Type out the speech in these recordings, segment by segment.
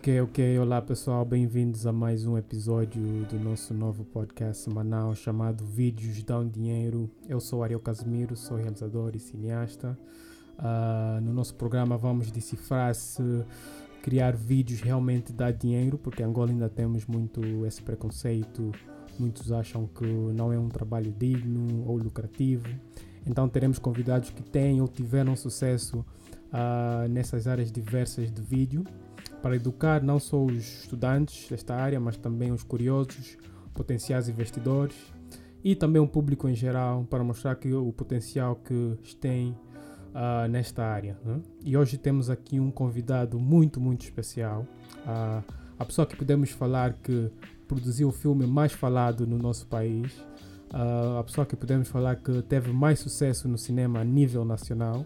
Ok, ok. Olá pessoal, bem-vindos a mais um episódio do nosso novo podcast semanal chamado Vídeos Dão Dinheiro. Eu sou Ariel Casimiro, sou realizador e cineasta. Uh, no nosso programa vamos decifrar se criar vídeos realmente dá dinheiro, porque em Angola ainda temos muito esse preconceito. Muitos acham que não é um trabalho digno ou lucrativo. Então teremos convidados que têm ou tiveram sucesso uh, nessas áreas diversas de vídeo para educar não só os estudantes desta área, mas também os curiosos, potenciais investidores e também o público em geral para mostrar que o potencial que têm uh, nesta área. Né? E hoje temos aqui um convidado muito, muito especial. Uh, a pessoa que podemos falar que produziu o filme mais falado no nosso país. Uh, a pessoa que podemos falar que teve mais sucesso no cinema a nível nacional.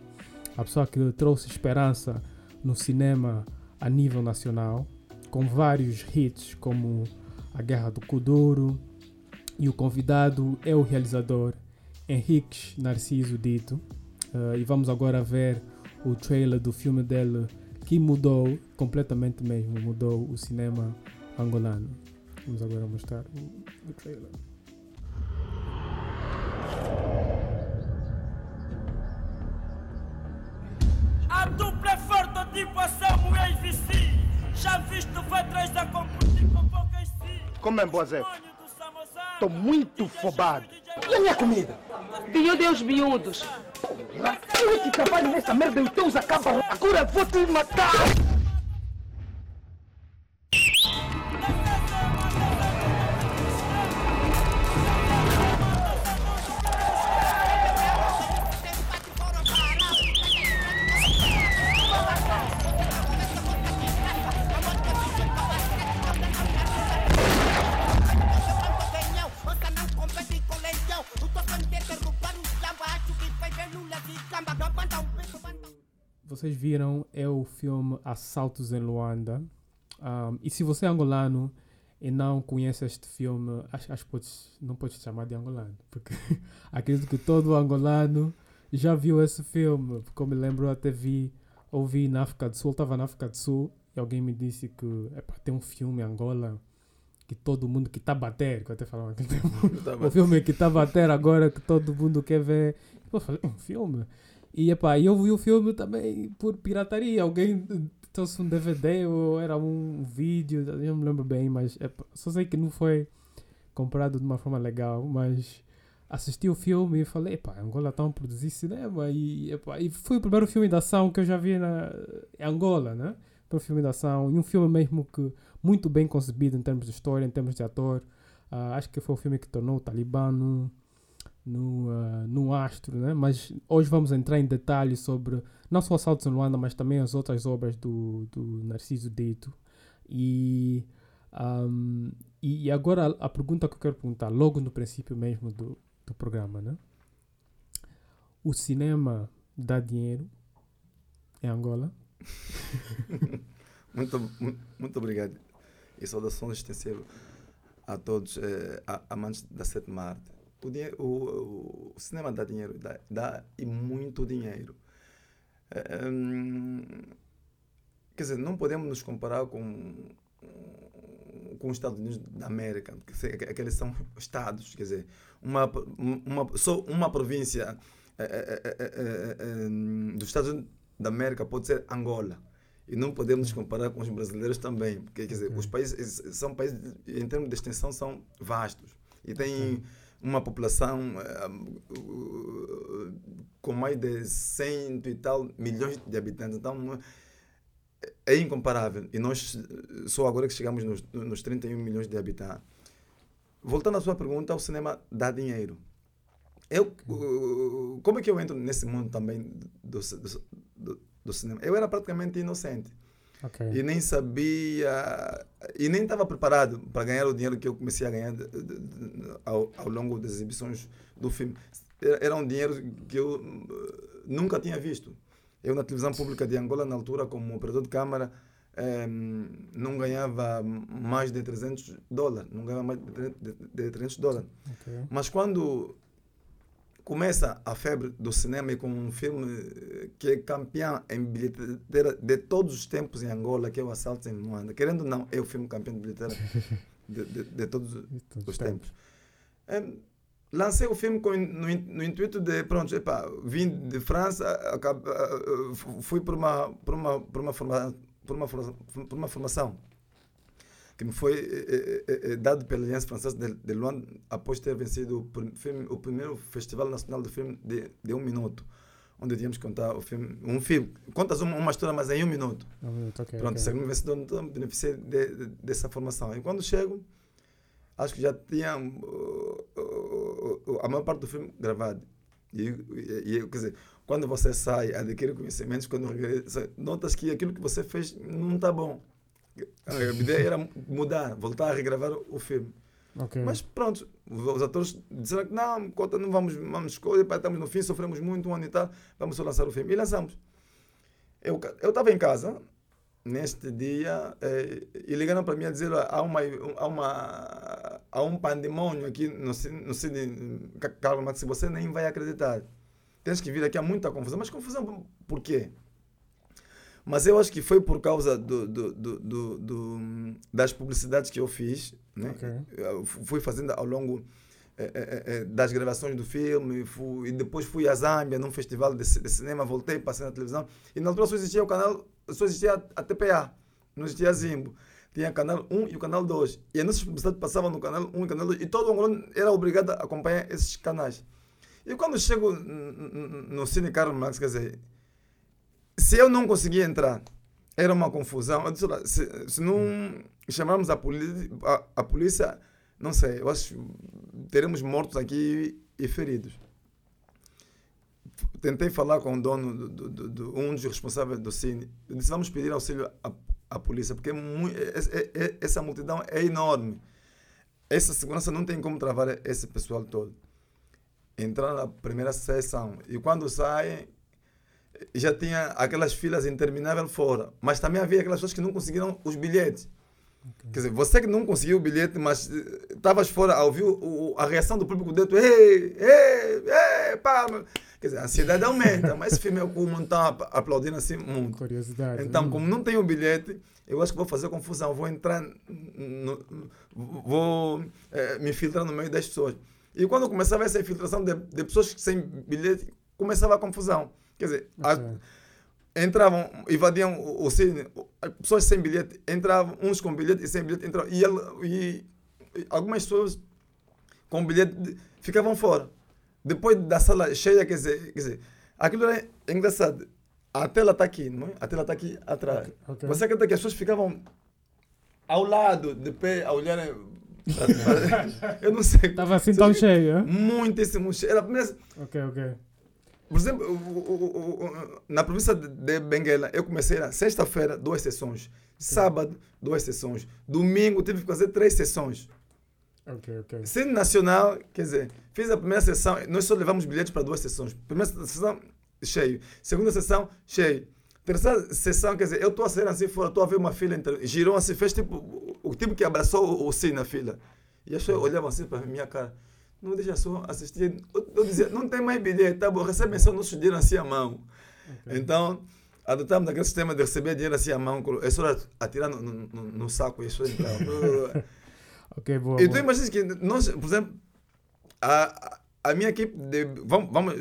A pessoa que trouxe esperança no cinema a nível nacional, com vários hits como A Guerra do Kuduro, e o convidado é o realizador Henrique Narciso Dito. Uh, e vamos agora ver o trailer do filme dele que mudou completamente mesmo, mudou o cinema angolano. Vamos agora mostrar o, o trailer. Tipo a Samuel VC. Já viste V3 da competir com poucas si. Como é, Boazé? Tô muito fobado. E a minha comida? Miúdo os miúdos. Eu que trabalho nessa merda e Deus acaba. Agora vou te matar. Viram é o filme Assaltos em Luanda. Um, e se você é angolano e não conhece este filme, acho, acho que podes, não podes chamar de angolano, porque acredito que todo angolano já viu esse filme. Como me lembro, até vi, ouvi na África do Sul, estava na África do Sul e alguém me disse que epa, tem um filme em Angola que todo mundo que está a bater, que eu até falava aquele tempo, o filme que está a bater agora que todo mundo quer ver. Eu falei, um filme? E epá, eu vi o filme também por pirataria. Alguém trouxe um DVD ou era um vídeo, eu não me lembro bem, mas epá, só sei que não foi comprado de uma forma legal. Mas assisti o filme e falei, epá, Angola está a produzir cinema. E, epá, e foi o primeiro filme de ação que eu já vi na Angola, né? Um filme de ação e um filme mesmo que muito bem concebido em termos de história, em termos de ator. Uh, acho que foi o filme que tornou o Talibã no, uh, no astro, né? mas hoje vamos entrar em detalhes sobre não só Assaltos em Luanda, mas também as outras obras do, do Narciso Dito. E, um, e agora a, pergunta que eu quero perguntar, logo no princípio mesmo do, do programa, né? O cinema dá dinheiro em Angola? muito, muito, muito obrigado. E saudações extensivas a todos eh, amantes da sétima arte o, dinheiro, o, o cinema dá dinheiro, dá, dá e muito dinheiro. Um, quer dizer, não podemos nos comparar com, com os Estados Unidos da América, que aqueles são estados, quer dizer, uma, uma, só uma província é, é, é, dos Estados Unidos da América pode ser Angola. E não podemos nos comparar com os brasileiros também, porque quer dizer, okay. os países são países, em termos de extensão, são vastos. E tem. Okay uma população uh, com mais de cento e tal milhões de habitantes. Então, é incomparável. E nós, só agora que chegamos nos, nos 31 milhões de habitantes. Voltando à sua pergunta, o cinema dá dinheiro. Eu, como é que eu entro nesse mundo também do, do, do, do cinema? Eu era praticamente inocente. Okay. E nem sabia, e nem estava preparado para ganhar o dinheiro que eu comecei a ganhar de, de, de, ao, ao longo das exibições do filme. Era, era um dinheiro que eu uh, nunca tinha visto. Eu, na televisão pública de Angola, na altura, como operador de câmara, eh, não ganhava mais de 300 dólares. Não ganhava mais de, 300 dólares. Okay. Mas quando começa a febre do cinema e com um filme eh, que é campeão em bilheteira de todos os tempos em Angola, que é o Assalto em Luanda. Querendo ou não, é o filme campeão de bilheteira de, de, de todos os tempos. Em, lancei o filme com, no, no intuito de, pronto, epá, vim de França, acab- ah, ah, fu- fui por uma, por uma, por uma, forma, por uma, forma- por uma formação que me foi eh, eh, eh, dado pela Aliança Francesa de, de Luanda após ter vencido o, prim- filme- o primeiro Festival Nacional de Filme de, de um minuto, onde tínhamos que contar o filme, um filme, contas uma, uma história, mas em um minuto. Um minuto, ok, Pronto, ok. segundo vencedor, então beneficiei de, de- dessa formação. E quando chego, acho que já tinha uh, uh, uh, a maior parte do filme gravado. E, e, e, quer dizer, quando você sai, adquire conhecimentos, quando regressa, notas que aquilo que você fez não está bom. A ideia era mudar, voltar a regravar o filme. Ok. Mas pronto, os atores disseram que não, conta, não vamos, vamos escolher, pá, estamos no fim, sofremos muito, um ano e tal, vamos só lançar o filme. E lançamos. Eu estava em casa, neste dia, eh, e ligaram para mim a dizer, "Olha, há, uma, há, uma, há um pandemônio aqui no, no Cine Ca- Carlos Max, você nem vai acreditar. Tens que vir aqui, há muita confusão. Mas confusão por quê? Mas eu acho que foi por causa do, do, do, do- das publicidades que eu fiz. Né? Ok. Eu fu- fui fazendo ao longo eh, eh, das gravações do filme. Fui, e depois fui a Zâmbia, num festival de, de cinema. Voltei, passei na televisão. E na altura só existia o canal, só existia a TPA. Não existia a Zimbo. Tinha o canal 1 e o canal 2. E as nossas publicidades passavam no canal 1 e canal 2. E todo angolano era obrigado a acompanhar esses canais. E quando chego no Cine Carlos Marx, quer dizer, se eu não conseguia entrar, era uma confusão. Disse, "Olha, se, se não chamarmos a, poli a, a polícia, não sei, eu acho teremos mortos aqui e feridos. Tentei falar com o dono, do, do- do- um dos responsáveis do Cine. Eu disse, vamos pedir auxílio à, à polícia, porque é mui- é- é- é- essa multidão é enorme. Essa segurança não tem como travar esse pessoal todo. Entraram na primeira sessão e quando saem, já tinha aquelas filas intermináveis fora. Mas também havia aquelas pessoas que não conseguiram os bilhetes. Quer dizer, você que não conseguiu o bilhete, mas estavas fora a ouvir o- o- a reação do público dentro, ei, ei, ei, palma. Quer dizer, a ansiedade aumenta, mas esse filme é como não está aplaudindo assim muito. Curiosidade. Então, Hum. como não tenho o bilhete, eu acho que vou fazer confusão. Vou entrar, no- vou eh, me infiltrar no meio das pessoas. E quando começava essa infiltração de, de pessoas sem bilhete, começava a confusão. Quer dizer, a- Ok. entravam, invadiam o, o cine, as pessoas sem bilhete entravam, uns com bilhete e sem bilhete entravam. E, ele, e, e algumas pessoas com bilhete de- ficavam fora. Depois da sala cheia, quer dizer, quer dizer aquilo é engraçado. A tela está aqui, não é? A tela está aqui atrás. Ok. Você acredita que as pessoas ficavam ao lado, de pé, a olharem. Eu não sei. Estava assim tão cheio, hein? Muitíssimo cheio. Era a primeira- Ok, ok. Por exemplo, o- o- o- o- na província de- Benguela, eu comecei na sexta-feira, duas sessões. Sábado, duas sessões. Domingo, tive que fazer três sessões. Ok, ok. Cine Nacional, quer dizer, fiz a primeira sessão, nós só levamos bilhetes para duas sessões. Primeira sessão, cheio. Segunda sessão, cheio. Terceira sessão, quer dizer, eu estou a sair assim fora, estou a ver uma fila, entre, girou assim, fez tipo, o, tipo que abraçou o, o Cine na fila. E as pessoas olhavam assim para minha cara. Não deixa só assistir. Eu, dizia, não tem mais bilhete, tá bom, recebem só nosso dinheiro assim à mão. Então, adotamos aquele sistema de receber dinheiro assim à mão, é só atirar no, no, no- saco e pessoas entravam. Ok, boa. Então imagina que nós, por exemplo, a, a minha equipe de. Vamos, vamos,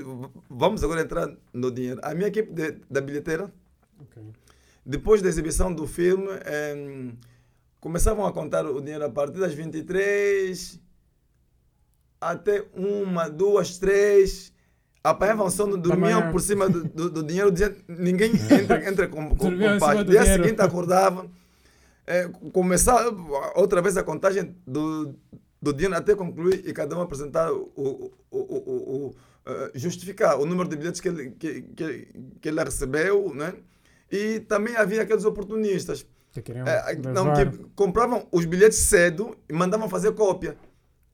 vamos agora entrar no dinheiro. A minha equipe de, da bilheteira, Ok. depois da exibição do filme, começavam a contar o dinheiro a partir das 23 até uma, duas, três. Apanhavam sono, dormiam por cima do, do, do dinheiro, diziam, ninguém entra, entra com, com, com paz. Dia dinheiro. seguinte acordavam, é, começava outra vez a contagem do, do dinheiro até concluir e cada um apresentar o, o, o, o, o, eh, justificar o número de bilhetes que ele, que, que, que ele recebeu, né? E também havia aqueles oportunistas Que é, não, que compravam os bilhetes cedo e mandavam fazer cópia.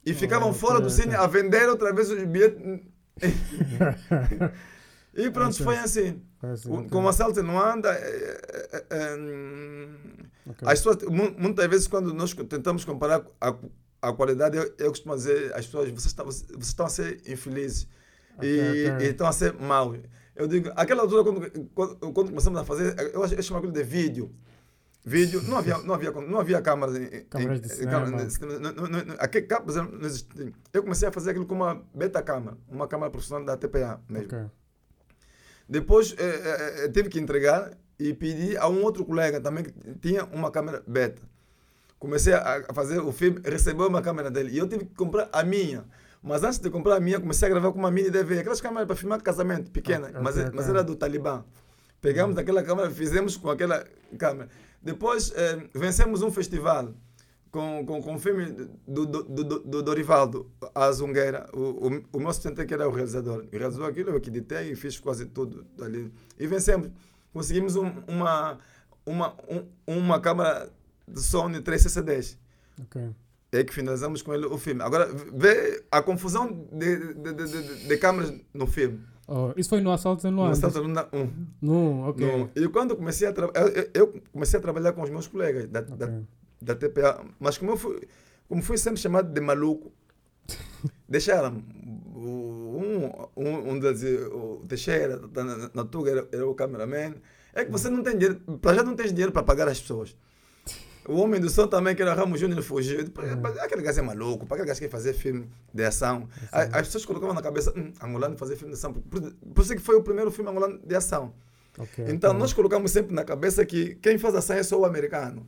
E ficavam fora do cine a vender outra vez os bilhetes. e pronto, foi assim. O-. Como a Celta não anda, é, é, é, hum, Ok. as pessoas, mu- muitas vezes quando nós tentamos comparar a, a qualidade, eu, eu costumo dizer às pessoas, vocês estão, vocês estão a ser infelizes. e, Ok, ok. e estão a ser maus. Eu digo, aquela altura, quando, quando, quando começamos a fazer, eu, acho- eu chamo aquilo de vídeo. Vídeo, não havia, não havia, não havia câmaras em, Câmaras de em- cinema. câmaras não- câmaras. Eu comecei a fazer aquilo com uma beta câmara, uma câmara profissional da TPA mesmo. Ok. Depois eh, eh, eh, tive que entregar e pedi a um outro colega também que tinha uma câmera beta. Comecei a fazer o filme, recebeu uma câmera dele e eu tive que comprar a minha. Mas antes de comprar a minha, comecei a gravar com uma mini DV, aquelas câmeras para filmar casamento, pequena, Ok, mas, ok, mas era do Talibã. Pegamos aquela câmera, fizemos com aquela câmera. Depois eh, vencemos um festival com, com, com o filme do, do, do, do- do Dorivaldo, a Zungueira. O, o, o meu assistente que era o realizador. E realizou aquilo, eu que editei e fiz quase tudo ali. E vencemos. Conseguimos um- uma, uma, um- uma câmera de Sony 36010. Ok. É que finalizamos com ele o filme. Agora, vê a confusão de, de, de, de, de câmeras no filme. Oh, isso foi no Assalto em No Luanda? Assalto Lunda 1. Não, ok. No- E quando comecei a trabalhar, eu, eu comecei a trabalhar com os meus colegas da, da, Ok. da TPA, mas como eu fui, como fui sempre chamado de maluco, deixaram um, um, um deles, o Teixeira, tá na, na Tuga, era, era o cameraman. É que você não tem dinheiro, para já não tens dinheiro para pagar as pessoas. O homem do som também, que era Ramos Júnior, fugiu. Eu disse, "Pá, Aquele gajo é maluco, para aquele gajo quer fazer filme de ação. A- As pessoas colocavam na cabeça, hum, angolano fazer filme de ação. Por, por isso que foi o primeiro filme angolano de ação. ok, Então, ok. nós colocamos sempre na cabeça que quem faz ação é só o americano.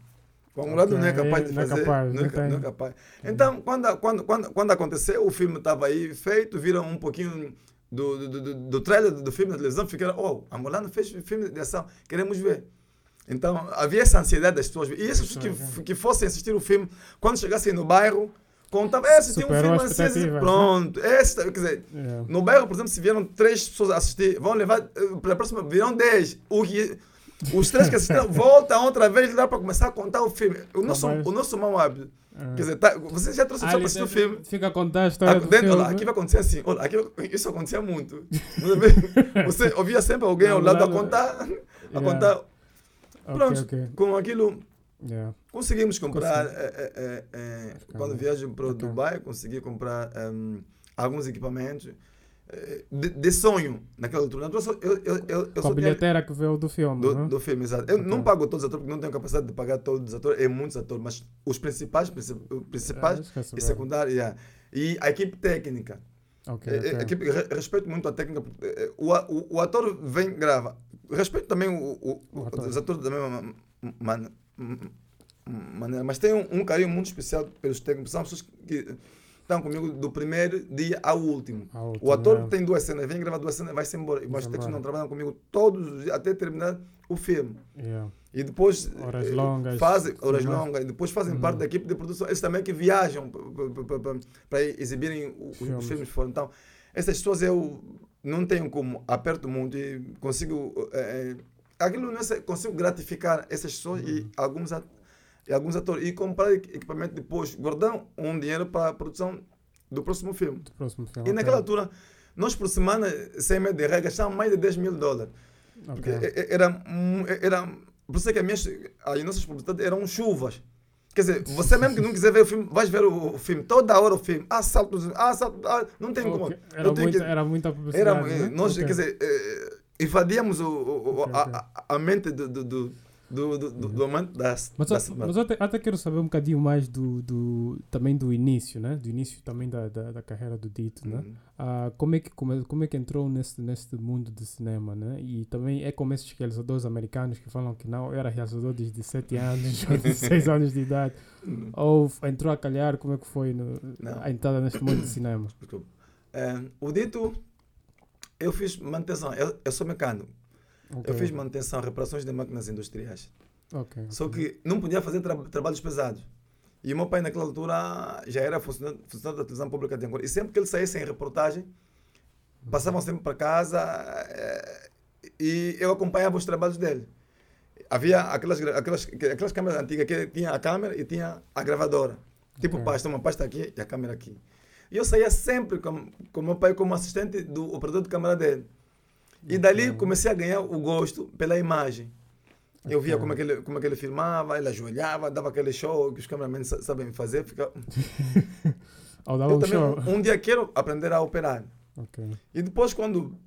O angolano não é capaz de não é fazer. capaz, não, é, não é capaz. Então, quando, quando, quando, quando aconteceu, o filme estava aí feito, viram um pouquinho do, do, do, do trailer do filme na televisão, ficaram, oh, angolano fez filme de ação, queremos ver. Então, havia essa ansiedade das pessoas. E pessoas que, que fossem assistir o filme, quando chegassem no bairro, contavam, esse tem um filme expectativas, né? pronto. Esse, quer dizer, Yeah. no bairro, por exemplo, se vieram três pessoas a assistir, vão levar, eh, para a próxima, virão dez. O que, os três que assistiram voltam outra vez lá para começar a contar o filme. O nosso, Mas- o nosso mau hábito. Ah. Quer dizer, tá, você já trouxe Ah, ele para assistir o filme. Fica a contar a história do Dentro, filme. olha, aqui vai acontecer assim. Olha, aqui, isso acontecia muito. Você ouvia sempre alguém ao lado a contar. A Yeah. contar. Pronto, ok. com aquilo Yeah. conseguimos comprar. Eh, eh, eh, eh, Fica quando viajo para o Ok. Dubai, consegui comprar ehm, alguns equipamentos eh, de, de sonho naquela altura. Então, eu, eu, eu, eu, Com a tinha- bilheteira que veio do filme. do, né? do filme, exato. Eu Ok. não pago todos os atores, porque não tenho capacidade de pagar todos os atores, é muitos atores, mas os principais, princi- principais Ah, e secundários, yeah. e a equipe técnica. Ok, É, é, ok. a equipe, re- respeito muito a técnica. é, O, o, o ator vem grava. Respeito também o, o- O os atores da mesma ma- man- maneira, mas tenho um, um carinho muito especial pelos técnicos. São pessoas que estão comigo do primeiro dia ao último. A outra, O ator né? tem duas cenas, vem gravar duas cenas, vai-se embora. Mas os técnicos não trabalham comigo todos os dias até terminar o filme. Yeah. E depois Horas eh, longas, fazem horas filmar. longas, e depois fazem Hum. parte da equipe de produção. Eles também que viajam para exibirem os Filmes. filmes fora. Então, essas pessoas eu não tenho como, aperto muito e consigo. eh, aquilo não é, consigo gratificar essas pessoas e Uhum. alguns, at- e alguns atores. E comprar equi- equipamento depois, guardar um dinheiro para a produção do próximo filme. Do próximo filme. E naquela altura, nós por semana, sem medo de regra, gastávamos mais de 10 mil dólares. Porque Ok. e- e- era, era, por isso é que as, minhas, as nossas publicidades eram chuvas. Quer dizer, você mesmo que não quiser ver o filme, vais ver o, o filme, toda hora o filme, ah, saltos, ah, não tem como. Ok, Era, tenho muita, que- era muita era, publicidade. eh, né? nós, Ok. quer dizer, eh, invadíamos o, o- o- Ok, a, ok. a- a mente do, do, do, do, do, do, do amante da, Mas, da semana. mas eu até, até quero saber um bocadinho mais do, do também do início, né? Do início também da, da, da carreira do Dito, né? Hum. Ah, como, é que, como, como é que entrou neste, neste mundo de cinema, né? E também é como esses realizadores americanos que falam que não, eu era realizador desde 7 anos ou 16 anos de idade. Ou f- entrou a calhar, como é que foi no- a entrada neste mundo de cinema? Desculpa. O dito, eu fiz manutenção, eu, eu sou mecânico. Ok, Eu fiz manutenção, reparações de máquinas industriais. ok, Só que não podia fazer tra- trabalhos pesados. E o meu pai, naquela altura, já era funcionário, funcionário da televisão pública de Angola. E sempre que ele saísse em reportagem, passavam sempre para casa eh, e eu acompanhava os trabalhos dele. Havia aquelas, aquelas, aquelas câmeras antigas que tinha a câmera e tinha a gravadora. Tipo Ok. pasta, uma pasta aqui e a câmera aqui. E eu saía sempre com com o meu pai como assistente do operador de câmera dele. E dali comecei a ganhar o gosto pela imagem. Eu via como é, que ele, como é que ele filmava, ele ajoelhava, dava aquele show que os cameramen sa- sabem fazer. Fica... Dava Eu também show. um, dia quero aprender a operar. Ok. E depois, quando,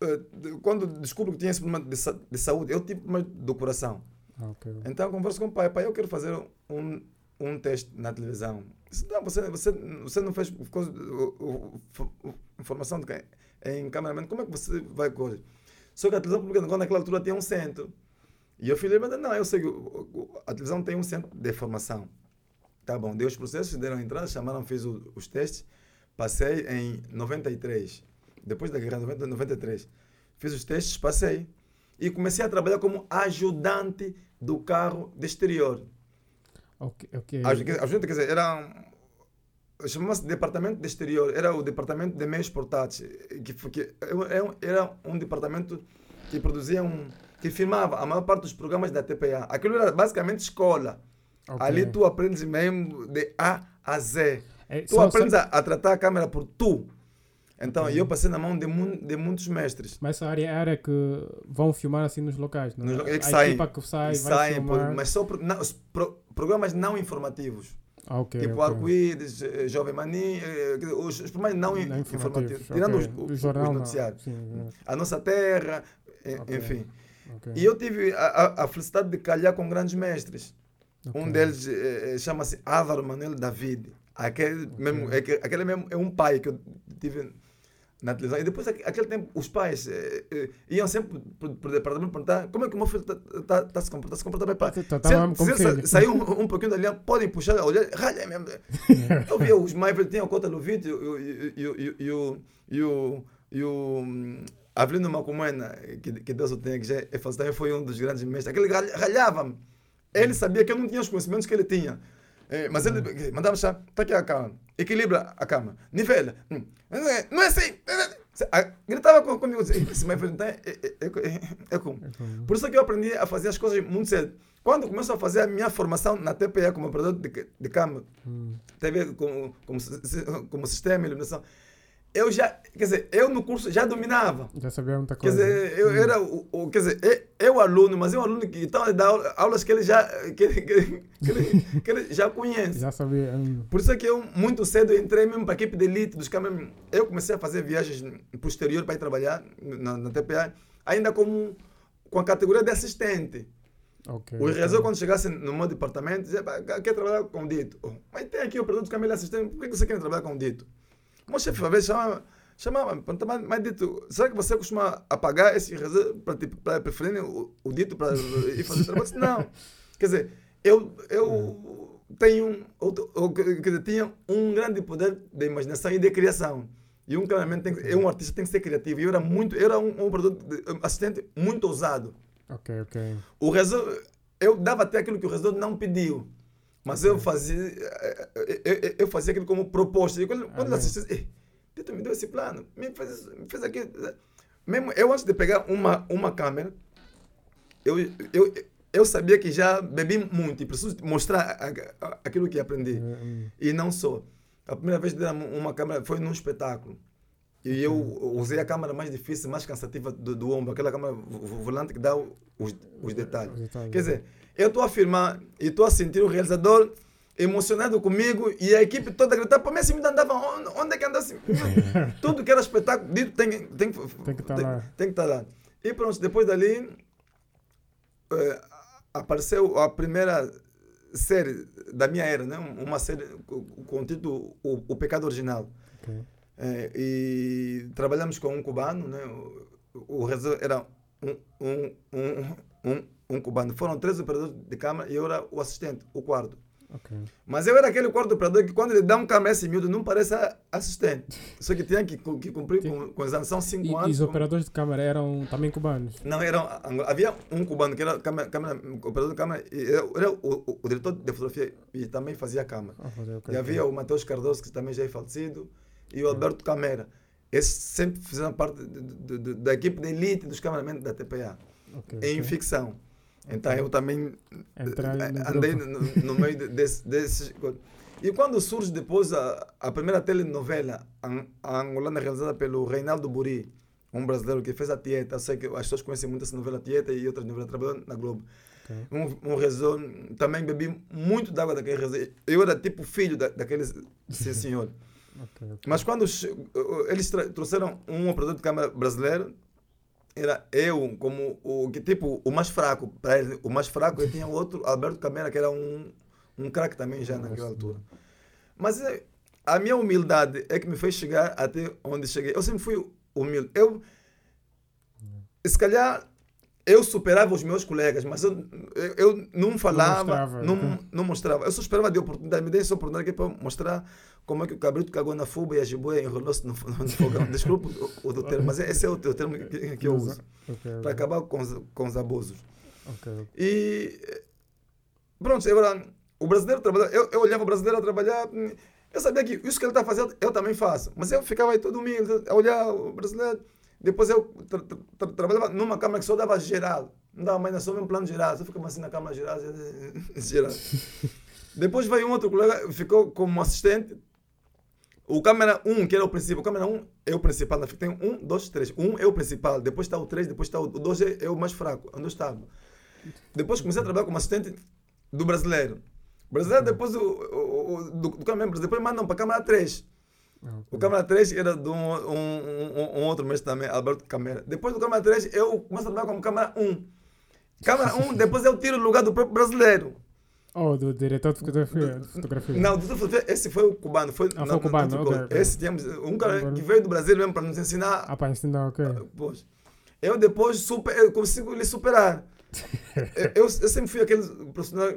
eh, quando descubro que tinha esse problema de, sa- de saúde, eu tive problema do coração. Ah, ok. Então eu converso com o pai, pai, eu quero fazer um, um teste na televisão. Disse, não, você, você, você não fez informação de quem? Em cameraman, como é que você vai coisa? Só que a televisão pública quando naquela altura tinha um centro. E eu falei, mas não, eu sei que a televisão tem um centro de formação. Tá bom, dei os processos, deram a entrada, chamaram, fiz o- os testes, passei em 93, depois da guerra, 90, 93. Fiz os testes, passei. E comecei a trabalhar como ajudante do carro de exterior. Ok. ok. Ajudante, quer dizer, era. Chamava-se Departamento de Exterior, era o Departamento de Meios Portáteis, que, foi- que era um- era um departamento que produzia um. que filmava a maior parte dos programas da TPA. Aquilo era basicamente escola. Ok. Ali tu aprendes mesmo de A a Z. É, Tu só- aprendes só- a, a tratar a câmera por tu. Então, eu passei na mão de, mun- de muitos mestres. Mas essa área é a área que vão filmar assim nos locais, não Nos lo- é que saem. que sai vai saem, filmar. por- mas só pro- pro- programas não informativos. Ah, ok, tipo ok. Arco-Íris, eh, Jovem Mani, eh, os, os programas não, Não informativos. informativos, Tirando os, os, os jornal, não. noticiários. Sim, A Nossa Terra, eh, enfim. E eu tive a, a- felicidade de calhar com grandes mestres. Um deles eh, eh, chama-se Álvaro Manuel David. Aquele, mesmo, é, que- aquele mesmo é um pai que eu tive na televisão. E depois, aque- aquele tempo, os pais eh, eh, iam sempre para o departamento perguntar como é que o meu filho está tá, se comportando. Está se comportando bem, pai. Tá- tá- Se se ele saiu um, um pouquinho dali, podem puxar, olhar, ralha mesmo. Eu via os Maivers, tinha o Cota Luvite e o- e o- e o- e o- e o- hum, Avelino Macumena, que, que Deus o tenha, que já é foi um dos grandes mestres. Aquele ralha- ralhava-me. Ele sabia que eu não tinha os conhecimentos que ele tinha. Eh, mas ele mandava achar, está aqui a cama, equilibra a cama, nivela. Hum, Não é, assim. Ah, Gritava com- comigo, dizia, esse Maivers não é, é, é, é, como. Por isso que eu aprendi a fazer as coisas muito cedo. Quando começo a fazer a minha formação na TPE como operador de, de câmera, hum, TV como, como, como sistema de iluminação, eu já, quer dizer, eu no curso já dominava. já sabia muita Quer coisa. dizer, eu era o, o- quer dizer, eu, eu aluno, mas eu aluno que dar aula- aulas que ele já, que, ele- que, ele- que, ele, que ele já conhece. Já sabia. hum, Por isso é que eu, muito cedo, entrei mesmo para a equipe de elite dos câmeras. Eu comecei a fazer viagens para o exterior para ir trabalhar na, na TPA, ainda como com a categoria de assistente. ok. O ok. realizador, quando chegasse no meu departamento, dizia, "Pá, quer trabalhar com o dito. Oh, mas tem aqui o de câmera assistente, por que você quer trabalhar com o dito? O meu chefe, às vezes, chamava, chamava mas, mas dito, será que você costuma apagar esse para tipo, preferir o, o dito para ir fazer trabalho? Eu Não. Quer dizer, eu, eu tenho, outro- eu, quer dizer, tinha um grande poder de imaginação e de criação. E um tem, que- é um artista tem que ser criativo. E eu era muito, eu era um, um assistente muito ousado. Ok, ok. O resolve, eu dava até aquilo que o resolve não pediu. Mas eu fazia, eh, eh, eu, eu- eu fazia aquilo como proposta. E quando, quando ele "Ei, Tito me deu esse plano, me fez, me fez aquilo. Mesmo eu, antes de pegar uma, uma câmera, eu, eu, eu sabia que já bebi muito e preciso mostrar aquilo que aprendi. Hum, E não só. A primeira vez que deram uma câmera foi num espetáculo. E eu usei a câmera mais difícil, mais cansativa do, do ombro, aquela câmera vo- vo- volante que dá os, os detalhes. Quer é. dizer, eu estou a filmar e estou a sentir o realizador emocionado comigo e a equipe toda a gritar, pô, mas esse menino andava onde, onde é que anda assim? Tudo que era espetáculo, dito tem, tem, Tem que estar tem, lá. tem que estar lá. E pronto, depois dali eh, apareceu a primeira série da minha era, né? uma série com, o título o, o Pecado Original. ok. Eh, e trabalhamos com um cubano, né? o, o era um, um, um, um, um cubano. Foram três operadores de câmera e eu era o assistente, o quarto. ok. Mas eu era aquele quarto operador que quando ele dá um câmera esse miúdo não parece assistente. Só que tinha que, que cumprir com, com exame. São cinco E, e anos. os com- operadores de câmara eram também cubanos? não, eram, havia um cubano que era câmera, câmera, operador de câmera, e era, o, o, o diretor de fotografia e também fazia câmera. Ah, ok, ok, E havia o Matheus Cardoso, que também já é falecido, e o Alberto Camera. Esses sempre fizeram parte da equipe de elite dos cameramentos da TPA, ok, em ok. ficção. Então eu também Entrar eh, andei no, no meio de- desse- desses. E quando surge depois a, a primeira telenovela an- a angolana realizada pelo Reinaldo Buri, um brasileiro que fez a Tieta, eu sei que as pessoas conhecem muito essa novela Tieta e outras novelas, trabalhou na Globo. Ok. Um, um também bebi muito d'água daquele realizador. Eu era tipo filho da, daquele sim, senhor. Ok, ok. Mas quando eles trouxeram um operador de câmera brasileiro, era eu como o que tipo o mais fraco para ele, o mais fraco e tinha outro Alberto Câmera que era um um craque também já naquela altura. Mas eh, a minha humildade é que me fez chegar até onde cheguei. Eu sempre fui humilde. Eu se calhar eu superava os meus colegas, mas eu, eu, eu não falava, mostrava, não, não mostrava. Eu só esperava de oportunidade, me dei essa oportunidade aqui para mostrar como é que o cabrito cagou na fuba e a jiboia enrolou-se no, no fogão. Desculpa o, o do termo, mas esse é o teu termo que, que eu uso ok, para acabar com os, com os abusos. Ok, ok. E pronto, agora o brasileiro trabalhava, eu, eu olhava o brasileiro a trabalhar, hum, eu sabia que isso que ele está fazendo eu também faço, mas eu ficava aí todo humilde, a olhar o brasileiro. Depois eu tra- tra- tra- trabalhava numa câmara que só dava geral, não dava mais só mesmo plano geral, eu ficava assim na câmara geral, geral. Depois veio um outro colega, ficou como assistente. O câmera 1, que era o principal, o câmera 1 é o principal. na fita. Tem um, dois, três. Um é o principal, depois está o 3, depois está o 2 é, é o mais fraco, onde eu estava. Depois comecei a trabalhar como assistente do brasileiro. Brasileiro, depois o, o, o- do, do câmera, depois mandam para a câmera 3. O câmera 3 era de um, um, um, um outro mestre também, Alberto Câmera. Depois do câmera 3, eu começo a trabalhar como câmera 1. Câmera 1, depois eu tiro o lugar do próprio brasileiro. Oh, do diretor de fotografia. De fotografia. Não, do fotografia, esse foi o cubano. Foi, Ah, foi o cubano, outro ok, coisa. ok. Esse tínhamos um cara que veio do Brasil mesmo para nos ensinar. Ah, pá, ensinar, ok. Pois. Eu depois super, eu consigo lhe superar. eu, eu sempre fui aquele profissional.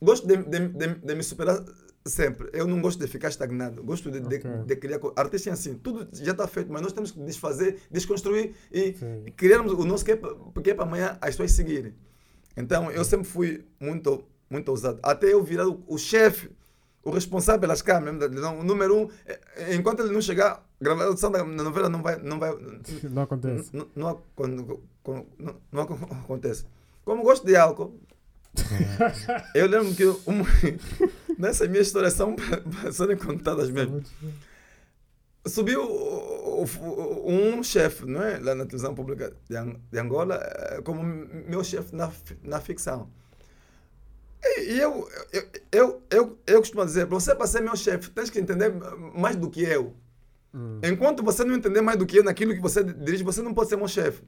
Gosto de, de, de, de me superar sempre. Eu não gosto de ficar estagnado. Gosto de, de, Ok. de criar. co- Artista é assim, tudo já está feito, mas nós temos que desfazer, desconstruir e Sim. criarmos o nosso que é que é para amanhã as pessoas seguirem. Então eu sempre fui muito, muito ousado. Até eu virar o, o chefe, o responsável pelas câmeras, o número um. eh, Enquanto ele não chegar, a gravação da novela não vai. Não vai Não acontece. não, não, não, não acon- acontece. Como gosto de álcool, eu lembro que um, nessa minha história são serem contadas mesmo. Subiu um chefe, não é? Lá na televisão pública de Ang- de Angola, eh, como meu chefe na, na ficção. E eu, eu, eu, eu, eu costumo dizer, para você para ser meu chefe, tens que entender mais do que eu. Hum, Enquanto você não entender mais do que eu naquilo que você dirige, você não pode ser meu chefe.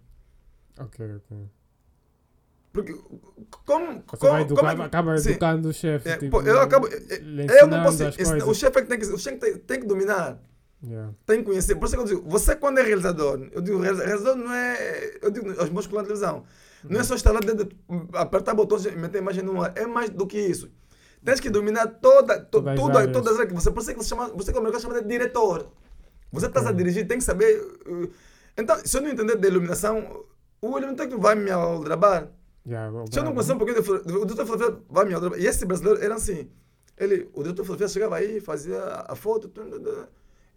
ok, ok. Porque como, Você como, vai como educar, é que- acaba Sim. educando o chefe. É, tipo, eu acabo. Eu não ensinando posso as ensinar. O chefe é que tem que, o chefe tem, tem que dominar. Yeah. tem que conhecer. Por isso que eu digo, você quando é realizador, eu digo, realiza- realizador não é, eu digo aos meus colegas de televisão, não é só estar lá dentro, apertar botões e meter a imagem no ar, é mais do que isso. Tens que dominar toda, to, Todas as tudo, áreas. todas as áreas. que Você, por isso que você chama, você como chama de diretor. Você está a dirigir, tem que saber. uh, Então, se eu não entender de iluminação, o iluminador vai me aldrabar. Yeah, eu não conhecer um pouquinho de o de fotografia vai me. E esse brasileiro era assim. Ele, o de fotografia chegava aí, fazia a foto,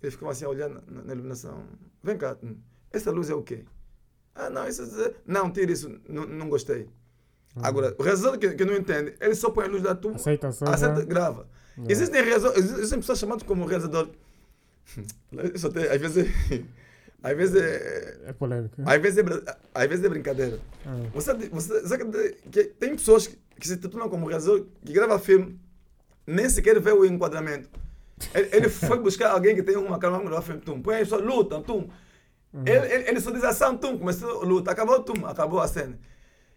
ele ficava assim a olhar na, na- na iluminação. Vem cá, essa luz é o quê? Ah, não, isso é... Não, tira isso, não, não gostei. Agora, o realizador que, que não entende, ele só põe a luz da tum, Aceita só. aceita, já. grava. Yeah. Existem realizadores, existem pessoas chamadas como realizador. Isso até, às vezes, é- às vezes é, É polêmico. às vezes é, às vezes é brincadeira. Ah, Você, você sabe que, tem pessoas que, que se titulam como realizador, que grava filme, nem sequer vê o enquadramento. Ele, ele foi buscar alguém que tem uma câmera para gravar filme, tum, põe aí só luta, tum. Ele, ele, ele só diz ação, tum, começou a luta, acabou, tum, acabou a cena.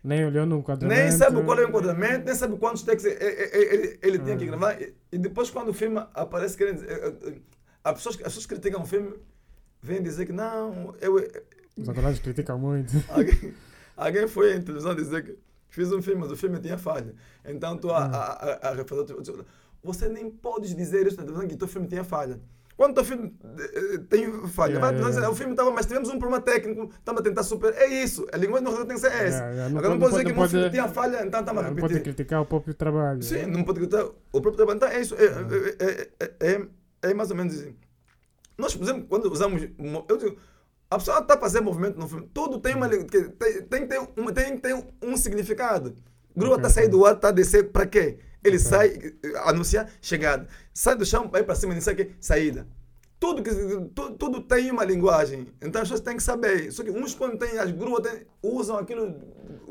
Nem olhou no enquadramento. Nem sabe qual é o enquadramento, nem sabe quantos takes ele, ele, ele, ele tinha que gravar. E, e depois, quando o filme aparece, querendo dizer, eh, eh, as, pessoas, as pessoas criticam o filme, vêm dizer que não, eu, Os atores criticam muito. alguém, alguém foi em televisão dizer que fiz um filme, mas o filme tinha falha. Então tu a, a, a, a refazer, tu- tu- você nem podes dizer isso na televisão que teu filme tinha falha. Quando o teu filme eh, tem falha, Yeah, vai yeah, dizer, yeah. o filme estava, mas tivemos um problema técnico, estamos a tentar superar. É isso, a linguagem não tem que ser essa. Yeah, não Agora não pode- pode dizer que o filme pode- tinha falha, então estamos a Não pode repetir. criticar o próprio trabalho. Sim, não pode gritar. O próprio trabalho. Então é isso. É, é, é, é, é mais ou menos assim. Nós, por exemplo, quando usamos. mo- Eu digo, a pessoa está fazendo movimento no filme, tudo tem uma. que Tem, tem, que ter um, tem ter um significado. Grua está Ok, saindo ok. do ar, está a descer, para quê? Ele sai, eh, anuncia chegada. Sai do chão, vai para cima, não sei o quê, saída. Tudo, que, tudo, tudo tem uma linguagem. Então as pessoas têm que saber. Só que uns, quando têm as gruas, usam aquilo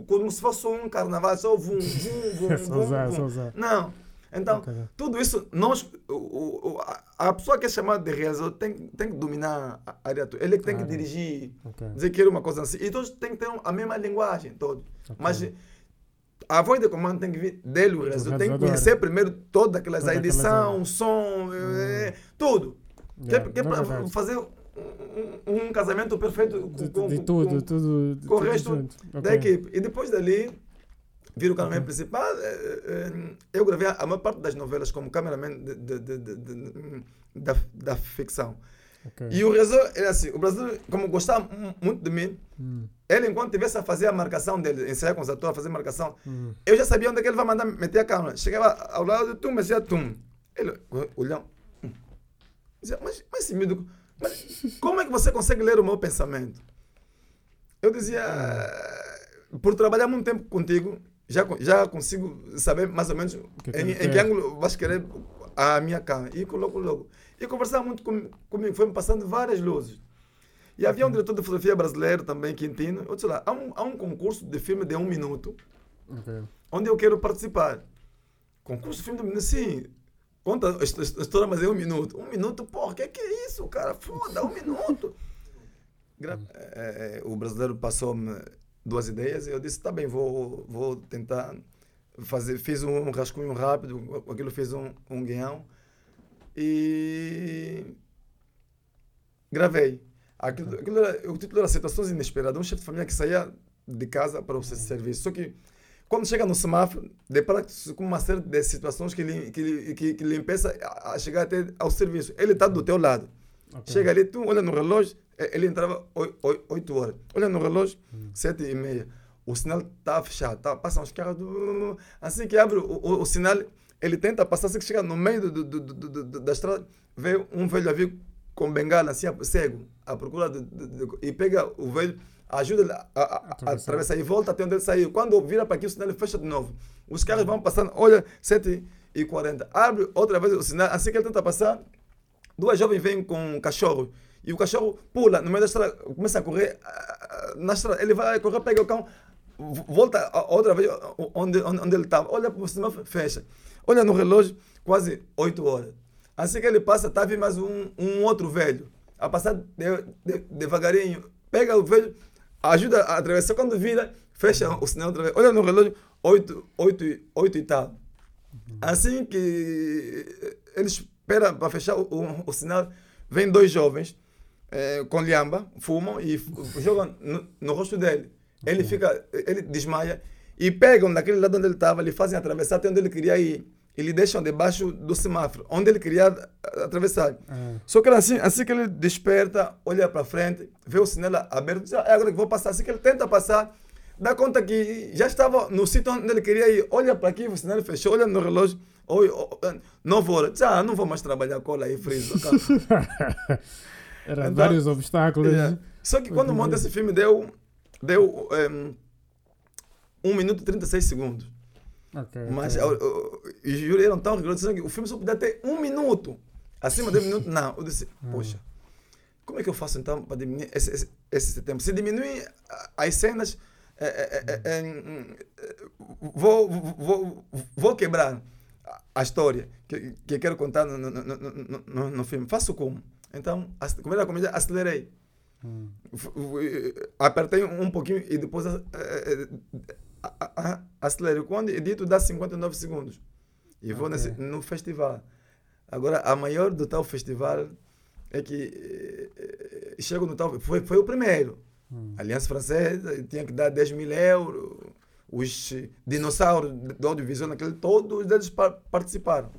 como se fosse um carnaval, só vum, vum, vum, Só vum, vum. Não. Então, Ok. tudo isso, nós, o, o- o- a, a pessoa que é chamada de realizador tem, tem que dominar a área toda. Ele é que tem que dirigir, Ok. dizer que era uma coisa assim. E todos têm que ter a mesma linguagem, todos. Ok. Mas a voz de comando tem que vir dele, o realizador. Tem que conhecer primeiro todas aquelas, Todas a edição, o som, eh, tudo. Que é- Yeah, que é na para fazer um, um- casamento perfeito De, com, de com- tudo, com- tudo. de com o tudo resto junto. da equipe. E depois dali, vira o cameraman principal. Eu gravei a maior parte das novelas como cameraman de, de- de- da, da ficção. Ok. E o realizador era assim: o brasileiro, como gostava mu- muito de mim, Hum, ele, enquanto estivesse a fazer a marcação dele, ensaiar com os atores, a fazer marcação, hum. eu já sabia onde é que ele vai mandar meter a câmera. Chegava ao lado do tum, dizia tum. Ele olhava. hum. Dizia, mas, mas esse miúdo, mas como é que você consegue ler o meu pensamento? Eu dizia, por trabalhar muito tempo contigo, já, já consigo saber mais ou menos que é que em, em que ângulo vais querer a minha câmera. E coloco logo. E conversava muito com, comigo, foi me passando várias luzes. E havia um diretor de fotografia brasileiro também, Quintino. Eu disse lá, há um, há um concurso de filme de um minuto Ok. onde eu quero participar. Concurso de filme do minuto, sim. Conta a his- his- história, mas é um minuto. Um minuto, porra, que que é isso, cara? Foda, um minuto. Gra- é, é, o brasileiro passou-me duas ideias e eu disse, tá bem, vou, vou tentar fazer. Fiz um rascunho rápido, aquilo fiz um, um guião e gravei. Aquilo, aquilo era, o título era Situações Inesperadas. Um chefe de família que saía de casa para o seu serviço. Só que quando chega no semáforo, depara-se com uma série de situações que lhe, que, lhe- que, que lhe impeça a, chegar até ao serviço. Ele está do teu lado. Ok. Chega ali, tu olha no relógio, ele entrava 8 horas. Olha no relógio, 7 e meia. O sinal está fechado, tá, passam os carros. Assim que abre o, o, o sinal, ele tenta passar, assim que chega no meio do, do, do, da estrada, vê um velho a vir com bengala, assim, cego, à procura de, de- de- e pega o velho, ajuda ele a, a, a, a Atravessar. e volta até onde ele saiu. Quando vira para aqui, o sinal fecha de novo. Os carros vão passando, olha, 7 e 40. Abre outra vez o sinal, assim que ele tenta passar, duas jovens vêm com um cachorro e o cachorro pula no meio da estrada, começa a correr na estrada. Ele vai correr, pega o cão, vo- volta outra vez onde, onde, ele estava. Olha o sinal, fecha. Olha no relógio, quase 8 horas. Assim que ele passa, está vindo mais um, um outro velho. A passar de- de- devagarinho, pega o velho, ajuda a atravessar. Quando vira, fecha o sinal outra vez. Olha no relógio, 8, 8, 8 e tal. Assim que ele espera para fechar o, o- o sinal, vem dois jovens eh, com lhamba, fumam e jogam no, no rosto dele. Ele fica, ele desmaia e pegam daquele lado onde ele estava, lhe fazem atravessar até onde ele queria ir e lhe deixam debaixo do semáforo, onde ele queria atravessar. Ah, Só que assim, assim que ele desperta, olha para frente, vê o sinal aberto, diz, "Ah, é agora que vou passar. Assim que ele tenta passar, dá conta que já estava no sítio onde ele queria ir. Olha para aqui, o sinal fechou, olha no relógio, oi, nove horas. Diz, ah, não vou mais trabalhar cola aí, friso. Era Então, vários obstáculos. Yeah. Só que quando monta esse filme, deu, deu um, 1 minuto e 36 segundos. Ok, Mas ok. eu- eu- os júri eram tão rigorosos que o filme só podia ter um minuto. Acima de um minuto, não. Eu disse, poxa, como é que eu faço então para diminuir esse, esse, esse tempo? Se diminuir as cenas, é, é, é, é, é, vou, vou, vou quebrar a- história que, que eu quero contar no, no, no, no- no filme. Faço como? Então, ac- como era a comédia, acelerei. Hum. Apertei um pouquinho e depois eh, eh, a- a- a- acelerei. Quando edito dá 59 segundos. E vou Ok. nesse, no festival. Agora, a maior do tal festival é que eh, eh, chego no tal. Foi, foi o primeiro. Hum. Aliança Francesa tinha que dar 10 mil euros. Os dinossauros do audiovisual, naquele, todos eles pa- participaram.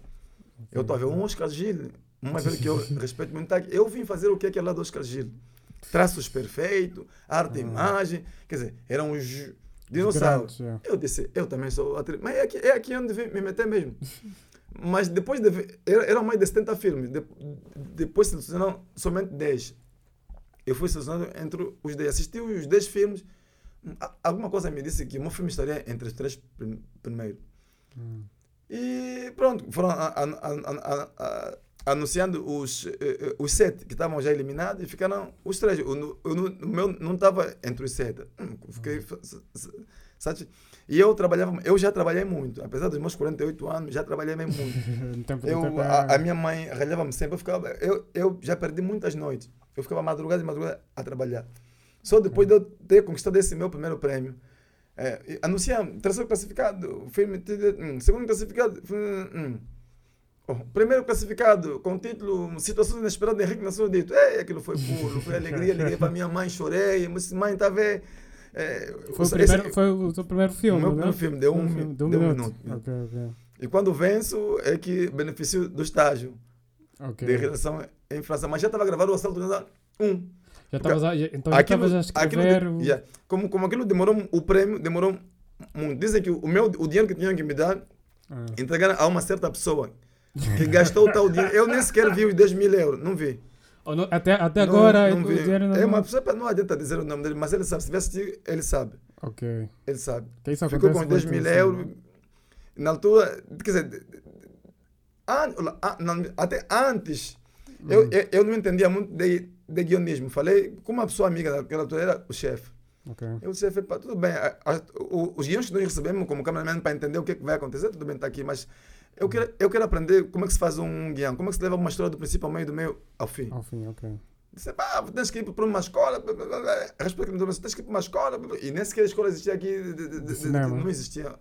Eu estou a ver um Oscar Gil, uma vez que eu respeito muito. Eu vim fazer o que é que é lá do Oscar Gil? Traços perfeitos, arte e imagem. Quer dizer, eram os dinossauros. grandes, yeah. Eu disse, eu também sou atriz. Mas é aqui, é aqui onde vim me meter mesmo. Mas depois de ver, era- eram mais de 70 filmes. De- depois selecionaram somente 10. Eu fui selecionado entre os 10. Assisti os 10 filmes. Alguma coisa me disse que o meu filme estaria entre os três prim- primeiros. Hum. E pronto, foram a- a- a- anunciando os, eh, eh, os sete que estavam já eliminados e ficaram os três. O, o o meu não estava entre os sete. Hum, Fiquei s- Sabe? E eu trabalhava, eu já trabalhei muito, apesar dos meus 48 anos, já trabalhei mesmo muito. Do Eu, a, a minha mãe ralhava-me sempre, eu, ficava, eu, eu já perdi muitas noites. Eu ficava madrugada e madrugada a trabalhar. Só depois de eu ter conquistado esse meu primeiro prêmio, é, e anunciam terceiro classificado, filme, hum, segundo classificado, hum, hum. Primeiro classificado com o título Situações Inesperadas de Henrique Nação Dito. Ei, aquilo foi puro, foi alegria. Liguei para minha mãe, chorei. Mas mãe, está a ver? É, Foi o, esse- primeiro, foi o seu primeiro filme, meu né? primeiro filme, deu um- filme, deu um minuto. Ok, ok. E quando venço, é que beneficio do estágio Ok. de redação em França. Mas já estava gravado o assalto do 1. Já estavas a, já- então já estavas a escrever. o- de- yeah. como, como aquilo demorou, o prêmio demorou muito. Dizem que o, meu, o dinheiro que tinham que me dar, Ah, entregaram a uma certa pessoa que gastou tal dinheiro. Eu nem sequer vi os 10 mil euros, não vi. oh, não- até até Não- agora não vi. dinheiro não. É uma pessoa, não adianta dizer o nome dele, mas ele sabe. Se tivesse ele sabe. Ok. Ele sabe. Que isso Ficou com 10 muito mil euros. Na altura, quer dizer, an- an- até antes, Uhum. eu, eu, eu não entendia muito de, de guionismo. Falei com uma pessoa amiga daquela altura, era o chefe. Ok. Eu disse, tudo bem, a- a- o- os guiões que nós recebemos como cameraman para entender o que, é que vai acontecer, tudo bem, está aqui, mas eu quero, eu quero aprender como é que se faz um guião, como é que se leva uma história do princípio ao meio, do meio ao fim. Ao fim, ok. Disse, pá, tens que ir para uma escola, blá, blá, blá, blá. a resposta que me tens que ir para uma escola, e nem sequer a escola existia aqui, de, de- de- não existia.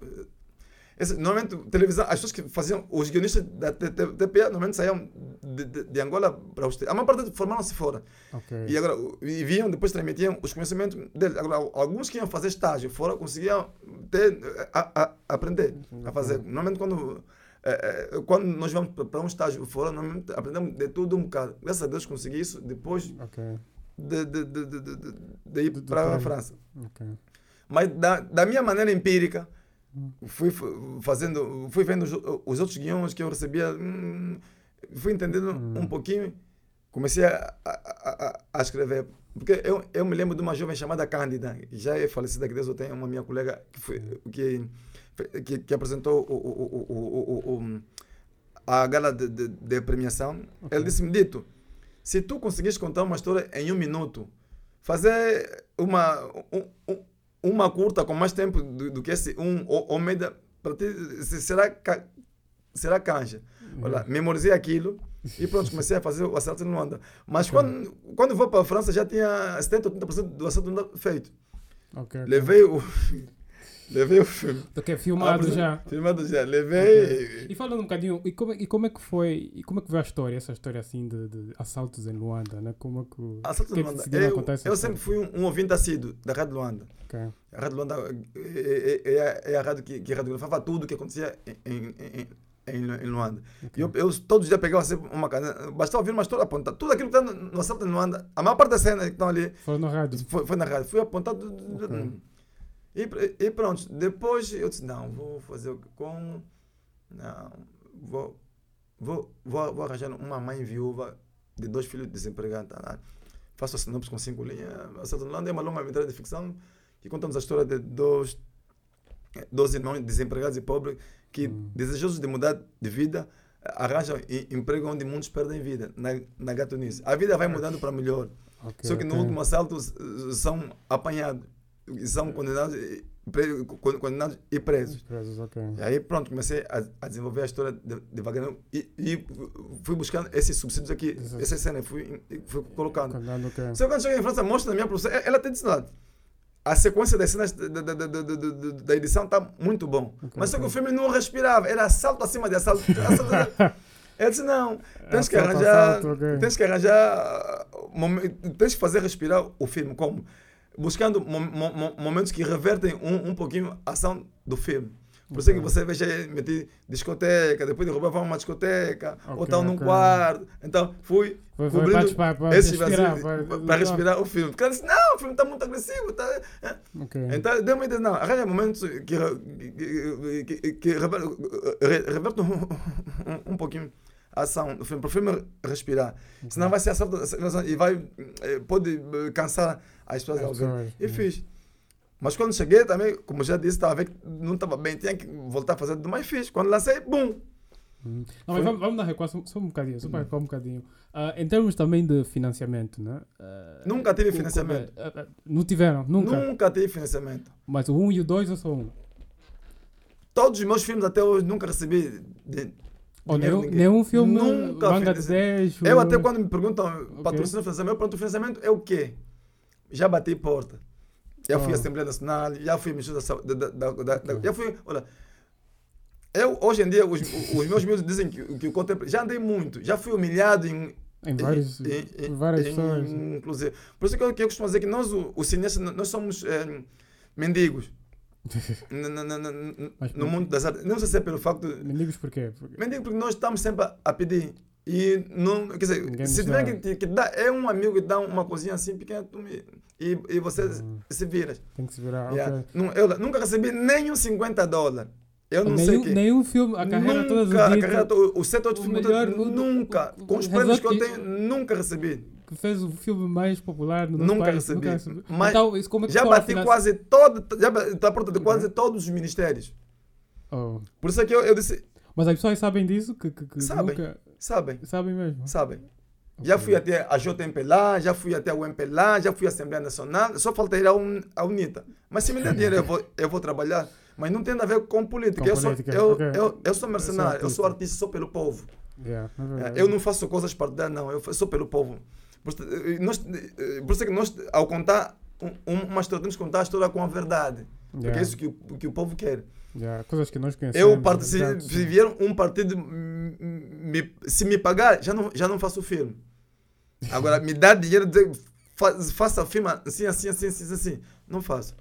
Esse, normalmente, televisão, as pessoas que faziam, os guionistas da TPA, normalmente saíam de, de, Angola para os A maior parte formaram-se fora. Ok. E agora, e vinham, depois transmitiam os conhecimentos deles. Agora, alguns que iam fazer estágio fora conseguiam ter, a, a- aprender a fazer. Normalmente, quando, eh, eh, quando nós vamos para- um estágio fora, normalmente aprendemos de tudo um bocado. Graças a Deus consegui isso depois Ok. de, de, de, de, ir para a. França. Ok. Mas da, da minha maneira empírica, Hum. fui fazendo, fui vendo os, os outros guiões que eu recebia, hum, fui entendendo Hum. um pouquinho, comecei a, a, a, a escrever. Porque eu, eu me lembro de uma jovem chamada Cândida, que já é falecida, que Deus eu tenho, uma minha colega que, foi, que, que, que apresentou o, o, o, a gala de, de, de premiação. Ele disse-me, Dito, se tu conseguires contar uma história em um minuto, fazer uma, um, um- uma curta com mais tempo do, do que esse um ou, ou meia, para ti se- será, ca- será canja. Olha, memorizei aquilo e pronto, comecei a fazer o assalto no Luanda. Mas quando, quando vou para a França já tinha 70, 80% do assalto feito. Ok. ok. Levei o, levei o filme. Ok, filmado Ah, já. Filmado já. Levei. E falando um bocadinho, e como, é- e como é que foi, e como é que foi a história, essa história assim de, de assaltos em Luanda, né? Como é que... Assalto que no é que Luanda. Eu, eu história? sempre fui um, um ouvinte assíduo da Rádio Luanda. Ok. A Rádio Luanda é, é, é a- é a rádio que, que radiografava tudo o que acontecia em, em, em, em, em Luanda. E Eu, eu todos os dias pegava sempre uma caneta, bastava ouvir uma história apontar. Tudo aquilo que está no, no assalto em Luanda, a maior parte das cenas que estão ali Foi na rádio. foi, foi na rádio. Fui apontado. Ok. E, e pronto. Depois eu disse: não, vou fazer o que com. Não, vou, vou, vou, vou arranjar uma mãe viúva de dois filhos desempregados. Tá lá. Faço a sinopse com cinco linhas. Assalto em Luanda é uma longa metragem de ficção que contamos a história de dois, dois irmãos desempregados e pobres que, desejosos de mudar de vida, arranjam emprego onde muitos perdem vida, na, na gatunice. A vida vai mudando para melhor. Ok, Só que no ok. último assalto são apanhados, são condenados, e- pre- con- condenados e presos. Presos, ok. E aí pronto, comecei a, a desenvolver a história de- devagarinho e, e fui buscando esses subsídios aqui, Exato. essa cena, fui, fui colocando. Que... Só que quando cheguei em França, mostra na minha professora, ela tem disse nada. A sequência das cenas da, da, da, da, edição está muito bom. Mas só que o filme não respirava, era assalto acima de assalto. assalto eu disse, não, tens que Assalto, arranjar. assalto. Tens que arranjar. momen- Tens que fazer respirar o filme. Como? Buscando mo- mo- mo- momentos que revertem um, um pouquinho a ação do filme. Por isso é que você vê já meter discoteca, depois de roubar vão uma discoteca, ou Ok, estão num quarto. Então fui Foi- foi cobrindo para- para esses respirar, vazios para- para respirar o filme. Porque ela disse, não, o filme está muito agressivo. Tá... é. Então deu uma ideia, não, arranja momentos que, que, que, que rever- re- revertem um, um, um pouquinho ação do filme, para o filme respirar. Senão vai ser assalto e vai, eh, pode eh, cansar as pessoas As ao ver. pessoas, E sim. fiz. Mas quando cheguei também, como já disse, estava a ver que não estava bem, tinha que voltar a fazer tudo mais fiz. Quando lancei, bum! Hum. Não, mas vamos, vamos dar recuar só, só um bocadinho, só para recuar um bocadinho. Ah, em termos também de financiamento, né? Ah, Nunca tive co- financiamento. ah, não tiveram, nunca. Nunca tive financiamento. Mas o 1 e o 2 ou só um? Todos os meus filmes até hoje nunca recebi de, Dinheiro nenhum, nenhum filme Nunca manga de financiei. 10? Eu ou- até quando me perguntam patrocínio ou financiamento, eu pergunto financiamento é o quê? Já bati porta. Já fui à Ah. Assembleia Nacional, já fui ministro da. Da, da, da, da- Ok. já fui. Olha, eu, hoje em dia, os, os meus miúdos dizem que, que o Cote. Já andei muito, já fui humilhado em. Em vários, em- em- várias pessoas. Inclusive. Por isso que eu, que eu costumo dizer que nós, o- os cineastas, nós somos eh, mendigos. No, no- no- no- Mas no por- mundo das artes. Não sei se é pelo facto. de- Mendigos porquê? Porque- Mendigo porque nós estamos sempre a, a pedir. E não, quer dizer, Ninguém se tiver dá. que, que dar, é um amigo que dá uma coisinha assim pequena tu me- e, e você Hum. se vira. Tem que se virar. Yeah. ok. Não, eu nunca recebi nem um 50 dólares. Eu não sei nenhum, que. nenhum filme, a carreira toda nunca, a carreira toda, os sete outros o filmes, melhor- todos, o- nunca. o- com os o prêmios que eu tenho, nunca recebi. Que fez o filme mais popular no Nunca país. recebi. Nunca recebi. Mas então, isso como é que Já bati finança- quase todo, já está porta de Uhum. quase todos os ministérios. Oh. Por isso é que eu, eu disse, Mas as pessoas sabem disso? Que, que, que Sabem. nunca... sabem, Sabem mesmo? sabem. Já Ok. fui até a JMP lá, já fui até a UMP lá, já fui à Assembleia Nacional, só falta ir à, Un, à UNITA. Mas se me der dinheiro, eu vou, eu vou trabalhar. Mas não tem nada a ver com política. Com eu, sou, política, eu, ok. eu, eu sou mercenário, eu sou artista. só pelo povo. Yeah, é. Eu não faço coisas partidárias, não, eu só pelo povo. Por isso, eh, nós, eh, por isso é que nós, ao contar um- uma história, temos que contar a história com a verdade. Porque Yeah, é isso que, o- que o povo quer. yeah, Coisas que nós conhecemos. Eu se vier um partido, hum, me- se me pagar, já não, já não faço o filme. Agora, me dá dinheiro, dizer, fa, faça filme assim, assim, assim, assim, assim. Não faço.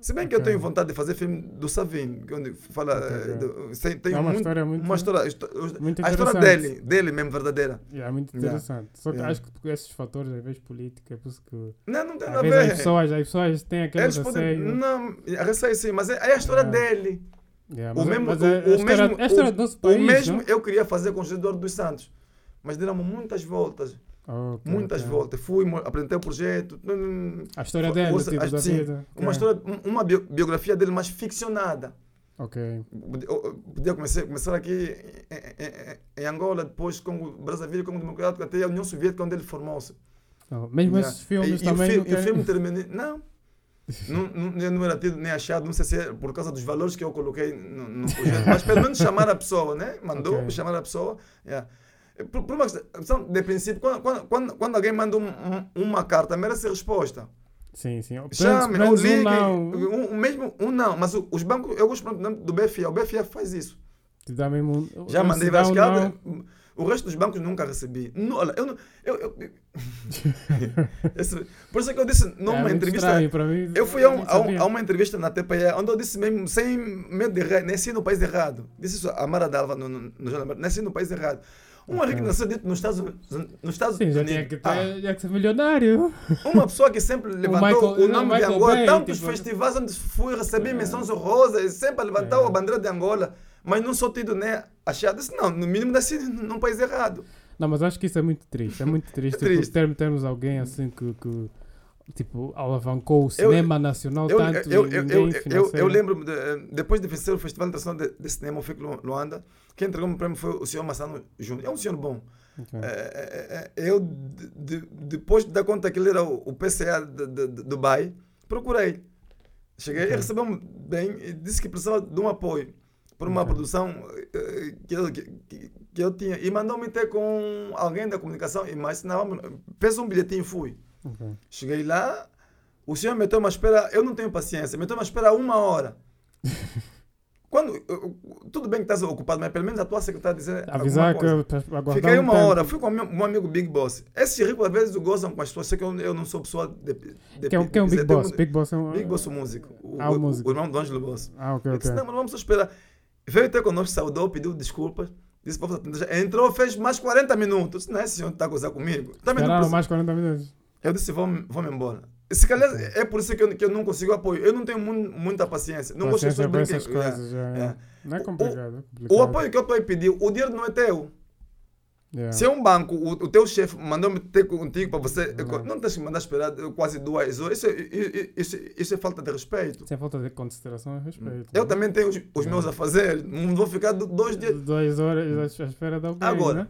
Se bem que eu tenho vontade de fazer filme do Savin, onde fala. Eh, ok. do- tem, É uma muito- história muito- Uma história, histó- muito a história dele, dele mesmo, verdadeira. Yeah, muito Yeah. interessante. Só que Yeah. acho que esses fatores, às vezes política, é por isso que. Não, não tem nada a vezes as ver. pessoas, as pessoas têm aquele Eles podem. Não, a receio sim, mas é, é a história Yeah. dele. Yeah, O mas, mesmo, o, é, mesmo, é o- mesmo eu queria fazer com o Eduardo dos Santos, mas deram muitas voltas, Oh, ok, muitas ok. voltas. Fui, apresentei o projeto, A história dele, ouça, tipo, vida. uma Ok. história, um- uma bio- biografia dele mais ficcionada. Ok. Podia- começar, começar aqui em, em- em Angola, depois Congo, Brazzaville, Congo Democrático, até a União Soviética, onde ele formou-se. Não, mesmo Yeah. esses filmes e, também. E o, e o filme termina. Não. não, não, não era tido nem achado, não sei se é por causa dos valores que eu coloquei no, no projeto, mas pelo menos chamar a pessoa, né? Mandou Ok. chamar a pessoa. yeah. Por, por uma questão de princípio, quando, quando, quando, alguém manda um- um- uma carta, merece resposta. Sim, sim. Chame, ou um ligue. não. Um, um mesmo um não, mas os bancos, eu gosto do BFA, o BFA faz isso. Te dá mesmo um- Já um mandei várias um cartas. não. O resto dos bancos nunca recebi. Não, olha, eu não. Eu, eu- Esse- por isso é que eu disse numa É entrevista. mim. Eu fui a, um- a um- a uma entrevista na TPE onde eu disse mesmo, sem medo de errar, nasci no país errado. Disse isso a Mara Dalva no, no, no jornal, nasci no país errado. Um. Henrique nasceu dito nos Estados, nos Estados Sim, já Unidos. tinha que, ter, Ah, que ser milionário. uma pessoa que sempre levantou Michael- o nome de Angola, Bay, tantos tipo- festivais onde fui receber menções honrosas, sempre levantou É. a bandeira de Angola, mas não sou tido nem achado. Disse, não, no mínimo nasci num país errado. Não, mas acho que isso é muito triste. É muito triste. É triste. ter- termos alguém assim que, que tipo, alavancou o cinema nacional Eu, tanto eu, eu, eu, eu, eu lembro, de, eh, depois de vencer o Festival Internacional de, de Cinema FIC Lu- Luanda, quem entregou o prêmio foi o senhor Massano Júnior. É um senhor bom. Ok. Eh, eh, eh, eu, de- de- depois de dar conta que ele era o, o PCA de, Dubai, procurei. Cheguei Ok. e recebeu-me bem e disse que precisava de um apoio por uma Ok. produção que eu, que, que- eu tinha. E mandou-me ter com alguém da comunicação e mais, não, fez um bilhetinho e fui. Ok. Cheguei lá, o senhor meteu uma espera, eu não tenho paciência, meteu uma espera uma hora. Quando, tudo bem que estás ocupado, mas pelo menos a tua secretária dizer Avisar que eu Fiquei um uma hora, fui com meu, meu amigo Big Boss. Esses ricos às vezes gozam com as pessoas, sei que eu, eu não sou pessoa de, de Quem é, o- quem é o Big tem Boss? um- Big Boss é um. Big Boss o músico, o, Ah, o músico. o irmão do Ângelo Boss. Ah, ok, ok. disse, não, mas vamos esperar. Veio até conosco, saudou, pediu desculpas. Disse, entrou, fez mais 40 minutos. Não é esse senhor que está a gozar comigo. Também não Esperaram mais 40 minutos. Eu disse, vamos, embora. Se calhar é por isso que eu, que eu não consigo apoio. Eu não tenho mun- muita paciência. Não gosto de Paciência pessoas para essas brinquem. coisas. é. é. Não é O- complicado. é O complicado. apoio que eu estou a pedir, o dinheiro não é teu. Yeah. Se é um banco, o, o teu chefe mandou-me ter contigo para você. Não. Não tens que mandar esperar quase duas horas. Isso, é- i- i- isso, isso é falta de respeito. Sem falta de consideração e respeito. Eu né? também tenho os, os meus a fazer. Não vou ficar do- dois dias. Duas horas à espera de alguém. Agora, né?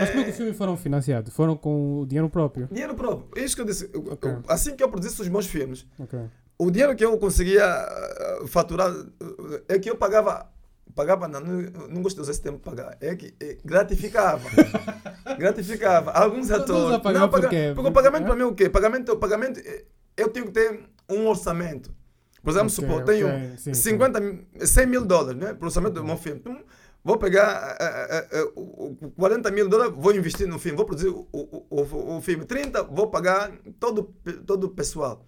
Mas como é que os É, filmes foram financiados? Foram com o dinheiro próprio? dinheiro próprio. É Isso que eu disse. Eu- Ok. eu- Assim que eu produzisse os meus filmes, Ok. o dinheiro que eu conseguia ah, faturar ah, é que eu pagava. Pagava, não, não, gosto de usar esse termo pagar. É que eh, gratificava. gratificava. Alguns atores. pagar não, por paga- quê? Porque o pagamento para mim é o quê? Pagamento, pagamento, eh, eu tenho que ter um orçamento. Por exemplo, Ok, supor, ok, tenho sim, sim. 50, mi- 100 mil dólares né, para o orçamento do meu filme. Então, vou pegar eh, eh, eh, 40 mil dólares, vou investir no filme, vou produzir o, o, o, o filme. 30, vou pagar todo, todo o pessoal.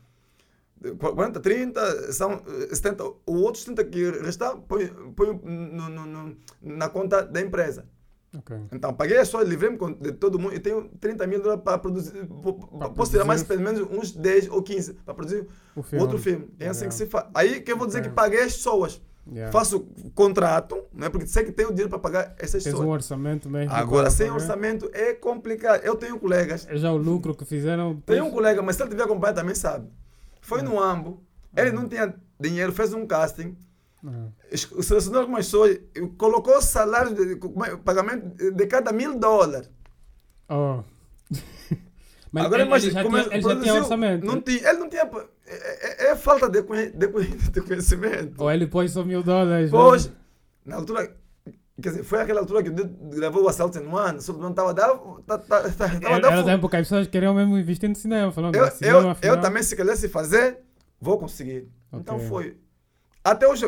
40, 30, são eh, 70. O outros 30 que restar, põe, põe no, no- no- na conta da empresa. Ok. Então, paguei só, livrei-me de todo mundo e tenho 30 mil dólares para produzir. po- po- Posso tirar mais pelo menos uns 10 ou 15 para produzir filme. outro filme. É assim que se faz. Aí que eu vou dizer Ok. que paguei as pessoas. Yeah. Faço contrato, né, porque sei que tenho dinheiro para pagar essas Tens um orçamento mesmo. Agora, sem pagar. orçamento é complicado. Eu tenho colegas É já o lucro que fizeram. tem um colega, mas se ele tiver acompanhado também sabe. Foi no AMBO, ele não tinha dinheiro, fez um casting, es- selecionou algumas pessoas, colocou o salário, de, é, pagamento de cada mil dólares. Oh. Mas Agora ele, imagina, ele já como tinha, ele ele já tinha orçamento. Não tinha, ele não tinha. É, é- é falta de, de conhe- de conhecimento. Ou ele pôs só mil dólares. Pois, na altura, quer dizer, foi aquela altura que o gravou o Assalto em One, sobre não estava tá- tá- tá- a Era, tempo que as pessoas queriam mesmo investir no cinema. Falando, eu, "Ah, cinema, eu, eu afinal." também, se calhar, se fazer, vou conseguir. Então Ok. foi. Até hoje,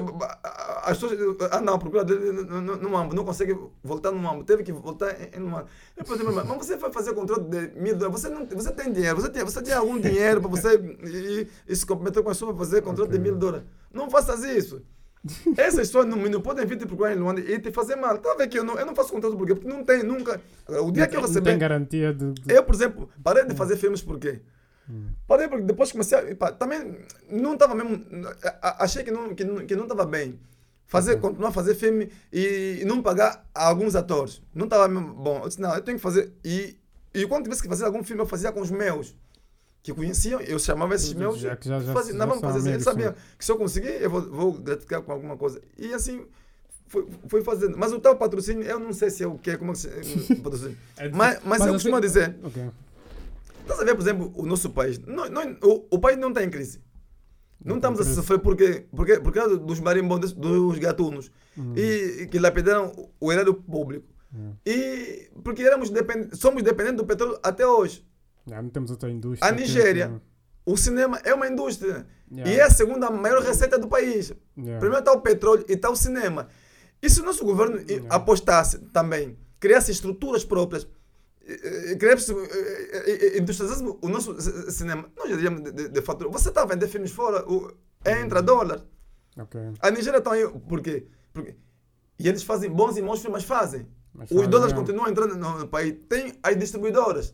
as pessoas. Ah, não, procura dele no, no, no Mambo, não consegue voltar no Mambo, teve que voltar em, Mambo. Eu perguntei, mas você vai fazer controle de mil dólares, você, não, você tem dinheiro, você tem, você tem algum dinheiro para você e, e se comprometer com a sua para fazer controle de Ok. mil dólares. Não faças isso. Essas pessoas não, não podem vir te procurar em Luanda e te fazer mal. Tá vendo que eu não, eu não faço contrato porque, porque não tem nunca. O dia que eu Não receber. tem garantia de. de- Eu, por exemplo, parei de fazer filmes por quê? Parei porque depois comecei a. também não estava mesmo. Achei que não que não que não estava bem. Fazer, continuar a fazer filme e, e não pagar alguns atores. Não estava mesmo bom. Eu disse, não, eu tenho que fazer. E, e quando tivesse que fazer algum filme, eu fazia com os meus. Que conheciam, eu chamava esses Já- meus. já já- já- fazia, já não, vamos fazer assim. Eles sabiam que se eu conseguir, eu vou, vou gratificar com alguma coisa. E assim, fui, fui fazendo. Mas o tal patrocínio, eu não sei se é o que, como é que se. patrocínio. É mas, mas, eu assim- costumo dizer. Ok. Estás a ver, por exemplo, o nosso país. Não, não, o, o país não está em crise. Não, estamos a sofrer porque, porque, por causa dos marimbondos, dos gatunos. Uhum. E, que lapidaram o erário público. Uhum. E porque éramos depend, somos dependentes do petróleo até hoje. Já não temos outra indústria. A Nigéria, o cinema é uma indústria. Yeah. E é a segunda maior receita do país. Yeah. Primeiro está o petróleo e está o cinema. E se o nosso governo Yeah. apostasse também, criasse estruturas próprias, eh, eh, criasse, eh, industrializasse o nosso cinema, nós já diríamos de, de, de fatura. Você está a vender filmes fora, o, entra dólar. Ok. A Nigéria está aí, por quê? Porque, e eles fazem bons e maus filmes, mas fazem. Mas Os dólares continuam entrando no, no país. Tem as distribuidoras.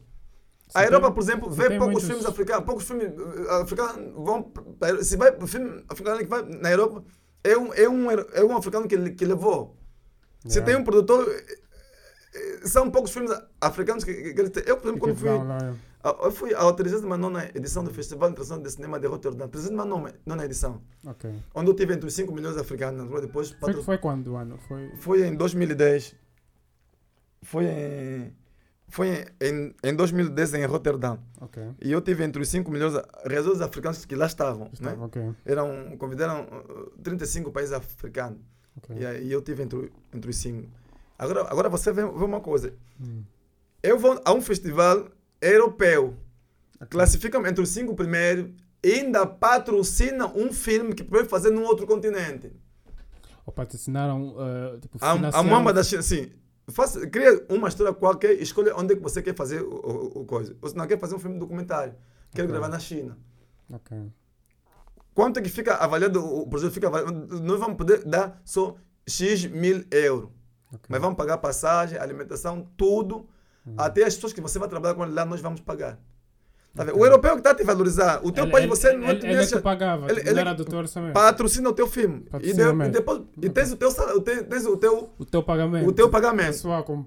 Se A Europa, tem- por exemplo, se vê poucos muitos- filmes africanos. Poucos filmes africanos vão. Se vai o filme africano que vai na Europa, é um, é um, é um africano que, que levou. Se Yeah. tem um produtor. Eh, eh, São poucos filmes africanos que, que, que ele tem. Eu, por exemplo, quando fui. a- Eu fui à 39 edição do Festival Internacional de Cinema de Rotterdam. 39 edição. Ok. Onde eu tive entre os 5 milhões de africanos. Depois, Foi, patro- foi quando ano? Foi. foi em 2010. Foi em. Foi em, em, em 2010 em Rotterdam. Ok. E eu tive entre os 5 milhões de residentes africanos que lá estavam. Estava, Né? ok. Eram, convidaram uh, 35 países africanos. ok. E aí eu tive entre, entre os 5. Agora, agora você vê, vê uma coisa. Hum. Eu vou a um festival europeu. Classificam entre os 5 primeiros e ainda patrocina um filme que pode fazer num outro continente. Ou patrocinaram. uh, tipo, A, a mamba da China, assim, faça, cria uma história qualquer, escolha onde é você quer fazer o, o, o coisa. Ou se não quer fazer um filme documentário, quer Ok. gravar na China. Ok. Quanto é que fica avaliado, o projeto fica avaliado, nós vamos poder dar só X mil euros. Ok. Mas vamos pagar passagem, alimentação, tudo. Hum. Até as pessoas que você vai trabalhar com lá, nós vamos pagar. Tá vendo? Ok. O europeu que está a te valorizar. O teu Ele- país, ele- você não ele, te ele é deixa. que pagava, ele- ele, ele- era do teu orçamento. Patrocina o teu filme. E, de- e depois e tens o teu salário, tens, tens o teu, O teu pagamento. o teu pagamento. Pessoal como,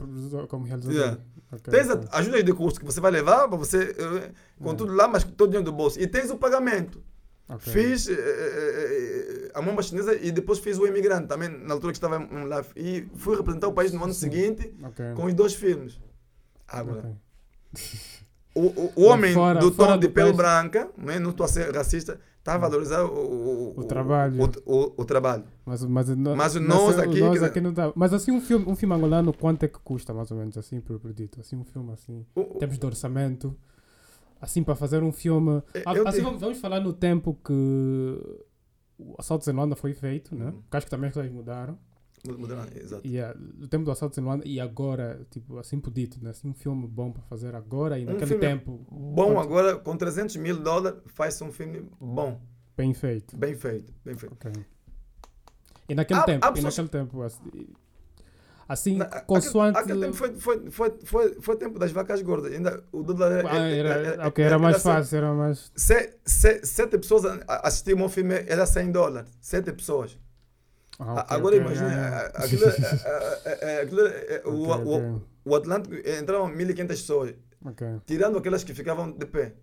como realizador. Yeah. Ok, Tens ok. a- ajudas de custo que você vai levar para você, eh, com tudo lá, mas com todo o dinheiro do bolso. E tens o pagamento. Ok. Fiz eh, eh, eh, a mamba chinesa e depois fiz o imigrante também, na altura que estava live. E fui representar o país no ano seguinte Ok. com os dois filmes. Agora, Ok. o, o, o homem Fora- do tom de do pele país. branca, não é? não estou a ser racista, está a valorizar o, o, O trabalho. O, trabalho. Mas, mas, Mas nós eu- aqui, nós aqui não dá. Mas assim, um filme, um filme angolano, quanto é que custa, mais ou menos, assim, por dito? Assim, um filme assim, termos de orçamento, assim, para fazer um filme. Eu- Ah, assim, vamos, vamos falar no tempo que o Assalto em Luanda foi feito, né? Uhum. Porque acho que também as coisas mudaram. Mudaram, exato. E ah, o tempo do Assalto em Luanda e agora, tipo, assim por dito, né? Assim, um filme bom para fazer agora e naquele filme tempo Bom, quanto- agora com 300 mil dólares faz um filme bom, bem feito. bem feito, bem feito. Ok. E naquele Há- tempo, há e pessoas- naquele tempo, assim, assim Na- consoante... Aquele, tempo foi, foi, foi, foi, foi tempo das vacas gordas. Ainda o dólar era, Ah, era, ok, era mais fácil, era mais... Se, se, sete pessoas assistiam ao filme era 100 dólares. Sete pessoas. Ah, A- ok, Agora ok, imagina, yeah, aquilo, o, o, o Atlântico entravam 1.500 pessoas, tirando aquelas que ficavam de pé.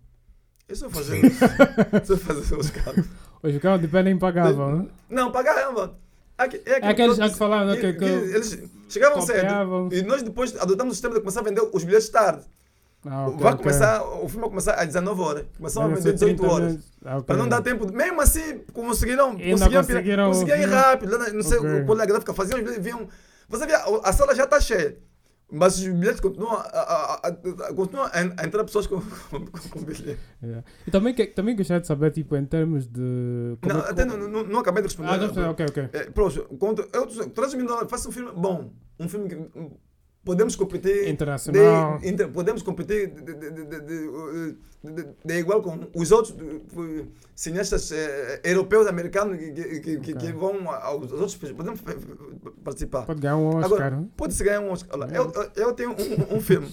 Isso fazer, isso fazer os carros. Os ficavam de pé nem pagavam, né? Não, pagavam. Aqui- É, É aqueles que já que falavam, né, que, que eles chegavam copiavam. cedo e nós depois adotamos o sistema de começar a vender os bilhetes tarde. Ah, ok, vai começar, o filme vai começar às 19 horas. Começaram a vender ser 18 30 horas. Ah, ok. Para não dar tempo. Mesmo assim, conseguiram. Conseguiram, conseguiram conseguiram ir rápido. Na- Não sei, Ok. o colega gráfica faziam, vinham. Você via, a sala já está cheia. Mas os bilhetes continuam a, a, a, a- continuam a, entrar pessoas com, com, com bilhete. Yeah. E também, que, também gostaria de saber, tipo, em termos de... como Não, é que- até não, não, não acabei de responder. Ah, percebi, ok, ok. É, próximo, contra, eu, 3 mil dólares, faça um filme bom. Um filme que podemos competir. Internacional. De, inter- podemos competir de, de, de, igual com os outros cineastas eh, europeus, americanos que, que, que, que- vão aos outros. Podemos participar. Pode ganhar um Oscar, Agora, né? pode-se ganhar um Oscar. Olha, eu, eu- eu tenho um, um filme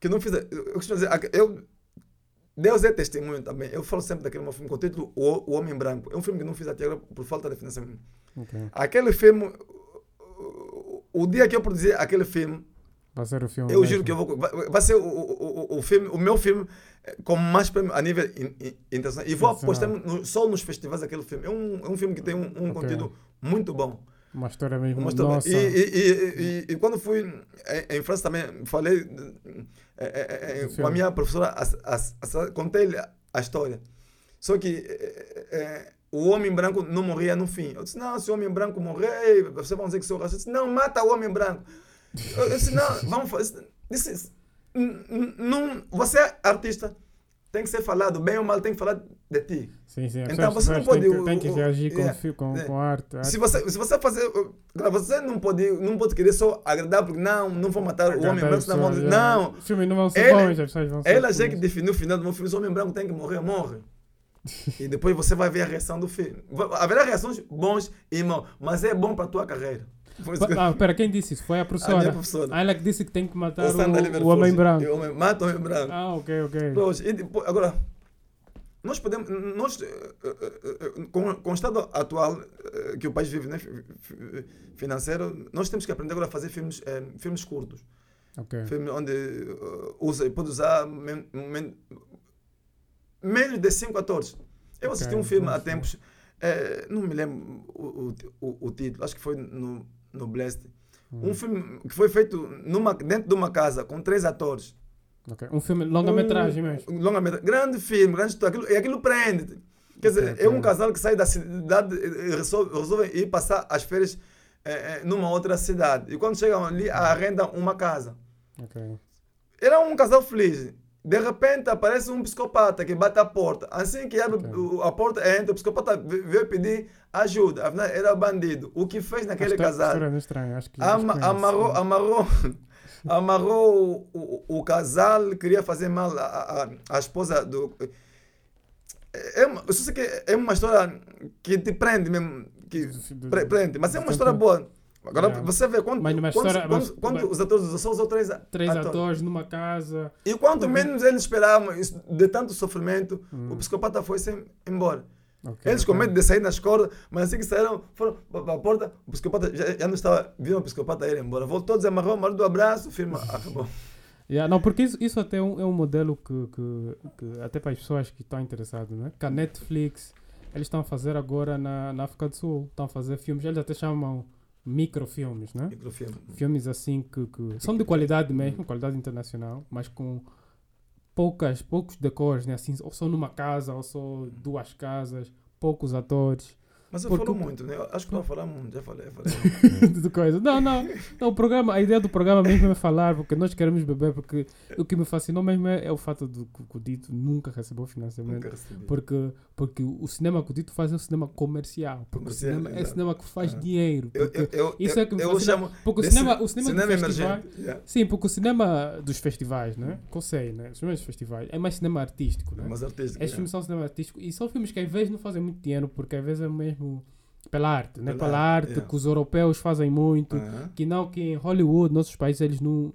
que não fiz. Eu, costumo dizer, eu, Deus é testemunho também. Eu falo sempre daquele meu filme com o título O, Homem Branco. É um filme que não fiz até agora por falta de financiamento. Ok. Aquele filme, o- dia que eu produzir aquele filme, Vai ser o filme eu mesmo. juro que eu vou. Vai, vai ser o, o, o, filme, o meu filme eh, com mais prêmio a nível in- in- internacional. E vou apostar no- só nos festivais daquele filme. É um, é um filme que tem um, um Ok. conteúdo muito bom. Uma história mesmo, Uma história- nossa. E, e, e, e, quando fui em, em França também, falei eh, eh, Do com a minha professora, as- as- as- contei-lhe a história. Só que eh, eh, o homem branco não morria no fim. Eu disse, não, se o homem branco morrer, vocês vão dizer que sou racista. Eu disse, não, mata o homem branco. Eu disse, não, vamos fazer. Disse, "N- n- não, você é artista, tem que ser falado, bem ou mal, tem que falar de ti. Sim, sim. Então, você não pode- que- Tem que, o- o- reagir com, fi- com, é. com arte. Se arte. você, se você fazer. Você não pode, não pode querer só agradar, porque não, não vou matar o homem Agradar branco, senão vão dizer, yeah. não. Filmes não vão ser Ele- bons, as pessoas vão ser Ela já que definiu o final do meu filme, se o homem branco tem que morrer, morre. E depois você vai ver a reação do filme. Va- Haverá reações bons e maus, mas é bom para a tua carreira. Que- Ah, pera, quem disse isso? Foi a a minha professora. professora. Ah, ela que disse que tem que matar O o, o homem branco. O homem- Mata o homem branco. Ah, ok, ok. Pois, e depois, agora, nós podemos, nós, eh, eh, eh, com, com o estado atual que o país vive, né, fi- fi- financeiro, nós temos que aprender agora a fazer filmes, eh, filmes curtos. ok. Filme onde eh, usa, pode usar men- men- menos de cinco atores. Eu assisti um filme há tempos, eh, não me lembro o, o, o, título, acho que foi no, no Blast. Hum. Um filme que foi feito numa, dentro de uma casa com três atores. ok. Um filme longa-metragem mesmo. Um longa-metragem. Grande filme, grande história. Aquilo, e aquilo prende. Quer dizer, Ok, é um casal que sai da cidade e resolve, resolve ir passar as férias eh, eh, numa outra cidade. E quando chegam ali, arrendam uma casa. Ok. Era um casal feliz. De repente aparece um psicopata que bate a porta. Assim que abre a porta, entra, o psicopata ve- veio pedir ajuda. Afinal, era bandido. O que fez naquele Esta casal? é Ama- amarrou, amarrou, amarrou o, o, o casal, queria fazer mal à, esposa do. É uma, eu sei que é uma história que te prende mesmo, que prende, mas é uma história boa. Agora Yeah. você vê Mas numa quantos- história- quantos- mas- quantos mas- os atores só usam três, Três atores. atores numa casa. E quanto menos eles esperavam de tanto sofrimento, Hum. o psicopata foi-se embora. Ok, Eles com medo de sair nas cordas, mas assim que saíram, foram para a porta, o psicopata já, já não estava, viram o psicopata ir embora. Voltou, desamarrou, marido do abraço, o filme acabou. Yeah, não, porque isso, isso até é um, é um modelo que, que, que até para as pessoas que estão interessadas, né? Que a Netflix, eles estão a fazer agora na, na África do Sul, estão a fazer filmes, eles até chamam microfilmes, né? Microfilme. Filmes assim que, que são de qualidade mesmo, qualidade internacional, mas com poucas, poucos decores, né? Assim, ou só numa casa, ou só duas casas, poucos atores. Mas eu Porque falo muito, né? Eu Acho que não vou falar muito, já falei, falei. de coisa. Não, não, não. O programa, a ideia do programa mesmo é falar, porque nós queremos beber, porque o que me fascinou mesmo é, é o fato de que o Dito nunca recebeu financiamento. Nunca recebi. Porque, porque o cinema que o Dito faz é um cinema comercial. Porque Comercial, o cinema é exato. cinema que faz dinheiro. Eu, eu, eu, isso é que me eu fascina. chamo porque o cinema, o cinema, cinema emergente. Yeah. Sim, porque o cinema dos festivais, né? Sei, né? Os dos festivais é mais cinema artístico, né? Mas artístico. Esses yeah. filmes são cinema artístico e são filmes que às vezes não fazem muito dinheiro, porque às vezes é mesmo pela arte, né? Pela Pela arte, yeah. que os europeus fazem muito, que não que em Hollywood, nossos países, eles não,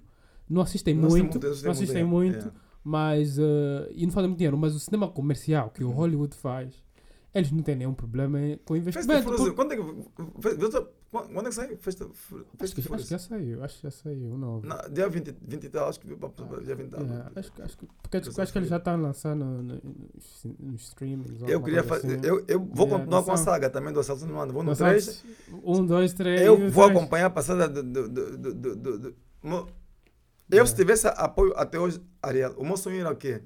não assistem assistem muito, eles não assistem muito, yeah. mas eh, e não fazem muito dinheiro, mas o cinema comercial que o Uhum. Hollywood faz, eles não têm nenhum problema em- com Festa investimento. Por- quando é que. Festa- Quando é que sai? Festa Fur- Acho Festa que, acho que já saiu, acho que já saiu, não. Dia 20, 20 e tal, acho que dia 20 e tal. Yeah, acho, acho, que- porque acho, Festa acho que eles já estão lançando no, no, no streaming. Eu queria fazer. Eu, eu vou Yeah, continuar com a saga também do Assalto no Mando. Vou no 3. Um, dois, três. Eu vou três. acompanhar a passada do. do, do, do, do, do, Eu, se tivesse apoio até hoje, Ariel, o meu sonho era o quê?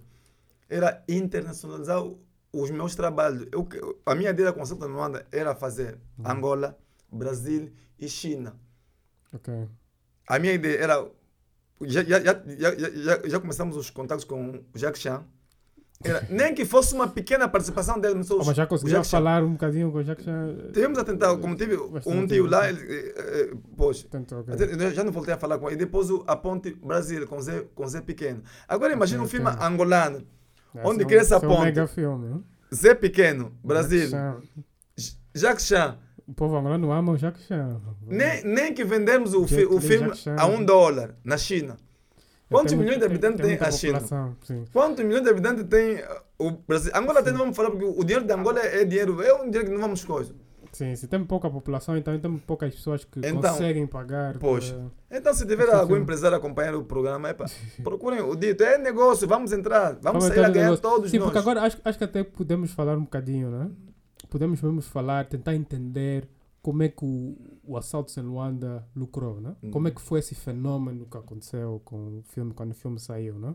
Era internacionalizar o- os meus trabalhos. Eu, a minha ideia com o Assalto no Mando era fazer Angola, Brasil e China. Ok. A minha ideia era. Já, já, já, já, já, começamos os contatos com o Jacques Chan. Era, nem que fosse uma pequena participação dele seus. Oh, mas já conseguiu falar um bocadinho com o Jacques Chan? Tivemos a tentar, como tive um tio lá, ele, eh, eh, pois, Tentou, ok. até- eu já não voltei a falar com ele. E depois o- a Ponte Brasil, com Zé, com Zé Pequeno. Agora imagina um Ok, filme angolano. Onde é um- cria essa esse é um ponte? mega filme. Zé Pequeno, Brasil. Jacques Chan. O povo angolano ama o Jacques Chan. Nem, nem que vendermos o, fi, o filme a um dólar na China. Quantos Tem milhões de habitantes tem, muita a China? Sim. Quantos milhões de habitantes tem o Brasil? Angola até não vamos falar, porque o dinheiro de Angola é dinheiro, é um dinheiro que não vamos coisa. Sim, se tem pouca população, então tem poucas pessoas que Então, conseguem pagar. poxa, para- Então, se tiver algum empresário acompanhando o programa, epa, procurem o dito. É negócio, vamos entrar, vamos Vamos sair a ganhar negócio. todos Sim, nós. porque agora acho, acho que até podemos falar um bocadinho, né? Podemos mesmo falar, tentar entender como é que o, o assalto em Luanda lucrou, né? Hum. Como é que foi esse fenômeno que aconteceu com o filme, quando o filme saiu, né?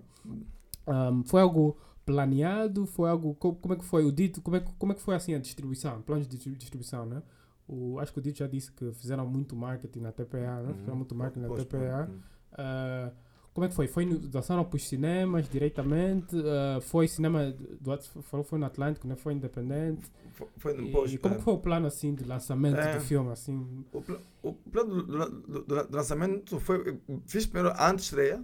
Um, foi algo planeado? Foi algo... co- Como é que foi o dito? Como é, que- como é que foi assim a distribuição? Planos de distri- distribuição, né? O, acho que o Dito já disse que fizeram muito marketing na TPA, né? Fizeram muito marketing na TPA. Ah, como é que foi? Foi lançaram para os cinemas diretamente? Ah, foi cinema do falou foi no Atlântico, não foi independente? Foi, foi no E como é. que foi o plano assim de lançamento É. do filme assim? O, pla- o plano do, do- do- lançamento foi. Fiz primeiro a antestreia,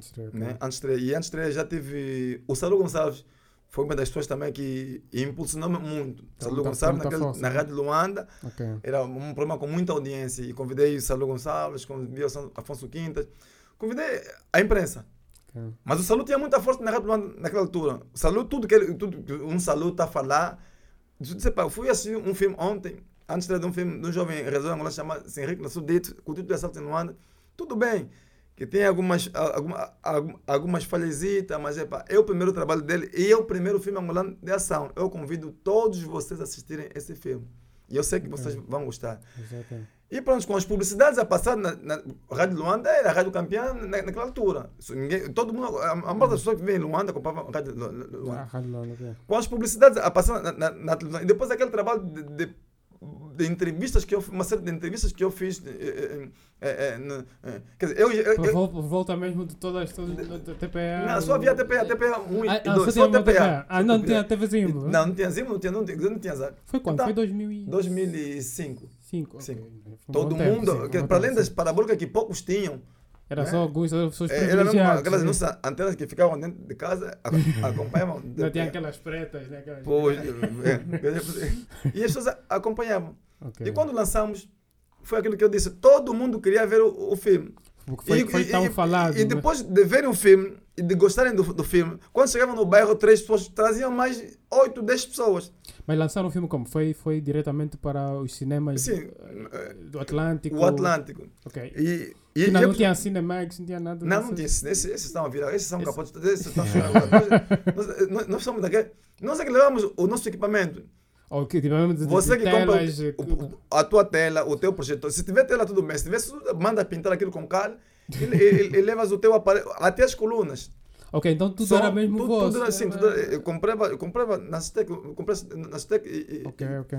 Sei, ok. né? Antestreia. E a antestreia já tive. O Salu Gonçalves foi uma das pessoas também que impulsionou-me muito. Tá muita- Gonçalves, muita naquele, força, na? Rádio Luanda, Ok. era um programa com muita audiência. E convidei o Salu Gonçalves, convidei o Afonso Quintas, convidei a imprensa. ok. Mas o Salu tinha muita força na Rádio Luanda naquela altura. O tudo que, ele, tudo um Salu está a falar. Eu fui assistir um filme ontem, antes de um filme de um jovem resolve chamado Henrique Nassau Dito, com o título de Assalto em Luanda. Tudo bem, que tem algumas, alguma, algum- algumas falhasitas, mas é pá, é o primeiro trabalho dele e é o primeiro filme angolano de ação. Eu convido todos vocês a assistirem esse filme. E eu sei que vocês vão gostar. Exato. E pronto, com as publicidades a passar na, na Rádio Luanda, era a Rádio Campeã na, naquela altura. Isso, ninguém, todo mundo, a, a maioria das pessoas que vêm em Luanda compravam Rádio Lu- Lu- Ah, Luanda. Rádio Luanda. Com as publicidades a passar na, na, na televisão. E depois aquele trabalho de, de, de entrevistas que eu uma série de entrevistas que eu fiz. eh, eh, eh, quer dizer, eu. eu, Por eu vol- por volta mesmo de todas, todas da TPA. não, só havia TPA, TPA 1 e Ah, ah, 2. só Só uma TPA. Ah, não tinha TVzinho. Não, não tinha Zimo, não tinha, não tinha, não tinha Zap. Foi quando? Então, Foi 2005. 2005. Cinco. Sim. ok. Foi um Todo tempo, mundo, sim, um bom para além das parabólicas que poucos tinham, Era né? só alguns pessoas É, Era mesmo privilegiadas. aquelas nossas antenas que ficavam dentro de casa, acompanhavam. Não tinha aquelas pretas, né? Aquelas... Pois, é, e as pessoas acompanhavam. Ok. E quando lançamos, foi aquilo que eu disse. Todo mundo queria ver o, o filme. Porque foi, foi tão falado. E depois de verem o filme e de gostarem do, do filme, quando chegavam no bairro, três pessoas traziam mais 8, 10 pessoas. Mas lançaram o filme como? Foi, foi diretamente para os cinemas Sim, eh, do Atlântico? O Atlântico. Ok. E, e, não, não tinha Cinemax, não tinha nada Não, não tinha. Esses, esses estão a virar, esses são Esse- capotes, esses estão nós, nós, nós somos daquele. Nós é que levamos o nosso equipamento. De, Você que compra telas, eh, o- a tua tela, o teu projetor. Se tiver tela, tudo bem. Se tiver, manda pintar aquilo com cal e, e, e levas o teu aparelho, até as colunas. Ok, então tudo Só- era mesmo tudo, vosso. Tudo era assim. Tudo, eu comprava, eu comprava na Stec, comprei na Stec e, Ok, ok.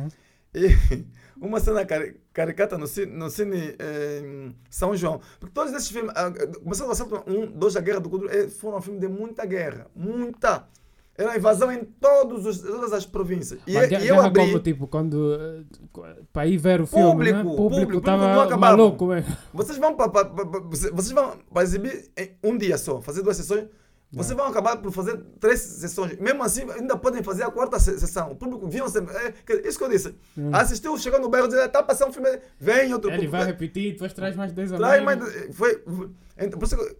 E uma cena cari- caricata no cine, no cine eh, São João. Porque todos esses filmes, ah, começando a ser um, dois, a Guerra do Kuduro, eh, foram filmes de muita guerra. Muita. Era invasão em todos os, todas as províncias. E, Mas e guerra eu abri. como, tipo, quando... eh, para ir ver o filme, Público, né? público, estava maluco, é. Vocês vão para vocês vão para exibir um dia só, fazer duas sessões. Vocês vão acabar por fazer três sessões. Mesmo assim, ainda podem fazer a quarta se- sessão. O público viu sempre. É, isso que eu disse. Assistiu, chegou no bairro, dizia, está passando um filme, vem outro Ele público. vai repetir, depois traz mais 10 Traz mais. Foi, então, por, isso que,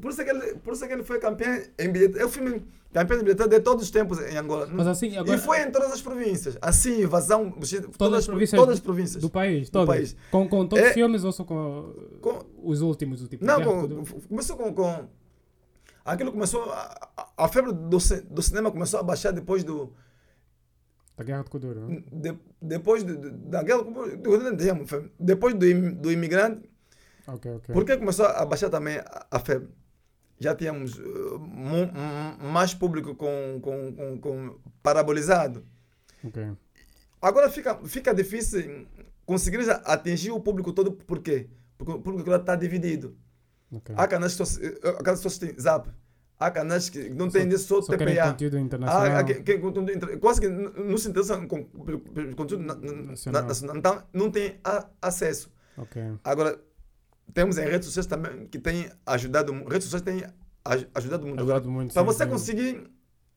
por, isso que ele, por isso que ele foi campeão em bilheteria. É o filme campeão de bilheteria de todos os tempos em Angola. Mas assim, agora... e foi em todas as províncias. Assim, invasão. Todas, Todas as províncias, todas as do- províncias. do país, Do todas. país. Com, com todos os É- filmes ou só com, Com- os últimos? O tipo Não, com- do- começou com, com. Aquilo começou. A, a- febre do, do cinema começou a baixar depois do. Da Guerra do Kuduro. né? de- depois do- da guerra. do- Depois do, do imigrante. Ok, ok. Porque começou a baixar também a, a febre. Já tínhamos uh, mais público com, com, com, com parabolizado. Ok. Agora fica, fica difícil conseguir atingir o público todo. Por quê? Porque o público está dividido. Ok. Há canais que só, eh, há canais que só têm zap. Há canais que não têm nem só, Só TPA. conteúdo Há, internacional. há que, que, conteúdo inter- quase que não se interessam com conteúdo na- na- Nacional. na- nacional. Então, não tem a- acesso. Ok. Agora, temos em redes sociais também que têm ajudado. Redes sociais têm aj- ajudado muito. Ajudado muito, Para você sim. conseguir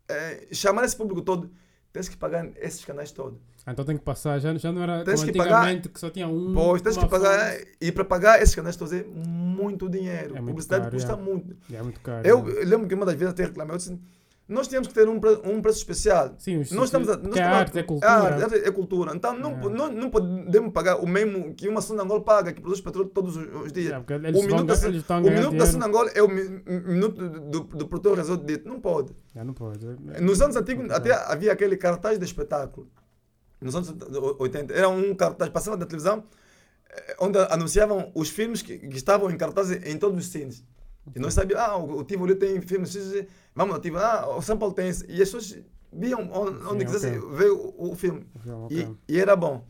eh, chamar esse público todo, tens que pagar esses canais todos. Ah, Então tem que passar. Já, já não era Tens que pagar- que só tinha um. Pois, tens que pagar. fonte. E para pagar esses canais todos é muito dinheiro. É muito Publicidade caro, custa é. muito. É muito caro. Eu né? lembro que uma das vezes até reclamei, eu disse, nós tínhamos que ter um, um preço especial. Sim, Nós estamos a, nós é arte, é cultura. arte, arte é cultura. Então não, É. não, não podemos pagar o mesmo que uma Sonangol paga, que produz petróleo todos os, dias. É, o minuto, da, o minuto da é o mi- mi- minuto do, do, produtor resolve dito. Não pode. Já não pode. É- Nos anos antigos é- até havia aquele cartaz de espetáculo. Nos anos 80 era um cartaz, passava na televisão, eh, onde anunciavam os filmes que, que estavam em cartaz em todos os cines. E nós sabíamos, ah, o, Tivoli tem filmes, vamos ao Tivoli, ah, o São Paulo tem esse. E as pessoas viam onde, onde Sim, quisessem ok. ver o, o filme. Ok. E, e era bom.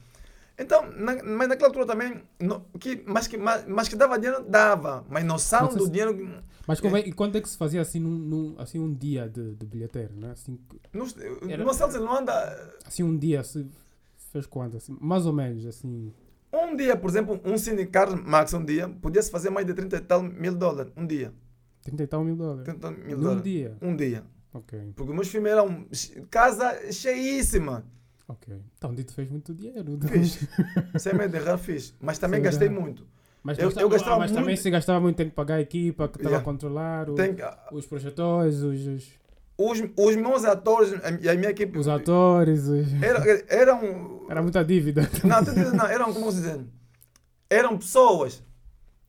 Então, na, mas naquela altura também, no, que, mas, que, mas, mas que dava dinheiro, dava. Mas noção Mas do se- dinheiro. Mas como é, e quanto é que se fazia assim, num, num- assim um dia de, de bilheteiro, né? Assim, No, Era- no Celso não anda. assim um dia, se fez quanto? Assim, mais ou menos, assim. Um dia, por exemplo, um Cine Carl Max, um dia, podia-se fazer mais de 30 e tal mil dólares. Um dia. 30 e tal mil dólares. 30 mil Num dólares. dia. Um dia. Ok, Porque meus filmes eram casa cheíssima. ok. Então, Dito fez muito dinheiro. Fiz. Sem medo de errar, fiz. Mas também Sim, gastei é. muito. Mas, Eu- gastava, eu gastava mas também muito- se gastava muito tempo pagar a equipa que estava Yeah. a controlar, o- Tem, os projetores, os, os, os, os meus atores e a minha equipe os atores. Os... eram, eram Era muita dívida. Não, não, eram, como se diz, eram pessoas.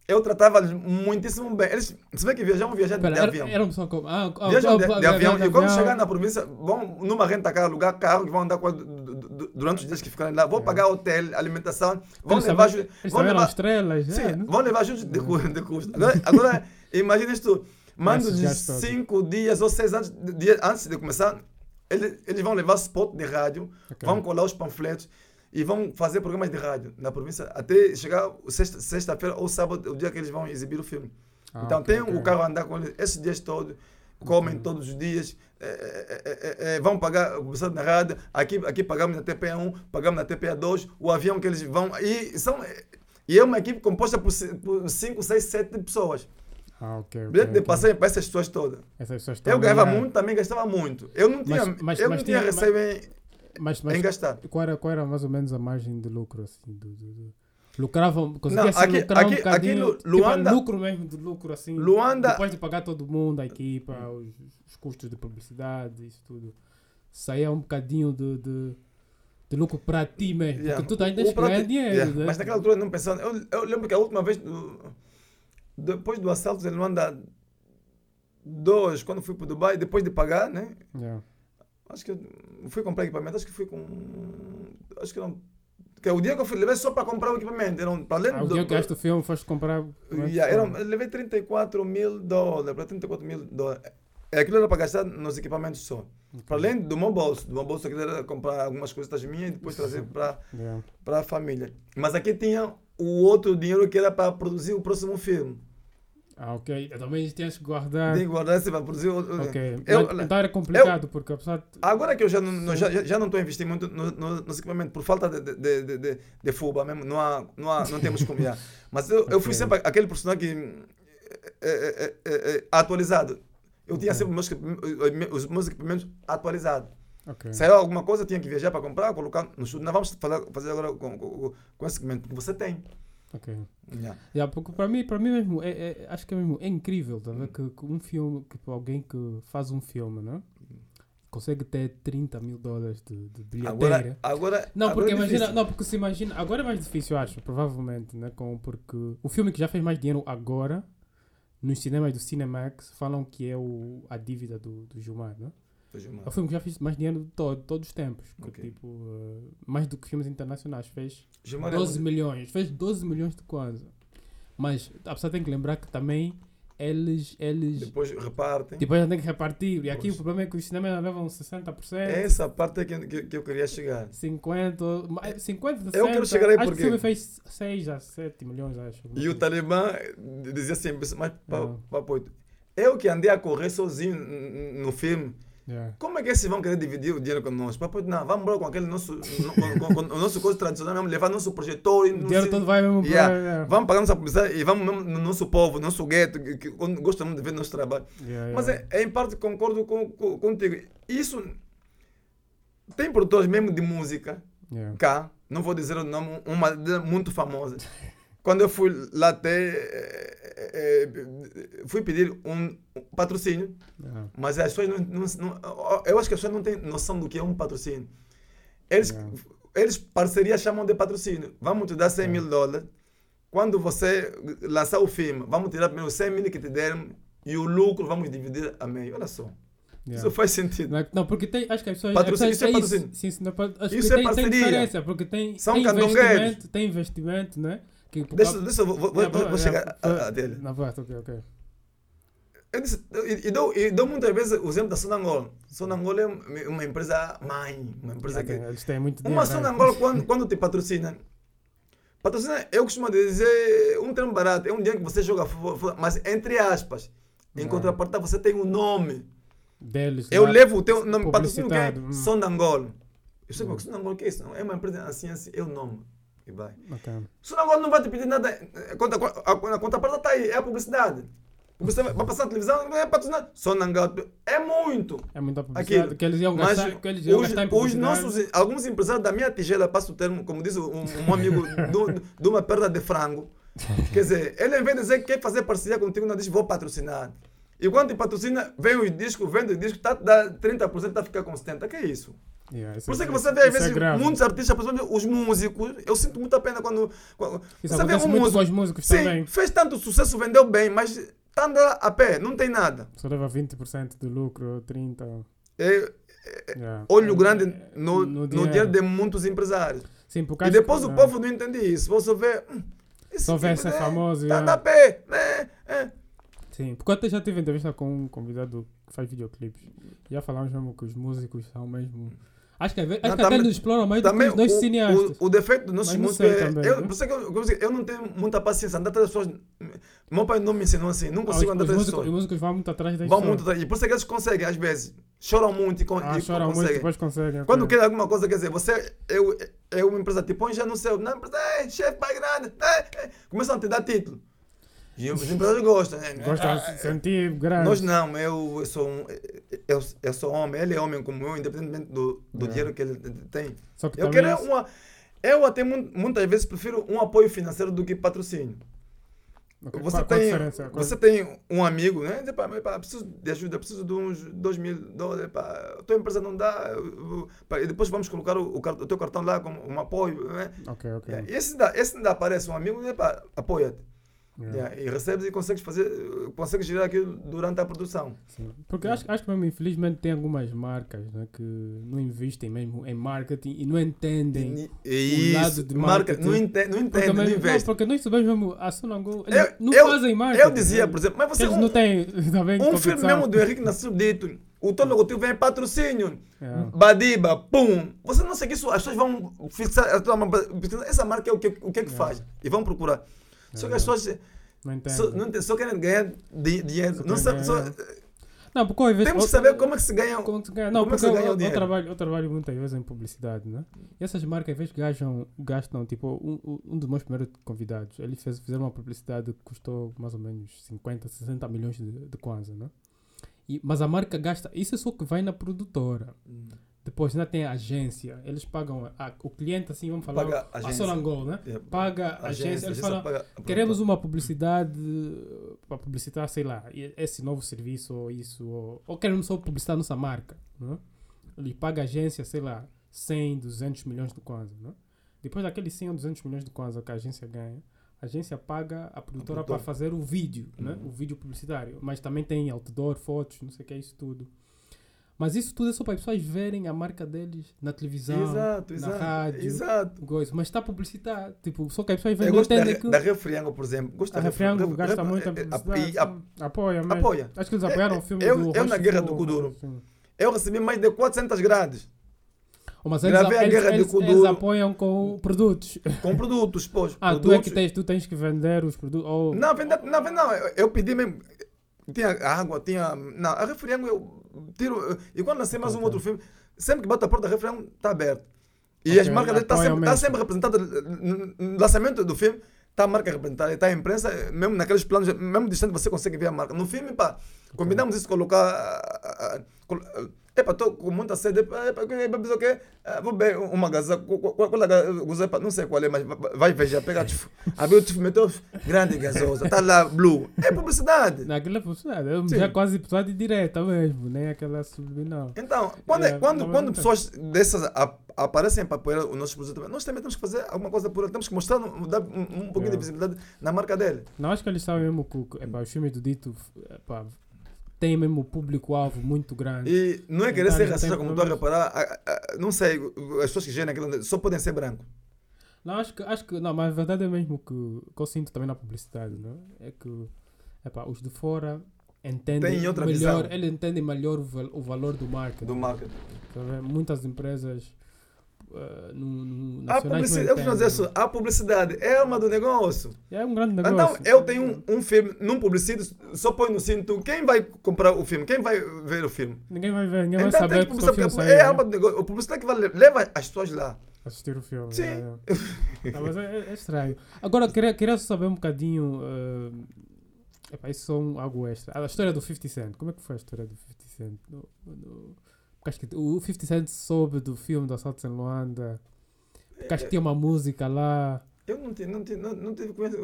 Eu tratava-lhes muitíssimo bem. Eles, se vê que viajavam, viajavam de Pera, avião. era, era uma pessoa como. Ah, ah, Viajam ah, de, ah, de avião. de E quando avião. chegar na província, vão numa renta car alugar carro que vão andar a- durante os dias que ficarem lá. Vão pagar hotel, alimentação. Vão Eles levar. ju- eles Vão eram levar estrelas. sim, é, né? vão levar juntos de, de custo. Agora, agora imagina isto. Esses de cinco dias ou seis antes, de- dias antes de começar. Eles, eles vão levar spot de rádio, Ok. vão colar os panfletos e vão fazer programas de rádio na província até chegar sexta- sexta-feira ou sábado, o dia que eles vão exibir o filme. Ah, então ok, tem ok. o carro a andar com eles esses dias todos, comem todos os dias, eh, eh, eh, eh, vão pagar publicidade na rádio, aqui, aqui pagamos na TPA1, pagamos na TPA2, o avião que eles vão. E, são, e é uma equipe composta por 5, 6, 7 pessoas. Ah, ok. ok, Bilhete de ok. passagem para essas pessoas todas. Essas pessoas Eu ganhava é. muito, também gastava muito. Eu não tinha, Mas- mas- eu mas não tinha tinha- receio em, Mas, em mas gastar. qual, era, qual era mais ou menos a margem de lucro assim, do, do, do- Lucravam, conseguia Não, aqui- lucrar um aqui- bocadinho. aqui tipo, Luanda- lucro mesmo, de lucro assim. Luanda, Depois de pagar todo mundo, a equipa, os, os custos de publicidade, isso tudo. Saía um bocadinho de, de, de lucro para ti mesmo. Yeah. Porque tu ainda ganhar dinheiro. yeah, né? Mas naquela altura não pensava. Eu, eu lembro que a última vez, depois do assalto em Luanda 2, quando fui para Dubai, depois de pagar, né? Yeah. Acho que eu fui comprar equipamento, acho que fui com. Acho que não. Que o dia que eu fui, levei só para comprar o equipamento. Era um, para além Ah, o do- dia que gaste o filme, foste comprar. é que Yeah, chama? era, eu levei 34 mil dólares, para 34 mil dólares. É, Aquilo era para gastar nos equipamentos só. Para além do meu bolso. Do meu bolso aquilo era comprar algumas coisas minhas e depois trazer para Yeah. para a família. Mas aqui tinha o outro dinheiro que era para produzir o próximo filme. Ah, ok. Eu também tinhas que guardar. Tem que guardar esse para produzir o. Ok. Eu- Mas, então era complicado, porque apesar de. Agora que eu já não, já, já- não estou a investir muito no, no, nos equipamentos por falta de, de, de, de, de fuba mesmo, não, há, não, há, não temos como. já. Mas eu, eu fui sempre aquele personagem é, é, é, atualizado. Eu tinha sempre meus, os meus equipamentos atualizados. Ok. Saiu alguma coisa, tinha que viajar para comprar, colocar no. Não vamos falar, fazer agora com, com, com esse equipamento, porque você tem. Ok. Yeah. Yeah, porque para mim, para mim mesmo, é, é- acho que é mesmo é incrível tá que, que um filme, que para alguém que faz um filme, né? consegue ter 30 mil dólares de, de bilheteira. Agora, agora. não, porque é imagina, difícil. não, porque se imagina, agora é mais difícil, eu acho, provavelmente, né? Com, porque o filme que já fez mais dinheiro agora, nos cinemas do Cinemax, falam que é o, a dívida do, do Gilmar, né? É o filme que já fez mais dinheiro de todo, todos os tempos. que, Ok. Tipo, eh, mais do que filmes internacionais. Fez Gilmar é 12 muito- milhões. Fez 12 milhões de coisa. Mas a pessoa tem que lembrar que também eles. eles Depois repartem. depois tem que repartir. E aqui Pois. o problema é que os cinemas levam 60%. É essa parte que, que, que eu queria chegar. 50, mais- 50, 60. Eu quero chegar aí porque- que o filme fez 6 a 7 milhões, acho. E o Talibã dizia assim, mas Não. para eu que andei a correr sozinho no filme, Yeah. como é que esses vão querer dividir o dinheiro conosco? Papo, não, vamos embora com aquele nosso, no- com, com- com o nosso coisa tradicional, mesmo, levar nosso projetor. O dinheiro sei- todo vai mesmo para. Yeah. Yeah. Vamos pagar nossa publicidade e vamos mesmo no nosso povo, no nosso gueto, que, que onde gosta muito de ver nosso trabalho. Yeah, Mas é, é em parte concordo com, com- contigo. Isso tem produtores mesmo de música cá, não vou dizer o nome, uma muito famosa. Quando eu fui lá até, eh, eh, fui pedir um patrocínio, Yeah. mas as pessoas não, não, não- eu acho que as pessoas não têm noção do que é um patrocínio. Eles, eles parceria chamam de patrocínio. Vamos te dar 100 mil dólares. Quando você lançar o filme, vamos tirar primeiro 100 mil que te deram e o lucro vamos dividir a meio. Olha só. Yeah. Isso faz sentido. Não, é- não, porque tem, acho que as pessoas. Patrocínio, isso é patrocínio. Sim, sim, não, acho Isso que é tem, tem parceria. diferença, porque tem, São tem investimento, tem investimento, né? Que, Deixa, deixa eu vou, vou, vou- vou yeah, chegar a, a dele. Na voz, ok, ok. Eu disse, e, e dou, e dou muitas vezes o exemplo da Sonangol. Sonangol é uma- uma empresa mãe, uma empresa que... Eles têm muito dinheiro. Uma né? Sonangol, quando, quando te patrocina, patrocina, eu costumo dizer, um termo barato, é um dinheiro que você joga fora, mas entre aspas. Em Não. contrapartida, você tem um nome. Deles. Eu lá, levo o teu nome, patrocínio que é publicitado, hum. Sonangol. Eu sei Hum. que Sonangol, o que é isso? Não, é uma empresa assim, assim, é o nome. E vai. Ok. Sonangol não vai te pedir nada, a conta- a, a contrapartida está aí, é a publicidade. Publicidade vai passar na televisão, não é patrocinado. Sonangol, é muito. É muita publicidade Aquilo. que eles iam Mas gastar, que eles iam os, os nossos, alguns empresários da minha tigela, passo o termo, como diz um, um amigo, de, de uma perda de frango. Quer dizer, ele em vez de dizer que quer fazer parceria contigo, não diz vou patrocinar. E quando te patrocina, vem os discos, vende os discos, tá, dá 30%, tá ficar com 70%. Que é isso? Yeah, Por isso é que você vê, às é vezes, grave. muitos artistas, principalmente os músicos, eu sinto muita pena quando. quando Isso você vê um muito músico. com os músicos Sim, também. fez tanto sucesso, vendeu bem, mas está andando a pé, não tem nada. Só leva 20% do lucro, 30%. É Yeah. olho É- grande é- no, no dinheiro de muitos empresários. Sim, E depois que- o é. povo não entende isso. Você vê. hum, Só vê tipo, ser né, famoso, Tá yeah. a pé, né? É. Sim, porque eu até já tive entrevista com um convidado que faz videoclipes. Já falamos mesmo que os músicos são mesmo. Acho que, acho Não, que até também- nos exploram mais do que Também os nossos o, cineastas. o, o defeito dos nossos não músicos sei é. também, eu, né? por isso é que eu, eu, não tenho muita paciência. Andar atrás das pessoas. Meu pai não me ensinou assim. Não Ah, os, consigo andar os atrás das músicos, os pessoas. músicos vão muito atrás das Vão pessoas. muito atrás. E por isso é que eles conseguem, às vezes. Choram muito e, con Ah, e choram muito, conseguem. depois conseguem. Quando quer alguma coisa, quer dizer, você eu, é uma empresa põe já no céu, na empresa, é, chefe, pai grande, é, é. começam a te dar título. E os empresários gostam, né? Gostam de se sentir grande. Nós não, eu, eu sou um, eu, eu sou homem, ele é homem como eu, independentemente do, do É. dinheiro que ele tem. Só que Eu quero uma. Eu até mu- muitas vezes prefiro um apoio financeiro do que patrocínio. Ok, Você, qual- tem, diferença? Qual- você tem um amigo, né? Diz, pá, mas, pá, preciso de ajuda, preciso de uns 2 mil dólares. Pá, a tua empresa não dá. pá, e depois vamos colocar o, o o teu cartão lá como um apoio. Né? Ok, ok. Yeah, Esse, ainda, esse ainda aparece um amigo, né, pá, apoia-te. Yeah. Yeah, e recebes e consegues fazer, consegues gerar aquilo durante a produção. Sim. Porque acho, acho que mesmo, infelizmente, tem algumas marcas né, que não investem mesmo em marketing e não entendem. E, o lado de marca, marketing. não entende, não Porque, entende, não mesmo, não, porque nós sabemos mesmo, a Sonangol, eles Eu- não eu- fazem marketing. Eu dizia, né? por exemplo, mas você Eles um, não têm também um filme mesmo do Henrique Nascimento Dito, o teu logotipo vem patrocínio. É. Badiba, pum. Você não segue isso, as pessoas vão fixar, a tua marca, essa marca é o que, o que é que faz. E vão procurar. Só que as pessoas Não entendem. só, não só querem ganhar di- dinheiro. Só Não sabe, só. Não, porque invés temos que saber como é que se ganha. Como que se ganha? Não, como é que porque se ganha eu, o eu, trabalho, eu trabalho muitas vezes em publicidade, né? E essas marcas, às vezes, gastam, gastam tipo, um, um- dos meus primeiros convidados, ele fez, fizeram uma publicidade que custou mais ou menos 50, 60 milhões de, de kwanza, né? E, mas a marca gasta, isso é só que vai na produtora. Depois ainda tem a agência, eles pagam, a- o cliente, assim, vamos falar, Paga a agência. Solangol, né? É, Paga a agência, eles falam, Queremos uma publicidade para publicitar, sei lá, esse novo serviço ou isso, ou, ou queremos só publicitar nossa marca. Né? Ele paga a agência, sei lá, 100, 200 milhões de kwanza. Né? Depois daqueles 100 ou 200 milhões de kwanza que a agência ganha, a agência paga a produtora para fazer o vídeo, né? Uhum. o vídeo publicitário. Mas também tem outdoor, fotos, não sei o que é isso tudo. Mas isso tudo é só para as pessoas verem a marca deles na televisão, Exato, na exato. rádio, Exato. coisa. mas está a publicitar. Tipo, só que as pessoas Eu veem, não gosto da, que... da Refriango, por exemplo. Gosto A da Refriango Refriango. gasta Ref- muito a eh, eh, publicidade. a- apoia mesmo. apoia. Acho que eles apoiaram o filme eu- do eu na Guerra do Kuduro. Eu recebi mais de 400 grades Oh, Mas eles, Gravei a eles, Guerra de eles, Kuduro. eles apoiam com produtos. com produtos, pois. Ah, tu é produtos. que tens, tu tens que vender os produtos. Oh, Não, vende, não, não. Eu, eu pedi mesmo. Tinha água, tinha. Não, a Refriango eu tiro. E quando lancei mais um outro filme, sempre que bato a porta da Refriango, está aberto. E Ok, as marcas dele estão apoiam sempre, tá sempre representadas. No lançamento do filme, está a marca representada, está a imprensa, mesmo naqueles planos, mesmo distante você consegue ver a marca. No filme, pá, combinamos isso, colocar. colo- Epa, estou com muita sede. Epa, o quê? Ah, Vou beber uma gaza. É Não sei qual é, mas vai- já pega. tchuf, Abriu o tchuf, meteu grande gasosa. Está lá, blue. É publicidade. Naquela é publicidade. Eu já quase publicidade direta mesmo, nem aquela subliminal. Então, quando, É, quando, não, quando pessoas dessas aparecem para apoiar os nossos produtos, nós também temos que fazer alguma coisa por ele. Temos que mostrar, dar um, um pouquinho É. de visibilidade na marca dele. Não, acho que eles sabem mesmo que epá, os filmes do Dito epá, têm mesmo público-alvo muito grande. E não é querer Então, ser racista, tem como tu a reparar, a- a- não sei, as pessoas que gerem aquilo só podem ser brancos. Não, acho que, acho que, não, mas a verdade é mesmo que, que eu sinto também na publicidade, não é? É que, epá, os de fora entendem Tem melhor, visão. eles entendem melhor o, o valor do marketing. Do marketing. Tá vendo? Muitas empresas uh, no, no, A publicidade, eu entendem. isso, a publicidade é alma do negócio. É um grande negócio. Então, eu tenho um, um filme, num publicito, só põe no cinto, quem vai comprar o filme? Quem vai ver o filme? Ninguém vai ver, ninguém Então, vai tem saber que que o publicidade, é né? alma do negócio. A publicidade que vai, le- leva as pessoas lá. Assistir o filme. Sim. é, é. Não, mas é, é estranho. Agora, queria, queria saber um bocadinho. Uh, epá, isso é um, algo extra. A história do 50 Cent. Como é que foi a história do 50 Cent? No, no, acho que o 50 Cent soube do filme do Assalto em Luanda. Porque acho que tinha uma música lá. Eu não, não, não, não tive conhec-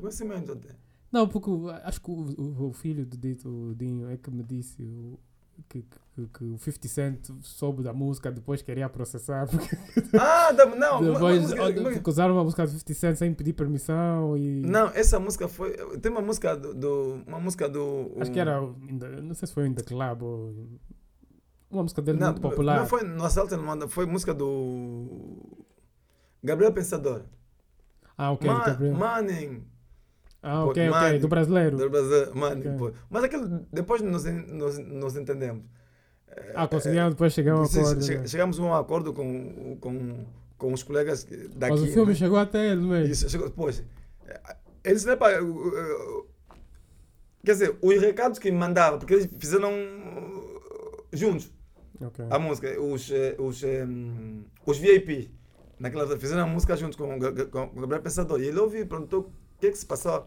conhecimento até. Não, porque acho que o, o, o filho do Dito, Dinho, é que me disse o, que, que, que o 50 Cent soube da música, depois queria processar. Porque Ah, da- não, uma- depois música- ó, porque usaram uma música do 50 Cent sem pedir permissão e. não, essa música foi. Tem uma música do. do- uma música do. Acho que era. não sei se foi in the club ou. Uma música dele Não, muito popular. não foi no Assalto no Manda, foi música do. Gabriel Pensador. Ah, ok, Ma- Gabriel. Manning. ah, pô, ok, ok. Manning. Do brasileiro. Do Brasil, Manning, Ok. pô. Mas aquilo, depois nos, nos, nos entendemos. Ah, conseguiram depois chegar a um acordo. che- né? Chegamos a um acordo com, com, com os colegas daqui. Mas o filme né? chegou até ele mesmo. Isso, chegou, pois, eles né, pá, quer dizer, os recados que mandavam, porque eles fizeram juntos Ok. a música, os, eh, os, eh, os VIP, naquela fizeram a música juntos com, o Ga- com o Gabriel Pensador. E ele ouviu e perguntou o que é que se passou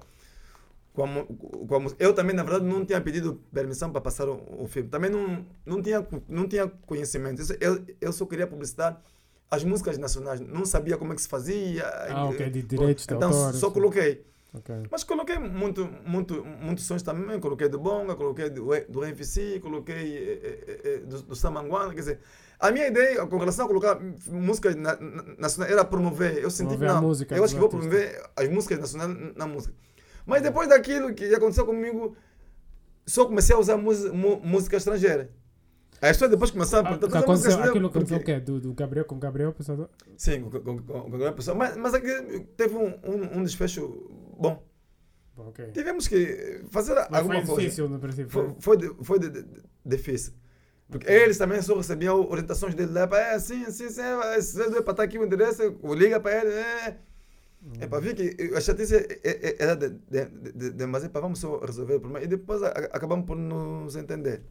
com a, com a música. Eu também, na verdade, não tinha pedido permissão para passar o, o filme. Também não, não, tinha, não tinha conhecimento. Eu, eu só queria publicitar as músicas nacionais, não sabia como é que se fazia. Ah, ok, de direitos de Então autor, só coloquei. Ok. Mas coloquei muito, muito, muitos sons também. Coloquei do Bonga, coloquei do, do MFC, coloquei eh, eh, do, do Samanguana. Quer dizer, a minha ideia com relação a colocar músicas na, na, nacionais era promover. Eu senti Promover que a não. música eu acho que vou promover as músicas nacionais na música. Mas depois daquilo que aconteceu comigo, só comecei a usar música, estrangeira. As pessoas depois começaram a Ah, perguntar, que "Mas a aconteceu, aquilo por aconteceu o quê?" Do, do Gabriel com Gabriel, pensador? Sim, com, com, com, com a pessoa. Mas, mas aqui teve um, um, um desfecho bom. Bom, ok. Tivemos que fazer Mas alguma foi coisa. difícil no princípio. Foi, foi, de- foi de- de- difícil. Porque eles também só recebiam orientações dele lá, é assim, assim, assim, é, se é para estar aqui o endereço, liga para ele, é. É para ver que a chatice é- era de, de, de, para vamos só resolver o problema. E depois a- acabamos por nos entender.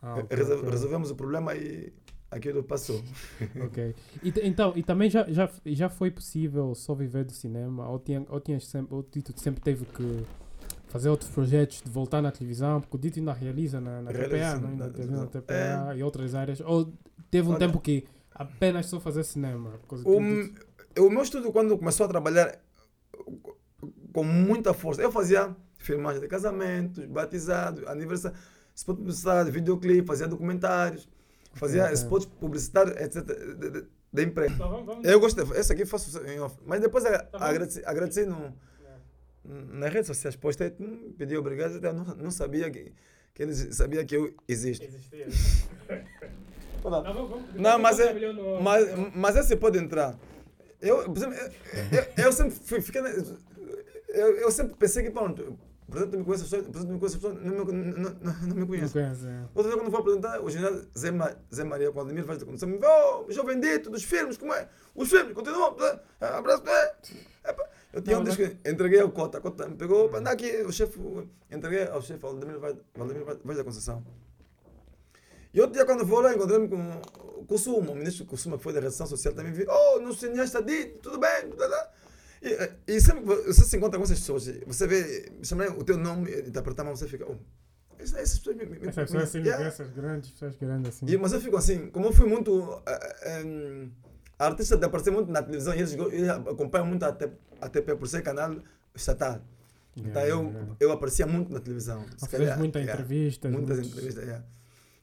Ah, ok, Resol- ok. Resolvemos o problema e aquilo passou. Ok. E, então, e também já, já, já foi possível só viver do cinema? Ou, tinha, ou, tinhas sempre, ou o Tito sempre teve que fazer outros projetos de voltar na televisão? Porque o Dito ainda realiza na, na TPA, Realiza não? é? na na televisão. TPA e outras áreas. Ou teve um Olha- tempo que apenas só fazer cinema? O, Dito- o meu estudo, quando começou a trabalhar com muita força, eu fazia filmagens de casamentos, batizados, aniversário, videoclipe, fazia documentários, fazia ok. spots publicitários, etc. de, de, de emprego. Então, vamos- vamos- Eu gostei, esse aqui faço em off. Mas depois Tá agradeci, agradeci no, nas redes sociais, postei, hum, pedi obrigado, até eu não, não sabia que, que eles sabiam que eu existo. Existia. Não, Não, vamos- Não, mas, é, no- mas, mas esse pode entrar. Eu, por exemplo, eu, eu, eu sempre fui, fiquei, eu, eu sempre pensei que, pronto, por exemplo, tu me conhece, por exemplo, tu me conhece, não me, não, não, não me Não conhece. é. Outra vez, quando vou apresentar, o general Zé, Ma, Zé Maria Valdemir faz começou me oh, jovem dito dos filmes, como é? Os filmes, continuam, é, abraço, é. Eu tinha um Não, disco, entreguei ao Cota, a Cota me pegou, para andar aqui, o chefe, entreguei ao chefe Valdemir Vaz Valdemir Vaz da Conceição. E outro dia, quando vou lá, encontrei-me com o Kusuma, o ministro Kusuma, que foi da Redação Social, também vi, oh, no cineasta dito, tudo bem, blá, blá. E, eh, e sempre você se encontra com essas pessoas, você vê, chamar o teu nome e te apertar a mão, você fica, oh, essas essas pessoas me, me, Essas pessoas assim, Yeah. essas grandes, pessoas grandes assim. E, mas eu fico assim, como eu fui muito eh, em, artista de aparecer muito na televisão, e eles, eles acompanham muito a, T- a TP por ser canal estatal. Então Yeah, eu, yeah. eu aparecia muito na televisão. Calhar, muitas yeah. entrevistas. Muitas muitos- entrevistas, yeah.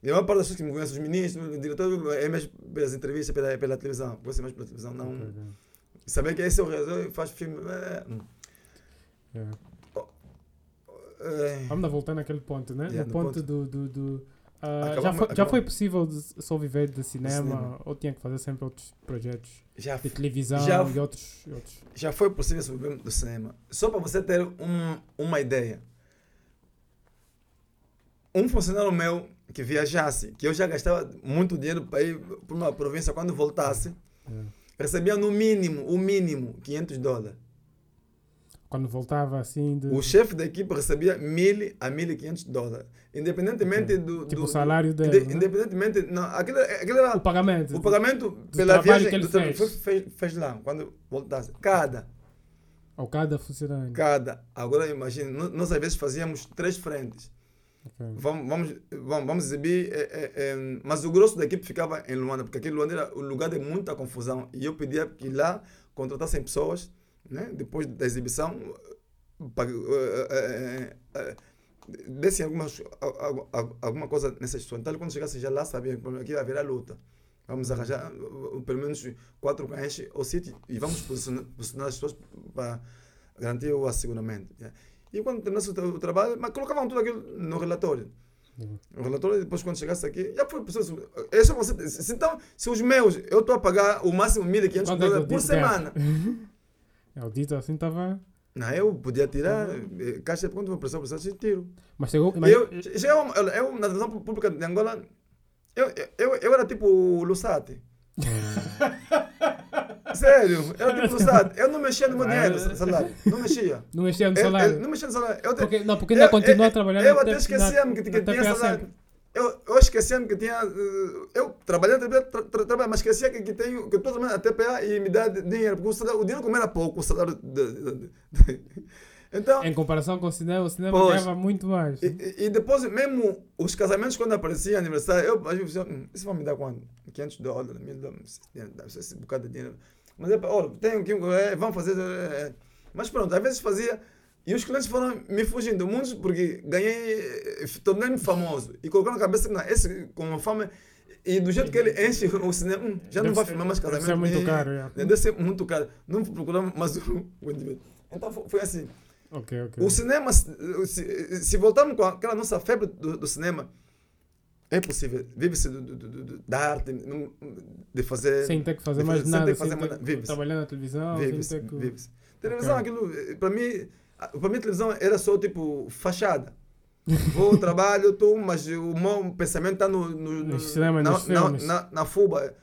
E a maior parte das pessoas que me conhecem, os ministros, o diretor, é mesmo pelas entrevistas, pela, pela televisão. Conhecem mais pela televisão, não. Ok, ok. Saber que esse é o realizador, faz filme. É, hum. Yeah. é, Vamos voltar naquele ponto, né? Yeah, no no ponto, ponto. do. do, do ah, já, foi, já foi possível só viver de cinema, cinema. ou tinha que fazer sempre outros projetos já, de televisão Já e outros. e outros. já foi possível subir do cinema. Só para você ter um, uma ideia. Um funcionário meu que viajasse, que eu já gastava muito dinheiro para ir para uma província quando voltasse, Yeah. Recebia no mínimo, o mínimo, 500 dólares. Quando voltava assim. De, O chefe da equipe recebia 1.000 a 1.500 dólares. Independentemente do, tipo do- o salário do- dele. de- né? Independentemente. Não, aquilo, aquilo era O pagamento. o pagamento pela trabalho viagem que ele do fez. fez, fez lá, quando voltasse. Cada, Ao cada funcionário. cada. Agora imagine, nó- nós às vezes fazíamos três frentes. Vamos, vamos, vamos, exibir, eh, eh, eh, mas o grosso da equipe ficava em Luanda, porque aquele Luanda era o lugar de muita confusão. E eu pedia que lá contratassem pessoas, né, depois da exibição, pag- eh, eh, eh, dessem algumas, alguma coisa nessas pessoas. Então, quando chegasse já lá, sabia que aqui haverá luta. Vamos arranjar pelo menos quatro cães ou sítio e vamos posicionar, posicionar as pessoas para garantir o asseguramento. yeah. E quando terminasse o, o trabalho, mas colocavam tudo aquilo no relatório. Yeah. O relatório, depois quando chegasse aqui, já foi preciso. Esse é você, então, se os meus, eu estou a pagar o máximo 1.500 Quanto é dólares por Dito gasta? semana. É, o dito assim estava. Não, eu podia tirar, eh, caixa, quando vou precisar, precisar, eu tiro. Mas chegou. Mas, Eu, eu, eu, eu, na televisão pública de Angola, eu, eu, eu era tipo o Lusate. Sério, eu tipo Lusate. Eu não mexia no meu dinheiro, salário. Não mexia. não mexia no Eu- eu salário. não mexia no salário. Eu, Porque, não, porque ainda eu- continua eu- a trabalhar Eu até esquecia-me que, que tinha salário. sempre. Eu, eu esquecia-me que tinha. Eu trabalhando, tra, tra, tra, mas esquecia que, que tenho. Que estou trabalhando na TPA e me dá dinheiro. Porque o, salário, o dinheiro como era pouco, o salário. De, de, de, Então, Em comparação com o cinema, o cinema Pois. ganhava muito mais. e, e- e depois, mesmo os casamentos, quando aparecia aniversário, eu às vezes hum, isso vai me dar quanto? 500 dólares, 1000 dólares, esse bocado de dinheiro. Mas é, olha, tenho que, é, vamos fazer. é, é. Mas pronto, às vezes fazia. E os clientes foram me fugindo, muitos porque ganhei, tornei-me famoso. E colocou na cabeça que não, esse com a fama. E do jeito que ele enche o cinema, hum, já não Deve vai ser- filmar mais deve casamento. ser muito e- caro, é. Deve ser muito caro. Não procurar mais o. Então foi, assim. Ok, ok. O cinema, se, se voltarmos com aquela nossa febre do, do cinema, é possível. Vive-se da arte, de fazer. Sem ter que fazer mais sem nada, ter que sem fazer mais nada. trabalhar na televisão, Vive-se. sem que... Vive-se. Televisão, Ok. aquilo, eh, para mim, a- para mim, televisão era só tipo fachada. Vou, trabalho, tu, mas o meu pensamento está no, no, no, Nos cinemas, na, na, na, na fuba,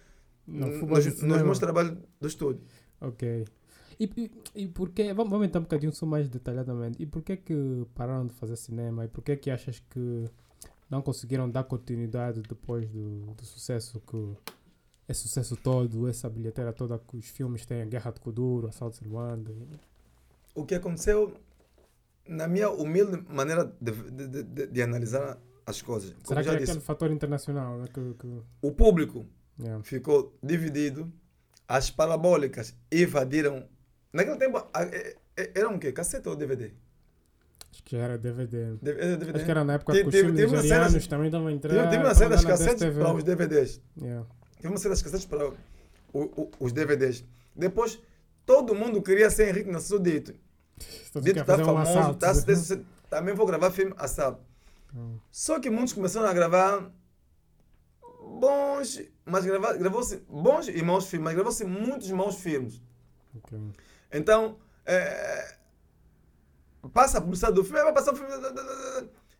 Na nos, fuba nos cinema. meus trabalhos do estúdio. Ok. E, e, e porquê, vamos, vamos entrar um bocadinho só mais detalhadamente. E porquê que pararam de fazer cinema? E porquê que achas que não conseguiram dar continuidade depois do, do sucesso que... Esse sucesso todo, essa bilheteira toda que os filmes têm, a Guerra de Kuduro, Assalto de Luanda. O que aconteceu, na minha humilde maneira de, de, de- de- analisar as coisas, como Será que já é disse, aquele fator internacional? Né? Que, que, o público yeah. ficou dividido, as parabólicas invadiram. Naquele tempo, a- é- é- era um quê? Cassete ou DVD? Acho que era DVD. DVD. Acho que era na época que os filmes uma também estavam. Tive, tive uma série das cassetes DSTV. para os DVDs. Yeah. Tive uma série das cassetes para o- o- os DVDs. Depois, todo mundo queria ser Henrique Nassau Dito. Dito está um famoso, tá, se- também vou gravar filme assalto. Hum. Só que muitos começaram a gravar bons, mas gravou-se bons e maus filmes, mas gravou-se muitos maus filmes. Ok. Então, é, passa a publicidade do filme, vai passar o filme.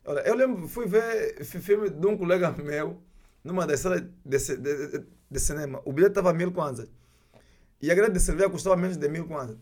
Olha, eu lembro, fui ver fi- filme de um colega meu, numa das salas de, de, de- cinema. O bilhete estava a mil kwanzas. E a grade de cerveja custava menos de mil kwanzas.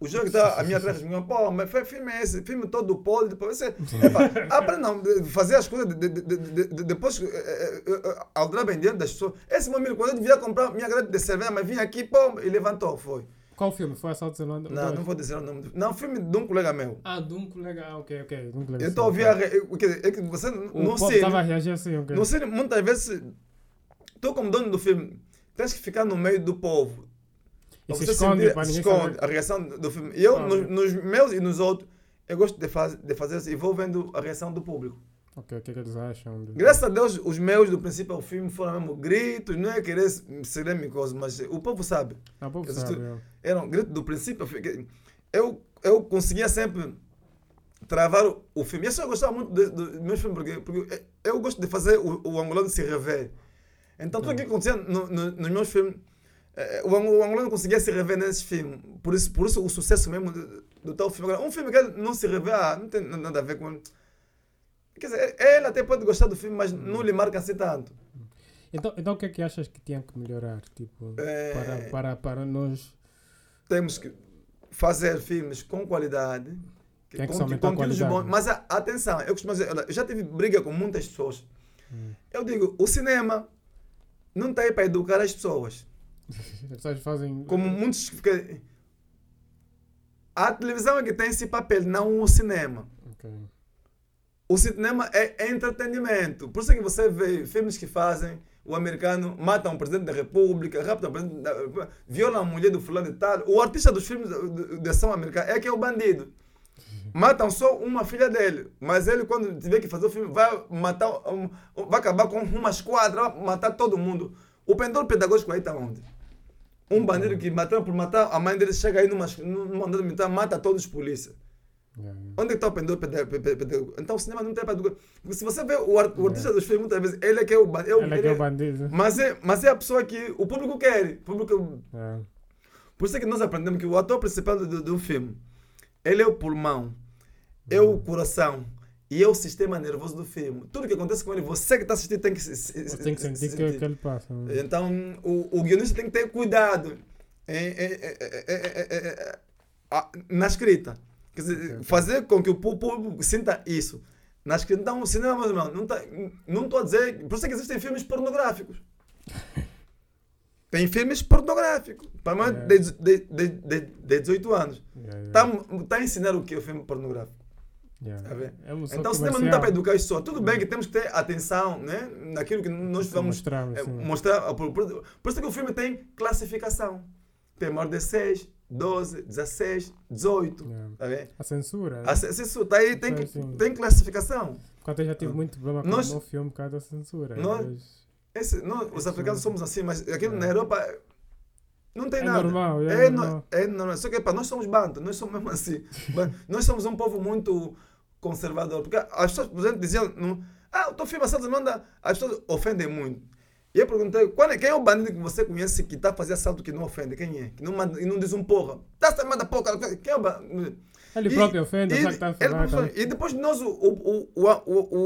O jogo que estava à minha atrás, me pô, mas foi filme é esse? Filme todo podre. Depois você. Epa, aprenda não, de- fazer as coisas de, de, de, de, de- depois, eh, eh, aldrar bem diante das pessoas. Esse meu amigo, quando eu devia comprar minha grade de cerveja, mas vinha aqui, pô, e levantou, foi. Qual filme? Foi Assalto de Luanda? Não, não vou dizer o nome. do- Não, filme de um colega meu. Ah, de um colega. Ah, ok, ok. de um colega Eu estou a ouvir a. re- o que- É que você O não sei. estava a reagir assim, ok. Não sei, muitas vezes. Tu, como dono do filme, tens que ficar no meio do povo. E se esconde sentir- se esconde saber. a reação do filme. E eu, Ah, nos, nos meus e nos outros, eu gosto de, faz, de fazer isso e vou vendo a reação do público. Ok, o que é que eles acham? de- Graças a Deus, os meus do princípio ao filme foram mesmo gritos, não é querer ser coisa, mas o povo sabe. Ah, o povo sabe. é. Eram gritos do princípio Eu, eu conseguia sempre travar o, o filme. Eu só gostava muito do- dos meus filmes, porque, porque eu gosto de fazer o, o angolano se rever. Então, tudo o que acontecia no- no- nos meus filmes, eh, o, o angolano conseguia se rever nesses filmes. Por isso, por isso o sucesso mesmo do, do tal filme. Agora, um filme que não se revê, ah, não tem nada a ver com ele. Quer dizer, ele até pode gostar do filme, mas não lhe marca assim tanto. Então, então o que é que achas que tinha que melhorar? Tipo, É. para, para, para nós. Temos que fazer filmes com qualidade. Tem que com- a conteúdos qualidade. bons. Mas a- atenção, eu costumo dizer, eu já tive briga com muitas pessoas. Hum. Eu digo, o cinema não está aí para educar as pessoas. As pessoas fazem. Como muitos. A televisão é que tem esse papel, não o cinema. Ok. O cinema é entretenimento. Por isso é que você vê filmes que fazem o americano mata um presidente da república, rapta um presidente da viola a mulher do fulano e tal. O artista dos filmes de- ação americana é que é o bandido. Matam só uma filha dele, mas ele quando tiver que fazer o filme vai matar, vai acabar com uma esquadra, vai matar todo mundo. O pendor pedagógico aí está onde? Um bandido que matou por matar, a mãe dele chega aí numa, numa andada militar, mata todos os polícia. Yeah, yeah. Onde é está o pendor pedagógico? Então o cinema não tem para se você vê o, ar- o artista dos filmes, muitas vezes, ele é que é o. Ele é que é o bandido. Mas é, mas é a pessoa que o público quer. O público, É. por isso é que nós aprendemos que o ator principal do, do filme, ele é o pulmão, é o coração e é o sistema nervoso do filme. Tudo que acontece com ele, você que está assistindo tem que, se- tem que sentir sentir. que ele passa. né? Então, o, o guionista tem que ter cuidado na escrita. Quer dizer, fazer com que o público sinta isso. Na escrita. Então, o cinema, meus irmãos, não tá- não estou a dizer. Por isso é que existem filmes pornográficos. Tem filmes pornográficos. Para mais É. de, de, de, de, de 18 anos. Yeah. Yeah, yeah. Está tá a ensinar o que é o filme pornográfico. Yeah. Tá? É um só Então o cinema não está para educar isso só. Tudo bem que temos que ter atenção né, naquilo que nós vamos Mostrar, é, mostrar. Por, por, por isso que o filme tem classificação. Tem maior de 6, 12, 16, 18. Yeah. Tá vendo? A censura. A ce- Isso tá aí, tem, que- Sim. tem classificação. Porque eu já tive muito problema com Nós- o meu filme por causa da censura. Nós- Esse, nós, os africanos é- somos assim, mas aquilo É. na Europa não tem É nada. normal, é é, no- normal. é normal. Só que pá, nós somos banto, nós somos mesmo assim. Nós somos um povo muito conservador. Porque as pessoas, por exemplo, diziam: não, Ah, o teu filme assalto manda. As pessoas ofendem muito. E eu perguntei: qual é, quem é o bandido que você conhece que está a fazer assalto que não ofende? Quem é? Que não, manda, e não diz um porra. Tá, você manda porra. Quem é o bandido? ele E- próprio ofende, e- que está ele também. E depois nós, o, o, o, o,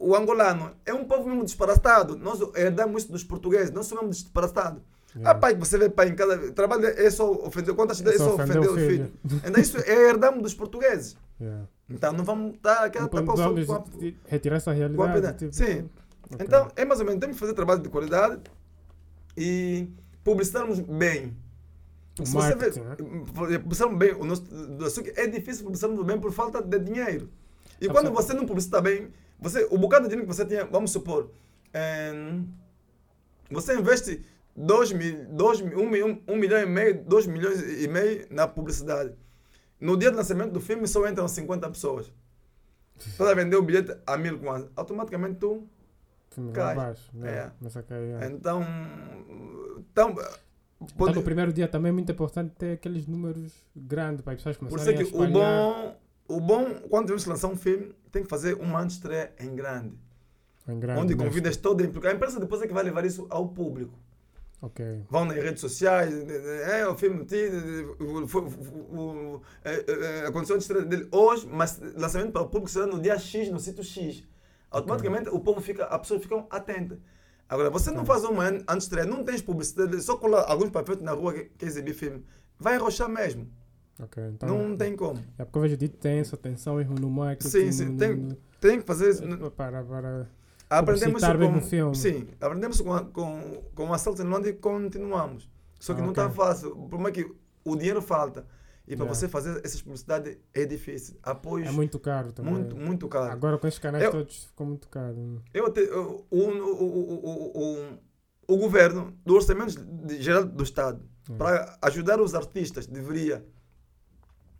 o, o angolano, é um povo mesmo disparatado. Nós herdamos isso dos portugueses, nós somos disparatados. Yeah. Ah, pai, você vê pai em cada trabalho, é só ofender. Quantas vezes é só ofender o filho? Então isso é herdamos dos portugueses. Yeah. Então não vamos estar aquela Não podemos tapar o vamos sol com a- de- retirar essa realidade. tipo, Sim. Ok. Então é mais ou menos, temos que fazer trabalho de qualidade e publicitarmos bem. O Se você vê, marketing, né? publicitarmos bem o nosso açúcar, é difícil publicitarmos bem por falta de dinheiro. E Tá quando você não publicita bem, você, o bocado de dinheiro que você tinha, vamos supor, em, você investe 2 mil, dois, mil, um, milhão, um milhão e meio, 2 milhões e meio na publicidade. No dia do lançamento do filme só entram 50 pessoas. Para vender o bilhete a mil kwanza. Automaticamente tu Cai. abaixo. né? É. A cair, é. Então, então, Então, pode- no primeiro dia também é muito importante ter aqueles números grandes para as pessoas por começarem isso é a que o espalhar. bom, o bom, quando vamos lançar um filme, tem que fazer uma estreia em grande. em grande onde mesmo. convidas toda a empresa. A empresa depois é que vai levar isso ao público. Vão nas redes sociais, é o filme o- aconteceu a estreia dele hoje, mas lançamento para o público será no dia X, no sítio X. Automaticamente o povo fica, as pessoas ficam atentas. Agora, você não faz uma an- antes de estreia, não tens publicidade, só colar alguns papéis na rua que, que exibir filme. Vai arrochar mesmo. Então, não tem como. É porque eu vejo de tenso, tensão mesmo no marketing. Sim, sim, tem- Tem que fazer isso. no- Para, para... Aprendemos com, filme. Sim, aprendemos com, com, com o assalto em Londres e continuamos. Só que Ah, não está fácil. O problema é que o dinheiro falta. E para Yeah. você fazer essas publicidades é difícil. Apoios É muito caro também. muito, muito caro. Agora com esses canais Eu- todos ficou muito caro. Eu te, eu- o, o, o, o, o, o governo, do orçamento geral do Estado, Hum. para ajudar os artistas, deveria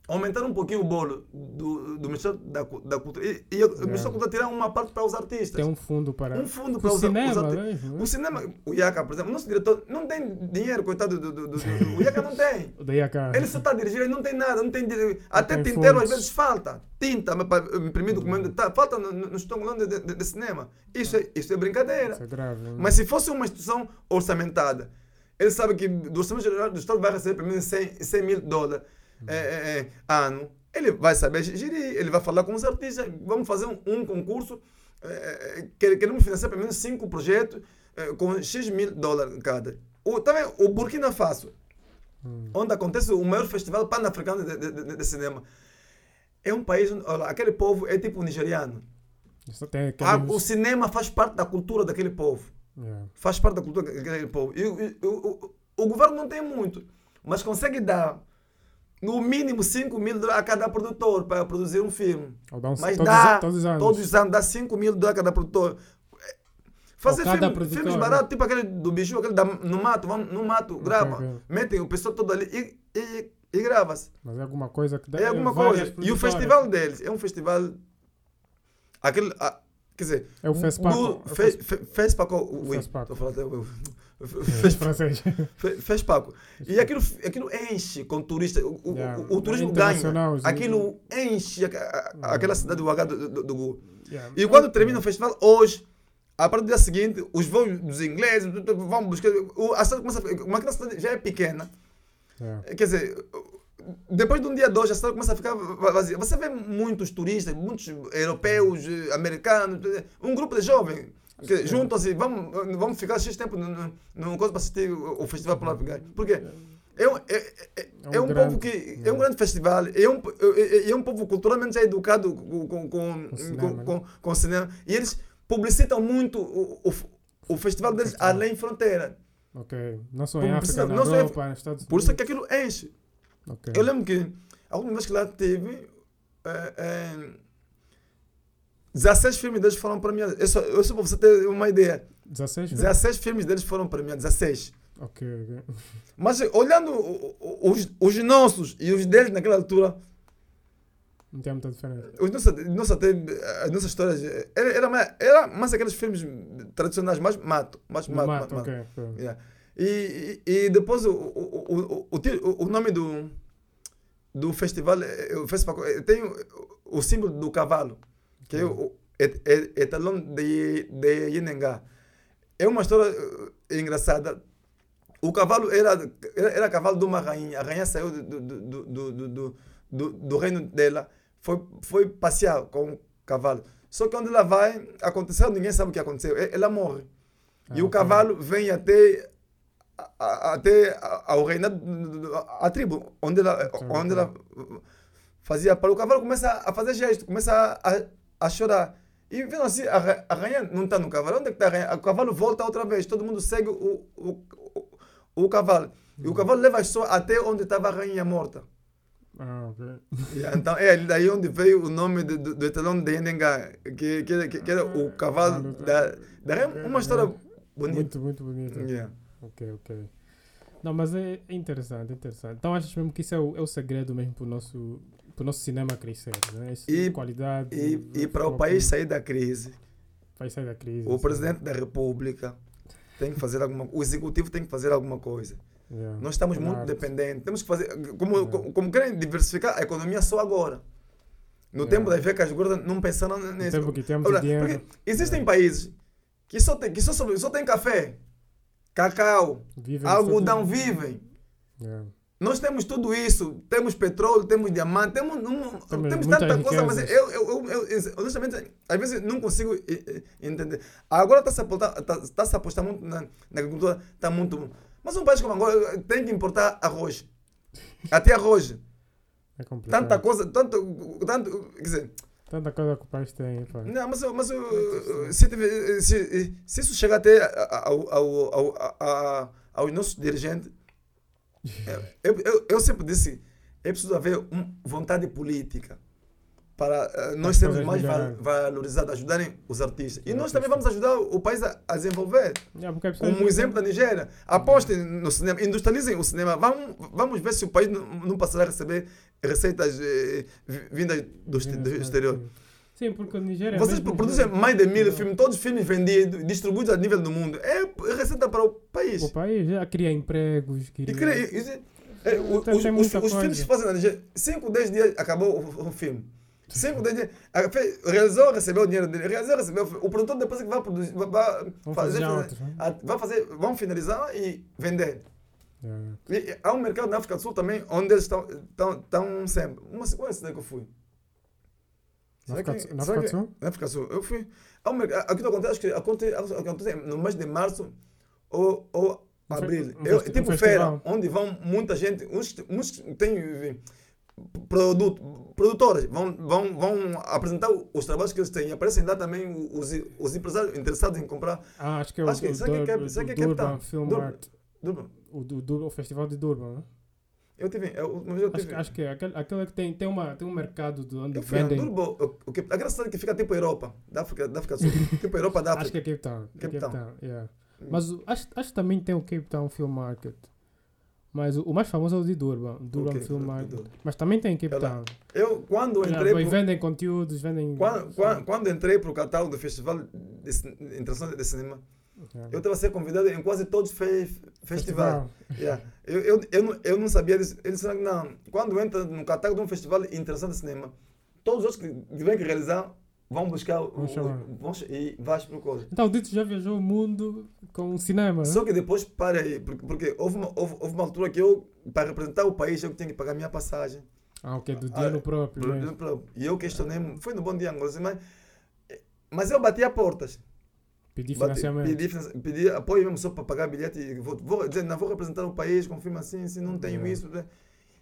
aumentar um pouquinho o bolo do, do Ministério da, da Cultura. E, e o Ministério da Cultura tirar uma parte para os artistas. Tem um fundo para. Um fundo o para os, cinema os artistas. mesmo. né? O cinema, o Yaka, por exemplo, o nosso diretor não tem dinheiro, coitado do. do, do, do- o Yaka não tem. O Daí a cá. Ele só está dirigindo, ele não tem nada, não tem dinheiro. Até tem tinteiro às fontes. vezes falta. Tinta para imprimir documento, tá, falta no, no, de, de, de cinema. Isso é, isso é brincadeira. Isso é grave. né? Mas se fosse uma instituição orçamentada, ele sabe que do orçamento geral do Estado vai receber pelo menos 100, 100 mil dólares. É, é, é, ano. Ele vai saber gerir, ele vai falar com os artistas, vamos fazer um, um concurso, é, é, que- queremos financiar pelo menos cinco projetos é, com X mil dólares cada. O, também o Burkina Faso, Hum. onde acontece o maior festival pan-africano de, de- de- de cinema. É um país, onde, olha, aquele povo é tipo nigeriano. Ah, o cinema faz parte da cultura daquele povo Yeah. faz parte da cultura daquele povo. E, o- e o, o, o governo não tem muito, mas consegue dar no mínimo 5 mil dólares a cada produtor para produzir um filme. Um- Mas todos, dá, todos os anos. todos os anos, dá 5 mil dólares a cada produtor. Fazer cada filme- produtor, filmes né? baratos, tipo aquele do bicho, aquele da, no mato, vamos no mato, grava, ok. metem o pessoal todo ali e, e, e grava-se. Mas é alguma coisa que dá. É alguma coisa. E o festival deles é um festival. Aquele. ah, quer dizer. É o Fespaco. do- É o Fe- Fes- Fe- Fespaco. ui, Fespaco. tô falando até- É, Fes- francês. Fe- Fespaco. E aquilo, aquilo enche com turistas. O, Yeah. o, o turismo É ganha. Aquilo enche a- a- aquela cidade do H do, do, do. Yeah. E quando termina o festival, hoje, a partir do dia seguinte, os voos dos ingleses vão buscar. A cidade começa a. Como aquela cidade já é pequena. Yeah. Quer dizer, depois de um dia, dois, a cidade começa a ficar va- vazia. Você vê muitos turistas, muitos europeus, eh, americanos, um grupo de jovens juntam-se, vamos, vamos ficar X tempo no coisa para assistir o, o festival por lá. Por quê? É um, é, é, é um grande- povo que é um grande festival, é um, é, é um povo culturalmente já educado com, com, com, Com cinema, com, né? com, com cinema. E eles publicitam muito o, o, o festival deles festival. além fronteira. Ok. Não só em África, na não só Europa, nos Estados Unidos. Por isso é que aquilo enche. Ok. Eu lembro que A última vez que lá tive, é, é, 16 filmes deles foram premiados. Eu só, eu só para você ter uma ideia. 16? né? 16 filmes deles foram premiados, 16. Ok, ok. Mas olhando os, os nossos e os deles naquela altura, Não tem muita diferença. os nossa, até, as nossas histórias era, era, mais, era mais aqueles filmes tradicionais, mais mato, mais mato, mato, mato. Yeah. E, e, e depois o, o, o, o, o, nome do, do festival, eh, o festival eh, tem o símbolo do cavalo, que é o et- etalão de, de Yenengá. É uma história eh, engraçada. O cavalo era, era, era cavalo de uma rainha. A rainha saiu do, do, do, do, do, do, reino dela, foi, foi passear com o cavalo. Só que onde ela vai, aconteceu, ninguém sabe o que aconteceu. E- Ela morre. E Ah, o ok. cavalo vem até, até ao reinado, do- do- a tribo, onde ela, onde ela fazia para o cavalo começa a fazer gesto, começa a, a chorar. E vendo assim, a, a rainha não está no cavalo. Onde é que está a rainha? O cavalo volta outra vez, todo mundo segue o, o, o, o cavalo. E o cavalo leva só até onde estava a rainha morta. Ah, ok. E Então é daí onde veio o nome do, do, do etalão de Yenenga, que, que, que, que era o cavalo da, da rainha. Uma história bonita. Muito, muito bonito. Yeah. Ok, ok. Não, mas é é interessante, é interessante. Então achas mesmo que isso é o, é o segredo mesmo para o nosso, pro nosso cinema crescer, né? Esse E- qualidade. E, e para o país sair da crise, Vai sair da crise. o presidente da República tem que fazer alguma o executivo tem que fazer alguma coisa. Yeah. Nós estamos muito dependentes. Temos que fazer. Como, Yeah. como, como querem diversificar a economia só agora. No Yeah. tempo das vecas gordas não pensaram No nisso. tempo que temos Olha, dinheiro. porque existem países que só tem, que só, só tem café, cacau, Vivem algodão, vivem. Nós temos tudo isso, temos petróleo, temos diamante, temos, um- Temos temos tanta coisa, mas riquezas. eu, eu, eu, eu, eu, honestamente, às vezes não consigo eh, eh, entender. Agora está-se a apostar, tá, tá-se a apostar muito na, na agricultura, está muito. Mas um país como Angola eh, tem que importar arroz. Até arroz. É complicado. Tanta coisa, tanto, tanto, quer dizer, Tanta coisa que o país tem. Pá. não, mas, mas eu, se, tiver- se, se isso chegar até ao, ao, ao, a- a- aos nossos dirigentes, eu, eu, eu sempre disse, é preciso haver um, vontade política para eh, nós sermos mais val- valorizados, ajudarem os artistas. E Os nós também vamos ajudar o país a, a desenvolver. É Como o exemplo da Nigéria. Apostem no cinema, industrializem o cinema. Vamos, vamos ver se o país não, não passará a receber receitas eh, vi- vindas do, do exterior. Sim, porque a Nigéria. Vocês mesmo- produzem mais de mil filmes, todos os filmes vendidos, distribuídos a nível do mundo. É receita para o país. O país já cria empregos. E Cria... é- é, o- os, os- os filmes que fazem na Nigéria, 5, 10 dias acabou o, o filme. 5, 10 dias. Realizou, recebeu o dinheiro dele. Realizou, recebeu. o produtor depois é que vai produzir. Vai, vai fazer, outros, né? vai fazer. Vão finalizar e vender. Yeah. E, há um mercado na África do Sul também onde eles estão, sempre. Uma sequência daí que eu fui. Na África que- na África do que- Sul? Na África do Sul. Eu fui. Há um mercado, aquilo acontece, acho que acontece, acontece no mês de março ou, ou abril. um Eu, festi- um tipo feira, onde vão muita gente. Uns, uns têm eh, produto, produtoras, vão, vão, vão apresentar os trabalhos que eles têm. E aparecem lá também os, os empresários interessados em comprar. Ah, acho que é o, Acho que- o é- é Cape Durban Town? Film Durban. Art. Durban. O, do, o festival de Durban, né? Eu tive. Eu, mas eu Acho, tive. que- acho que é aquele, aquele que tem, tem, uma, tem um mercado de onde eu fui a vendem. Durban, o, o, que- aquela cidade que fica tipo Europa, da África, da África Sul. tipo Europa da Acho que África. é Cape Town. é Cape Cape Town. Town, yeah. Mas o- acho, acho que também tem o Cape Town Film Market. Mas o, o mais famoso é o de Durban. Durban Ok, Film Market. Mas também tem Cape É. Town. Eu, quando Já, entrei. e pro- vendem conteúdos, vendem. Quando, quando, quando entrei para o catálogo do Festival de, Internacional de Cinema, Yeah. eu estava a ser convidado em quase todos os fe festivais. Yeah. Eu, eu, eu, não, eu não sabia disso. Eles disseram não. Quando entra no catálogo de um festival internacional de cinema, todos os que tiverem que realizar vão buscar o, o- vão, e vais para o coisa. Então o Dito já viajou o mundo com cinema. né? Só que depois parei, porque, porque houve, uma, houve, houve uma altura que eu, para representar o país, eu tinha que pagar a minha passagem. Ah, ok, do Ah, dinheiro próprio. Pro- mesmo. pro- E eu questionei, foi no Bom Dia Angola, disse, mas, mas eu bati a portas. Pedir financiamento. Pedi, finan- pedi apoio mesmo só para pagar bilhete e vou, vou dizer, não vou representar o país, confirma assim, assim, não tenho Yeah. isso. né?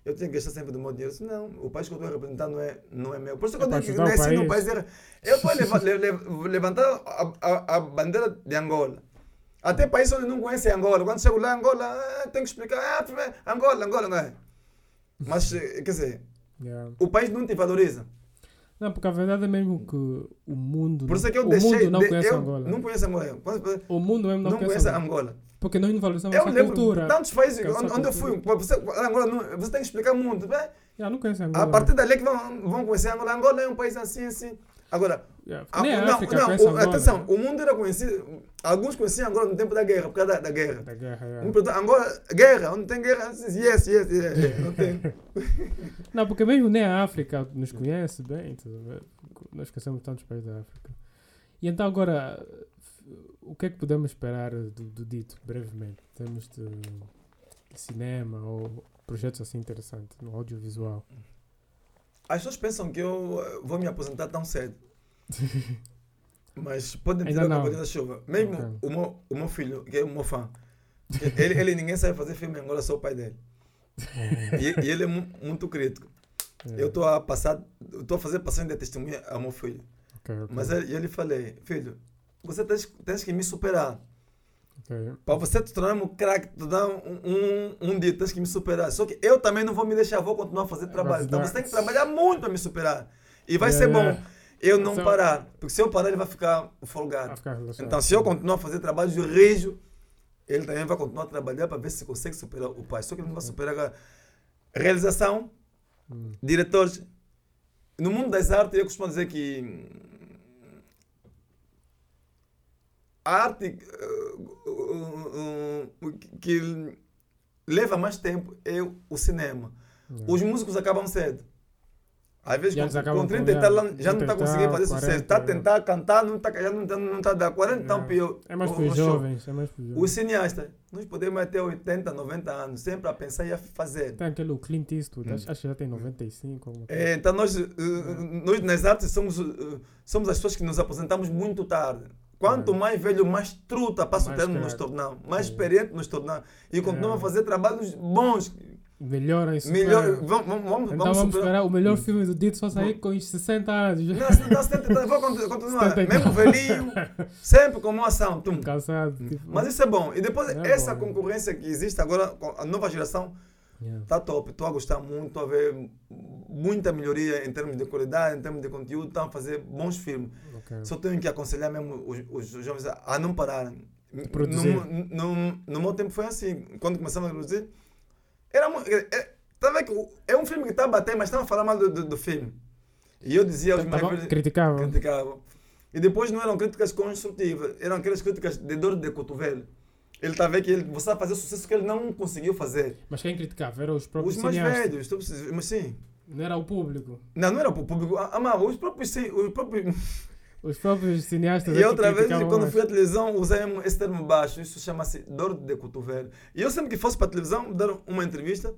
Eu tinha que gastar sempre do meu dinheiro. Disse, não, o país que eu estou a representar não é, não é meu. Por isso que É eu digo que nasci no país. era- Eu leva- le- le- levantar a, a, a bandeira de Angola. Até país onde não conhece Angola. Quando chego lá, Angola, ah, tenho que explicar. Ah, Angola, Angola, não é? Mas, eh, quer dizer, Yeah. o país não te valoriza. Não, porque a verdade é mesmo que o mundo. Por isso é que eu o deixei. mundo não de- conhece eu Angola. Não conheço Angola. O mundo mesmo não, Não, conhece conhece Angola. Angola. Porque nós não valorizamos Eu lembro cultura. tantos países é onde, onde eu fui. Você, Angola, não, você tem que explicar muito. né? Yeah, não conhece Angola. A partir dali é que vão, vão conhecer Angola. Angola é um país assim, assim. Agora, Yeah. a- a não, África não, o- Angola. atenção, o mundo era conhecido. Alguns conheciam Angola no tempo da guerra, por causa da, da guerra. Da guerra, yeah. Angola, guerra, onde tem guerra? Yes, yes, yes. yes. Não tem. Não, porque mesmo nem a África nos conhece bem. ver? Nós conhecemos tantos países da África. E então agora, o que é que podemos esperar do, do dito, brevemente? Temos de, de cinema ou projetos assim interessantes no audiovisual. As pessoas pensam que eu eh, vou me aposentar tão cedo. Mas podem tirar cavalinha da chuva. Mesmo Ok. o, meu, o meu filho, que é o meu fã, ele, ele ninguém sabe fazer filme Angola, só o pai dele. E, e ele é mu- muito crítico. Yeah. Eu estou a passar, estou a fazer passagem de testemunha ao meu filho. Ok, ok, Mas ele, ele falei, filho, você tens, tens que me superar. Ok. Para você te tornar um craque, te dar um, um, um dia, tens que me superar. Só que eu também não vou me deixar, vou continuar a fazer trabalho. Então dar- você tem que trabalhar muito para me superar. E vai Yeah, ser bom yeah. eu não Então- parar. Porque se eu parar, ele vai ficar Vai folgado. ficar. Então, se eu continuar a fazer trabalho de rijo, ele também vai continuar a trabalhar para ver se consegue superar o pai. Só que ele não vai superar a realização, Hum. diretores. No mundo das artes, eu costumo dizer que hum, a arte eh, uh, que leva mais tempo é o cinema. Yeah. Os músicos acabam cedo. Às vezes, com, com com 30 e tal já não 30 está conseguindo fazer 40, sucesso. Está a é. tentar cantar, não está já não está não tá a dar 40, então Yeah. pior. É mais para os jovens, é mais para os cineastas, nós podemos até 80, 90 anos, sempre a pensar e a fazer. Tem aquele Clint Eastwood, Hum. acho, acho que já tem 95. alguma coisa. É, então nós, uh, nós nas artes somos, uh, somos as pessoas que nos aposentamos muito tarde. Quanto É. mais velho, mais truta passa o tempo nos tornamos, mais É. experiente nos tornamos. E continuamos É. a fazer trabalhos bons. Melhor isso. Melhor, vamos, vamos, vamos, Então vamos superar. esperar o melhor filme do Dito só sair com os 60 anos. Não, não, 70, vou continu- continuar. 70 Mesmo velhinho, sempre com uma ação. Tum. Cansado. Tipo, Mas isso é bom. E depois, É essa bom. concorrência que existe agora, com a nova geração, yeah. Está top, estou a gostar muito, estou a ver muita melhoria em termos de qualidade, em termos de conteúdo, estão a fazer bons filmes. Ok. Só tenho que aconselhar mesmo os, os jovens a, a não pararem. produzir. No, no, no meu tempo foi assim, quando começamos a produzir, era, mu- é, é, tá o- é um filme que está a bater, mas estava a falar mal do, do, do filme. E eu dizia aos Tá mais bom? velhos, Criticava. criticavam. E depois não eram críticas construtivas, eram aquelas críticas de dor de cotovelo. Ele está a ver que ele, você vai fazer sucesso que ele não conseguiu fazer. Mas quem criticava eram os próprios Os mais cineastas. velhos, mas sim. Não era o público. Não, não era o público. Ah, mas os próprios. Os próprios... Os próprios cineastas. é E que outra vez, quando mais. fui à televisão, usei esse termo baixo. Isso chama-se dor de cotovelo. E eu sempre que fosse para a televisão, dar uma entrevista,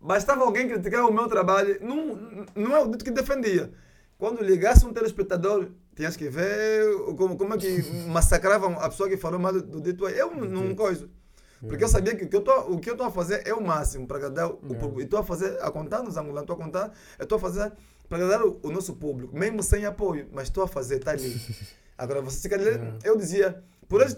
bastava alguém criticar o meu trabalho. Não, não é o dito que defendia. Quando ligasse um telespectador, tinhas que ver como, como é que massacravam a pessoa que falou mal do dito. Eu não, coisa. Porque eu sabia que o que eu tô, o que eu estou a fazer é o máximo para agradar o Yeah. público. E estou a fazer, a contar nos angolanos, estou a contar, eu estou a fazer para agradar o, o nosso público, mesmo sem apoio, mas estou a fazer, está ali. Agora, você se ler, Yeah. eu dizia, por eles,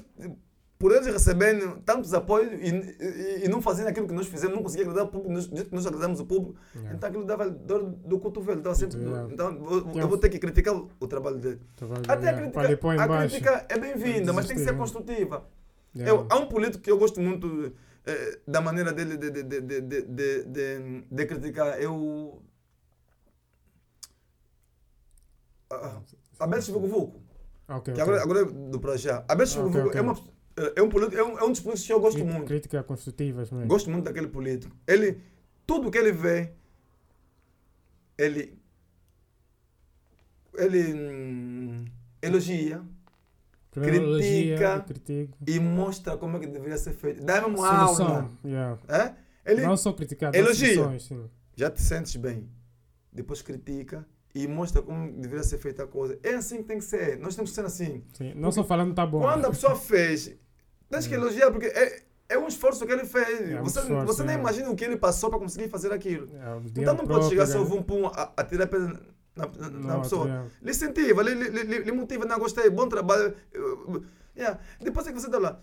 por eles receberem tantos apoios e, e, e não fazendo aquilo que nós fizemos, não conseguia agradar o público, nós, nós agradamos o público, Yeah. então aquilo dava dor do cotovelo. Estava sempre. Então, eu, eu vou ter que criticar o, o trabalho dele. Até a yeah. crítica, a crítica é bem-vinda, mas tem que ser Desistir, construtiva. Eu, há um político que eu gosto muito eh, da maneira dele de, de, de, de, de, de, de, de criticar. Eu. Ah, Abel Vucu, Ah, ok, que ok. agora, agora é do Projá. Abel Ah, ok, Vucu é, uma, é, um político, é, um, é um dos políticos que eu gosto Crit- muito. Críticas construtivas mesmo. Gosto muito daquele político. Ele, tudo que ele vê, ele, ele hum, elogia Primeiro critica elogia, e mostra como é que deveria ser feito. Dá-me uma aula. Yeah. É? Ele Não só criticar, dá elogia. soluções, já te sentes bem. Depois critica e mostra como deveria ser feita a coisa. É assim que tem que ser. Nós temos que ser assim. Sim, Não só falando tá bom. Quando a pessoa fez, tens que elogiar, porque é, é um esforço que ele fez. É um você esforço, você nem é. imagina o que ele passou para conseguir fazer aquilo. É, o Então não pode chegar só próprio, vum pum a, a tirar pedra na, na, na Não, pessoa. yeah. Lhe incentiva, lhe, lhe, lhe, lhe motiva, não gostei, bom trabalho. Yeah. Depois é que você está lá.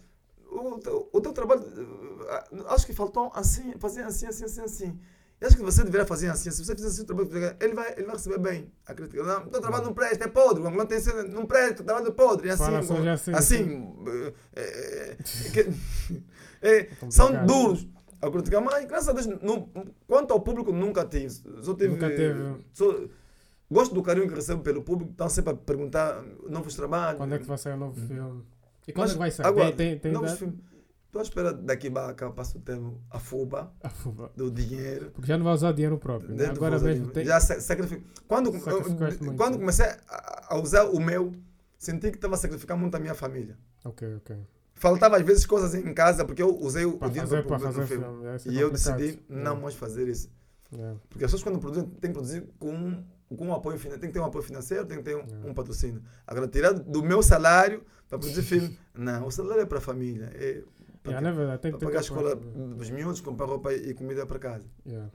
O, teu- o teu trabalho, uh, acho que faltou assim, fazer assim, assim, assim, assim. Eu acho que você deveria fazer assim. Se você fizer assim, o trabalho, ele vai, ele vai receber bem a crítica. Não, teu trabalho não presta, é podre. O Angola tem cena, não presta, o trabalho é podre. É assim, já assim, assim. é, é, é, são duros a criticar, mas graças a Deus, não- quanto ao público, nunca tive. Só tive Nunca teve. só- gosto do carinho que recebo pelo público, estão sempre a perguntar novos trabalhos. Quando é que vai sair o novo filme? E quando Mas é que vai sair? agora, tem, tem, tem novos filmes. Estou à espera daqui para cá, passo o tempo, a fuba, Ah, fuba. do dinheiro. Porque já não vai usar dinheiro próprio. né? Dentro Agora mesmo tem. Já sa- sacrifico. Quando, eu- quando comecei a, a usar o meu, senti que estava a sacrificar muito a minha família. Ok, ok. Faltava às vezes coisas em casa, porque eu usei o, dinheiro fazer, para fazer filme. filme. é, isso é E eu decidi não É, mais fazer isso. é. Porque as pessoas quando produzem têm que produzir com, com um apoio financeiro. Tem que ter um apoio financeiro, tem que ter um, É. um patrocínio. Agora, tirar do meu salário para produzir filme, não. O salário é para a família. É para Yeah, é verdade, tem que para pagar a escola dos miúdos, comprar roupa e comida para casa. Yeah.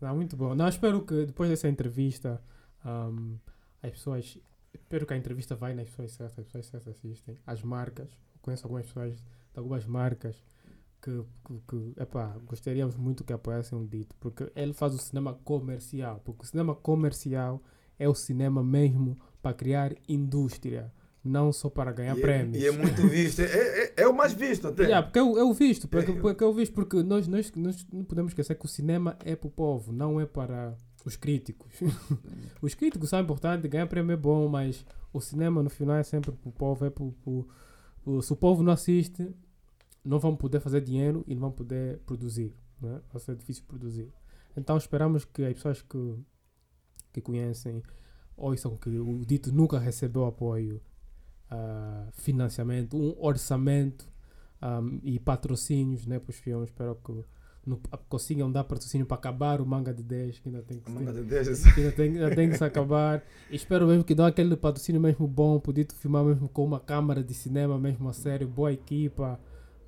Não, muito bom. Não, espero que depois dessa entrevista um, as pessoas. Espero que a entrevista vai nas pessoas certas, as pessoas certas assistem. As marcas. Conheço algumas pessoas de algumas marcas que, que, que epá, gostaríamos muito que apoiassem o dito. Porque ele faz o cinema comercial. Porque o cinema comercial é o cinema mesmo para criar indústria. Não só para ganhar e, é, prémios. e é muito visto. É, é, é o mais visto até. Yeah, porque eu, eu visto, porque, É, porque eu visto, porque nós, nós, nós não podemos esquecer que o cinema é para o povo, não é para os críticos. os críticos são importantes, ganhar prêmio é bom, mas o cinema no final é sempre para o povo, é para o, se o povo não assiste, não vão poder fazer dinheiro e não vão poder produzir, né? vai ser difícil produzir. Então esperamos que as pessoas que, que conhecem ouçam que o Dito nunca recebeu apoio, ah, financiamento, um orçamento um, e patrocínios né, para os filmes. Espero que no- consigam dar patrocínio para acabar o manga de 10, que ainda tem que, ser- manga de Deus. que ainda tem, ainda tem que se acabar. E espero mesmo que dão aquele patrocínio mesmo bom, poder filmar mesmo com uma câmara de cinema mesmo a sério, boa equipa.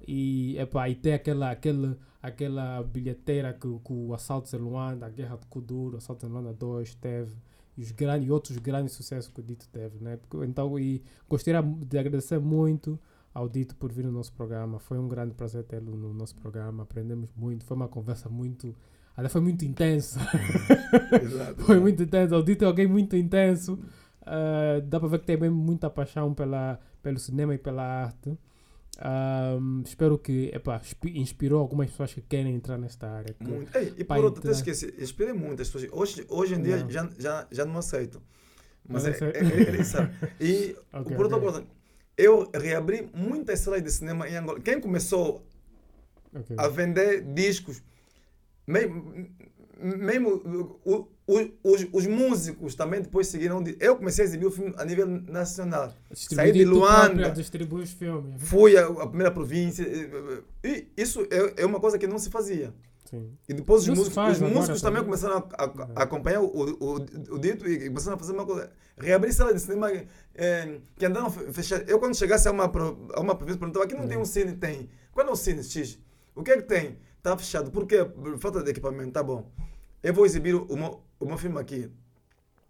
E, epá, e ter aquela, aquele, aquela bilheteira que, que o Assalto de Luanda, a Guerra de Kuduro, o Assalto de Luanda 2 teve. E, os grandes, e outros grandes sucessos que o Dito teve, né? Porque, então, e gostaria de agradecer muito ao Dito por vir no nosso programa. Foi um grande prazer tê-lo no nosso programa. Aprendemos muito. Foi uma conversa muito. Até foi muito intensa. Exato. Foi muito intenso. O Dito é alguém muito intenso. Ah, dá para ver que tem mesmo muita paixão pela, pelo cinema e pela arte. Ahm, espero que epá, inspirou algumas pessoas que querem entrar nesta área. que- Muito. Ei, e por outro, até então- esqueci, esperei muitas pessoas. Hoje, hoje em dia Não. já, já, já não aceito. Mas Não é, é, é, isso. E Ok, por outra ok. coisa, eu reabri muitas salas de cinema em Angola. Quem começou Ok. a vender discos, mesmo, mesmo o- o- os, os músicos também depois seguiram. de- Eu comecei a exibir o filme a nível nacional. Saí de Luanda. distribui os filmes. Fui a, a primeira província. e- isso é, é uma coisa que não se fazia. Sim. E depois os músicos, os músicos também também. começaram a, a- a acompanhar o, o, o dito e começaram a fazer uma coisa. Reabrir sala de cinema eh, que andaram fe- fechadas. Eu, quando chegasse a uma, a uma província, perguntava: aqui não tem um cine? Tem. Qual é o cine X? O que é que tem? Está fechado. Por quê? Por falta de equipamento. Tá bom. Eu vou exibir o meu, o meu filme aqui.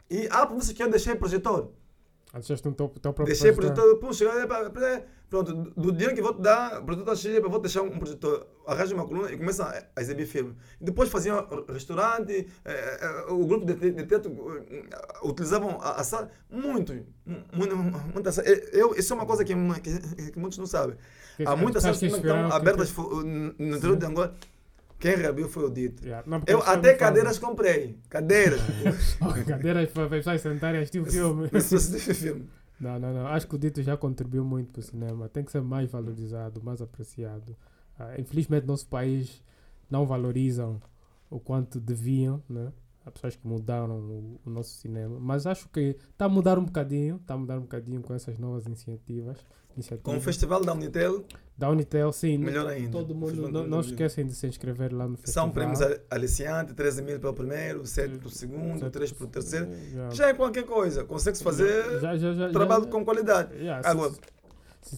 E ah, por isso que eu deixei projetor. Ah, deixaste um teu, teu próprio Deixei projetor. projetor, pum, é, pronto, do- dinheiro que vou te dar, projetor X, vou deixar um projetor, arranja uma coluna e começa a, a exibir filme. Depois faziam restaurante, eh, eh, o grupo de, te- de teatro eh, utilizavam a, a sala, muito, muito, muita sala. Eh, Eu, isso é uma coisa que, que, que muitos não sabem. Há muitas sabes salas que estão abertas no interior de Angola. Quem reabriu foi o Dito. Yeah. Não, Eu até cadeiras comprei, cadeiras. Cadeiras para as pessoas sentarem e assistir o filme. É filme. Não, não, não. Acho que o Dito já contribuiu muito para o cinema. Tem que ser mais valorizado, mais apreciado. Ah, infelizmente, nosso país não valorizam o quanto deviam, né? Há pessoas que mudaram o, o nosso cinema. Mas acho que está a mudar um bocadinho. Está a mudar um bocadinho com essas novas iniciativas. Iniciativas. Com o festival da Unitel, Da Unitel, sim. melhor ainda. Todo mundo, não, não esquecem de se inscrever lá no festival. São prêmios al- aliciantes, 13 mil para o primeiro, 7 para o segundo, Certo. 3 para o terceiro. Já, Já é qualquer coisa, consegue-se fazer já, já, trabalho com qualidade. Agora,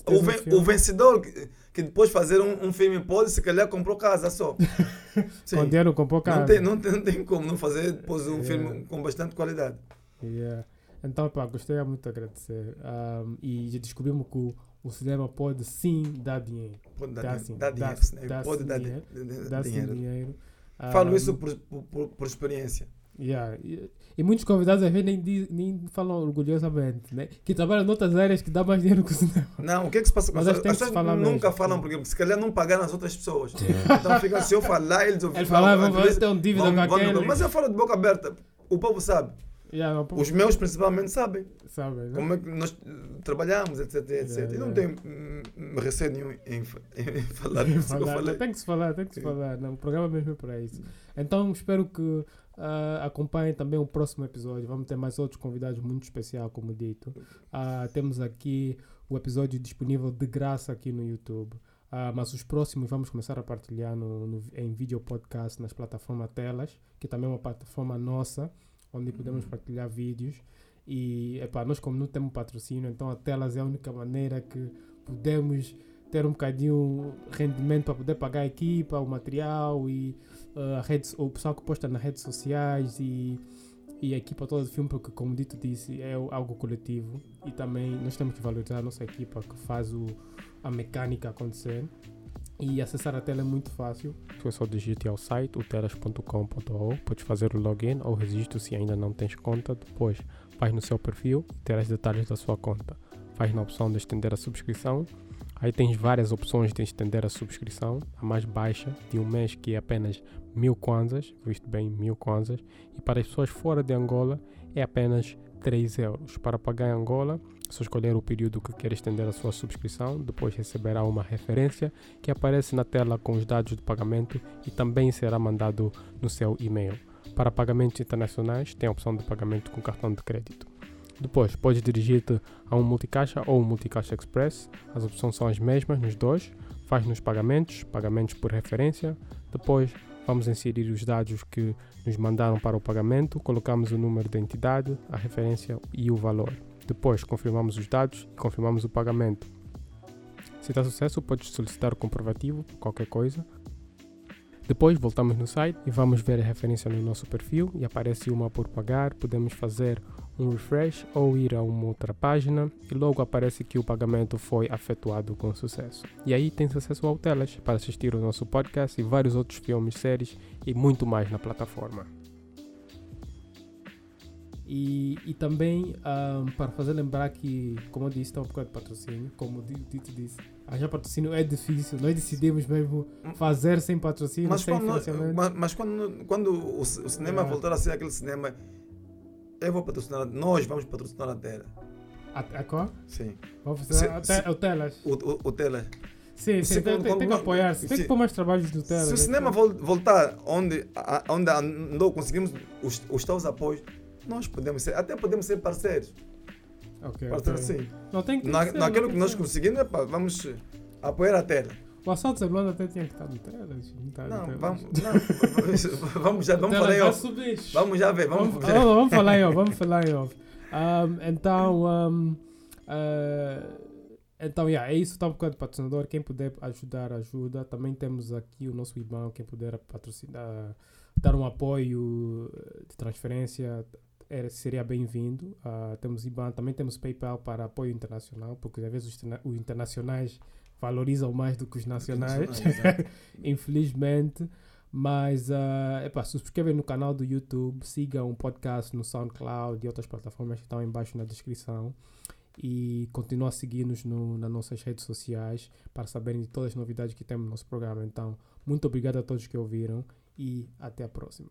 O, um ven- filme- o vencedor que, que depois fazer um, um filme pode, se calhar comprou casa só. Sim. Com dinheiro comprou casa. Não tem, não, tem, não tem como não fazer depois um Yeah. filme com bastante qualidade. Yeah. Então, pá, gostaria muito de agradecer. Um, e já descobrimos que o, o cinema pode sim dar dinheiro. Pode dar, Dá dinheiro, sim, dá dá dinheiro, sim, né? dá pode dar dinheiro, Dá dinheiro. dinheiro. Falo Ah, isso por, por, por- experiência. Yeah. E, e muitos convidados às vezes nem, nem falam orgulhosamente, né? Que trabalham noutras áreas que dá mais dinheiro que o cinema. Não, o que é que se passa com Mas as pessoas? As pessoas nunca mesmo. falam, porque se calhar não pagaram as outras pessoas. Então fica, se eu falar, eles Ele falava, às vamos vezes, ter um dívida vão- com vão- aquele. Mas eu falo de boca aberta. O povo sabe. Yeah, não, Os meus principalmente sabem. sabe, né? Como é que nós trabalhamos, etc, etc. Yeah, E não yeah. tenho hum, receio nenhum em, em falar Tem que isso que eu falar. Tem que se falar, tem que se falar. Não, o programa mesmo é para isso. Então espero que ah, acompanhem também o próximo episódio. Vamos ter mais outros convidados muito especiais, como dito. Ah, temos aqui o episódio disponível de graça aqui no YouTube. Ah, mas os próximos vamos começar a partilhar no, no- em vídeo podcast nas plataformas Telas, que também é uma plataforma nossa, onde podemos partilhar vídeos. E epá, nós, como não temos patrocínio, então a Telas é a única maneira que podemos ter um bocadinho rendimento para poder pagar a equipa, o material e uh, a rede, o pessoal que posta nas redes sociais e, e a equipa toda do filme, porque como dito disse, é algo coletivo e também nós temos que valorizar a nossa equipa que faz o, a mecânica acontecer. E acessar a tela é muito fácil. É só digite ao site, utelas.com.au, podes fazer o login ou registro se ainda não tens conta. Depois vais no seu perfil e terás detalhes da sua conta. Vais na opção de estender a subscrição Aí tens várias opções de estender a subscrição. A mais baixa de um mês que é apenas mil kwanzas, visto bem, mil kwanzas. E para as pessoas fora de Angola é apenas 3 euros. Para pagar em Angola, só escolher o período que quer estender a sua subscrição. Depois receberá uma referência que aparece na tela com os dados de pagamento e também será mandado no seu e-mail. Para pagamentos internacionais, tem a opção de pagamento com cartão de crédito. Depois, podes dirigir-te a um multicaixa ou um multicaixa express. As opções são as mesmas nos dois. Faz nos pagamentos, pagamentos por referência. Depois, vamos inserir os dados que nos mandaram para o pagamento. Colocamos o número da entidade, a referência e o valor. Depois, confirmamos os dados e confirmamos o pagamento. Se dá sucesso, podes solicitar o comprovativo, qualquer coisa. Depois voltamos no site e vamos ver a referência no nosso perfil e aparece uma por pagar. Podemos fazer um refresh ou ir a uma outra página e logo aparece que o pagamento foi efetuado com sucesso. E aí tens acesso ao Telas para assistir o nosso podcast e vários outros filmes, séries e muito mais na plataforma. E, e também ahm, para fazer lembrar que, como eu disse, está um bocado de patrocínio, como o Dito disse, arranjar patrocínio é difícil, nós decidimos mesmo fazer sem patrocínio, Mas sem quando, financiamento. mas, mas quando, quando o, o cinema Yeah. voltar a ser aquele cinema, eu vou patrocinar, nós vamos patrocinar a tela. A, a qual? Sim. Vamos Se- fazer até o Telas. O, o, o tela. Sim, sim, se tem, tem, tem que apoiar-se. Tem se- que pôr mais trabalhos do Telas. Se o né? cinema vol- voltar onde, a- onde andou, conseguimos os, os tais apoios, nós podemos ser, até podemos ser parceiros. Ok, Parceiros ok. sim. Não tem que Na, ser, naquilo não que nós conseguimos, epa, vamos apoiar a tela. O assalto Zeblando até tinha que estar no Telas. Não, tá Não, vamos, não, vamos já, vamos falar em off. Vamos já ver, vamos Vamos, vamos, falar em off, vamos falar em off. Um, então, um, uh, então yeah, é isso, está um bocado de patrocinador. Quem puder ajudar, ajuda. Também temos aqui o nosso IBAN, quem puder patrocinar, dar um apoio eh, de transferência era- seria bem-vindo. Ah, temos IBAN, também temos PayPal para apoio internacional, porque às vezes os, os internacionais valorizam mais do que os nacionais. infelizmente. Mas uh, epá, subscrevem no canal do YouTube, sigam o podcast no SoundCloud e outras plataformas que estão embaixo na descrição. E continuem a seguir-nos no- nas nossas redes sociais para saberem de todas as novidades que temos no nosso programa. Então, muito obrigado a todos que ouviram e até a próxima.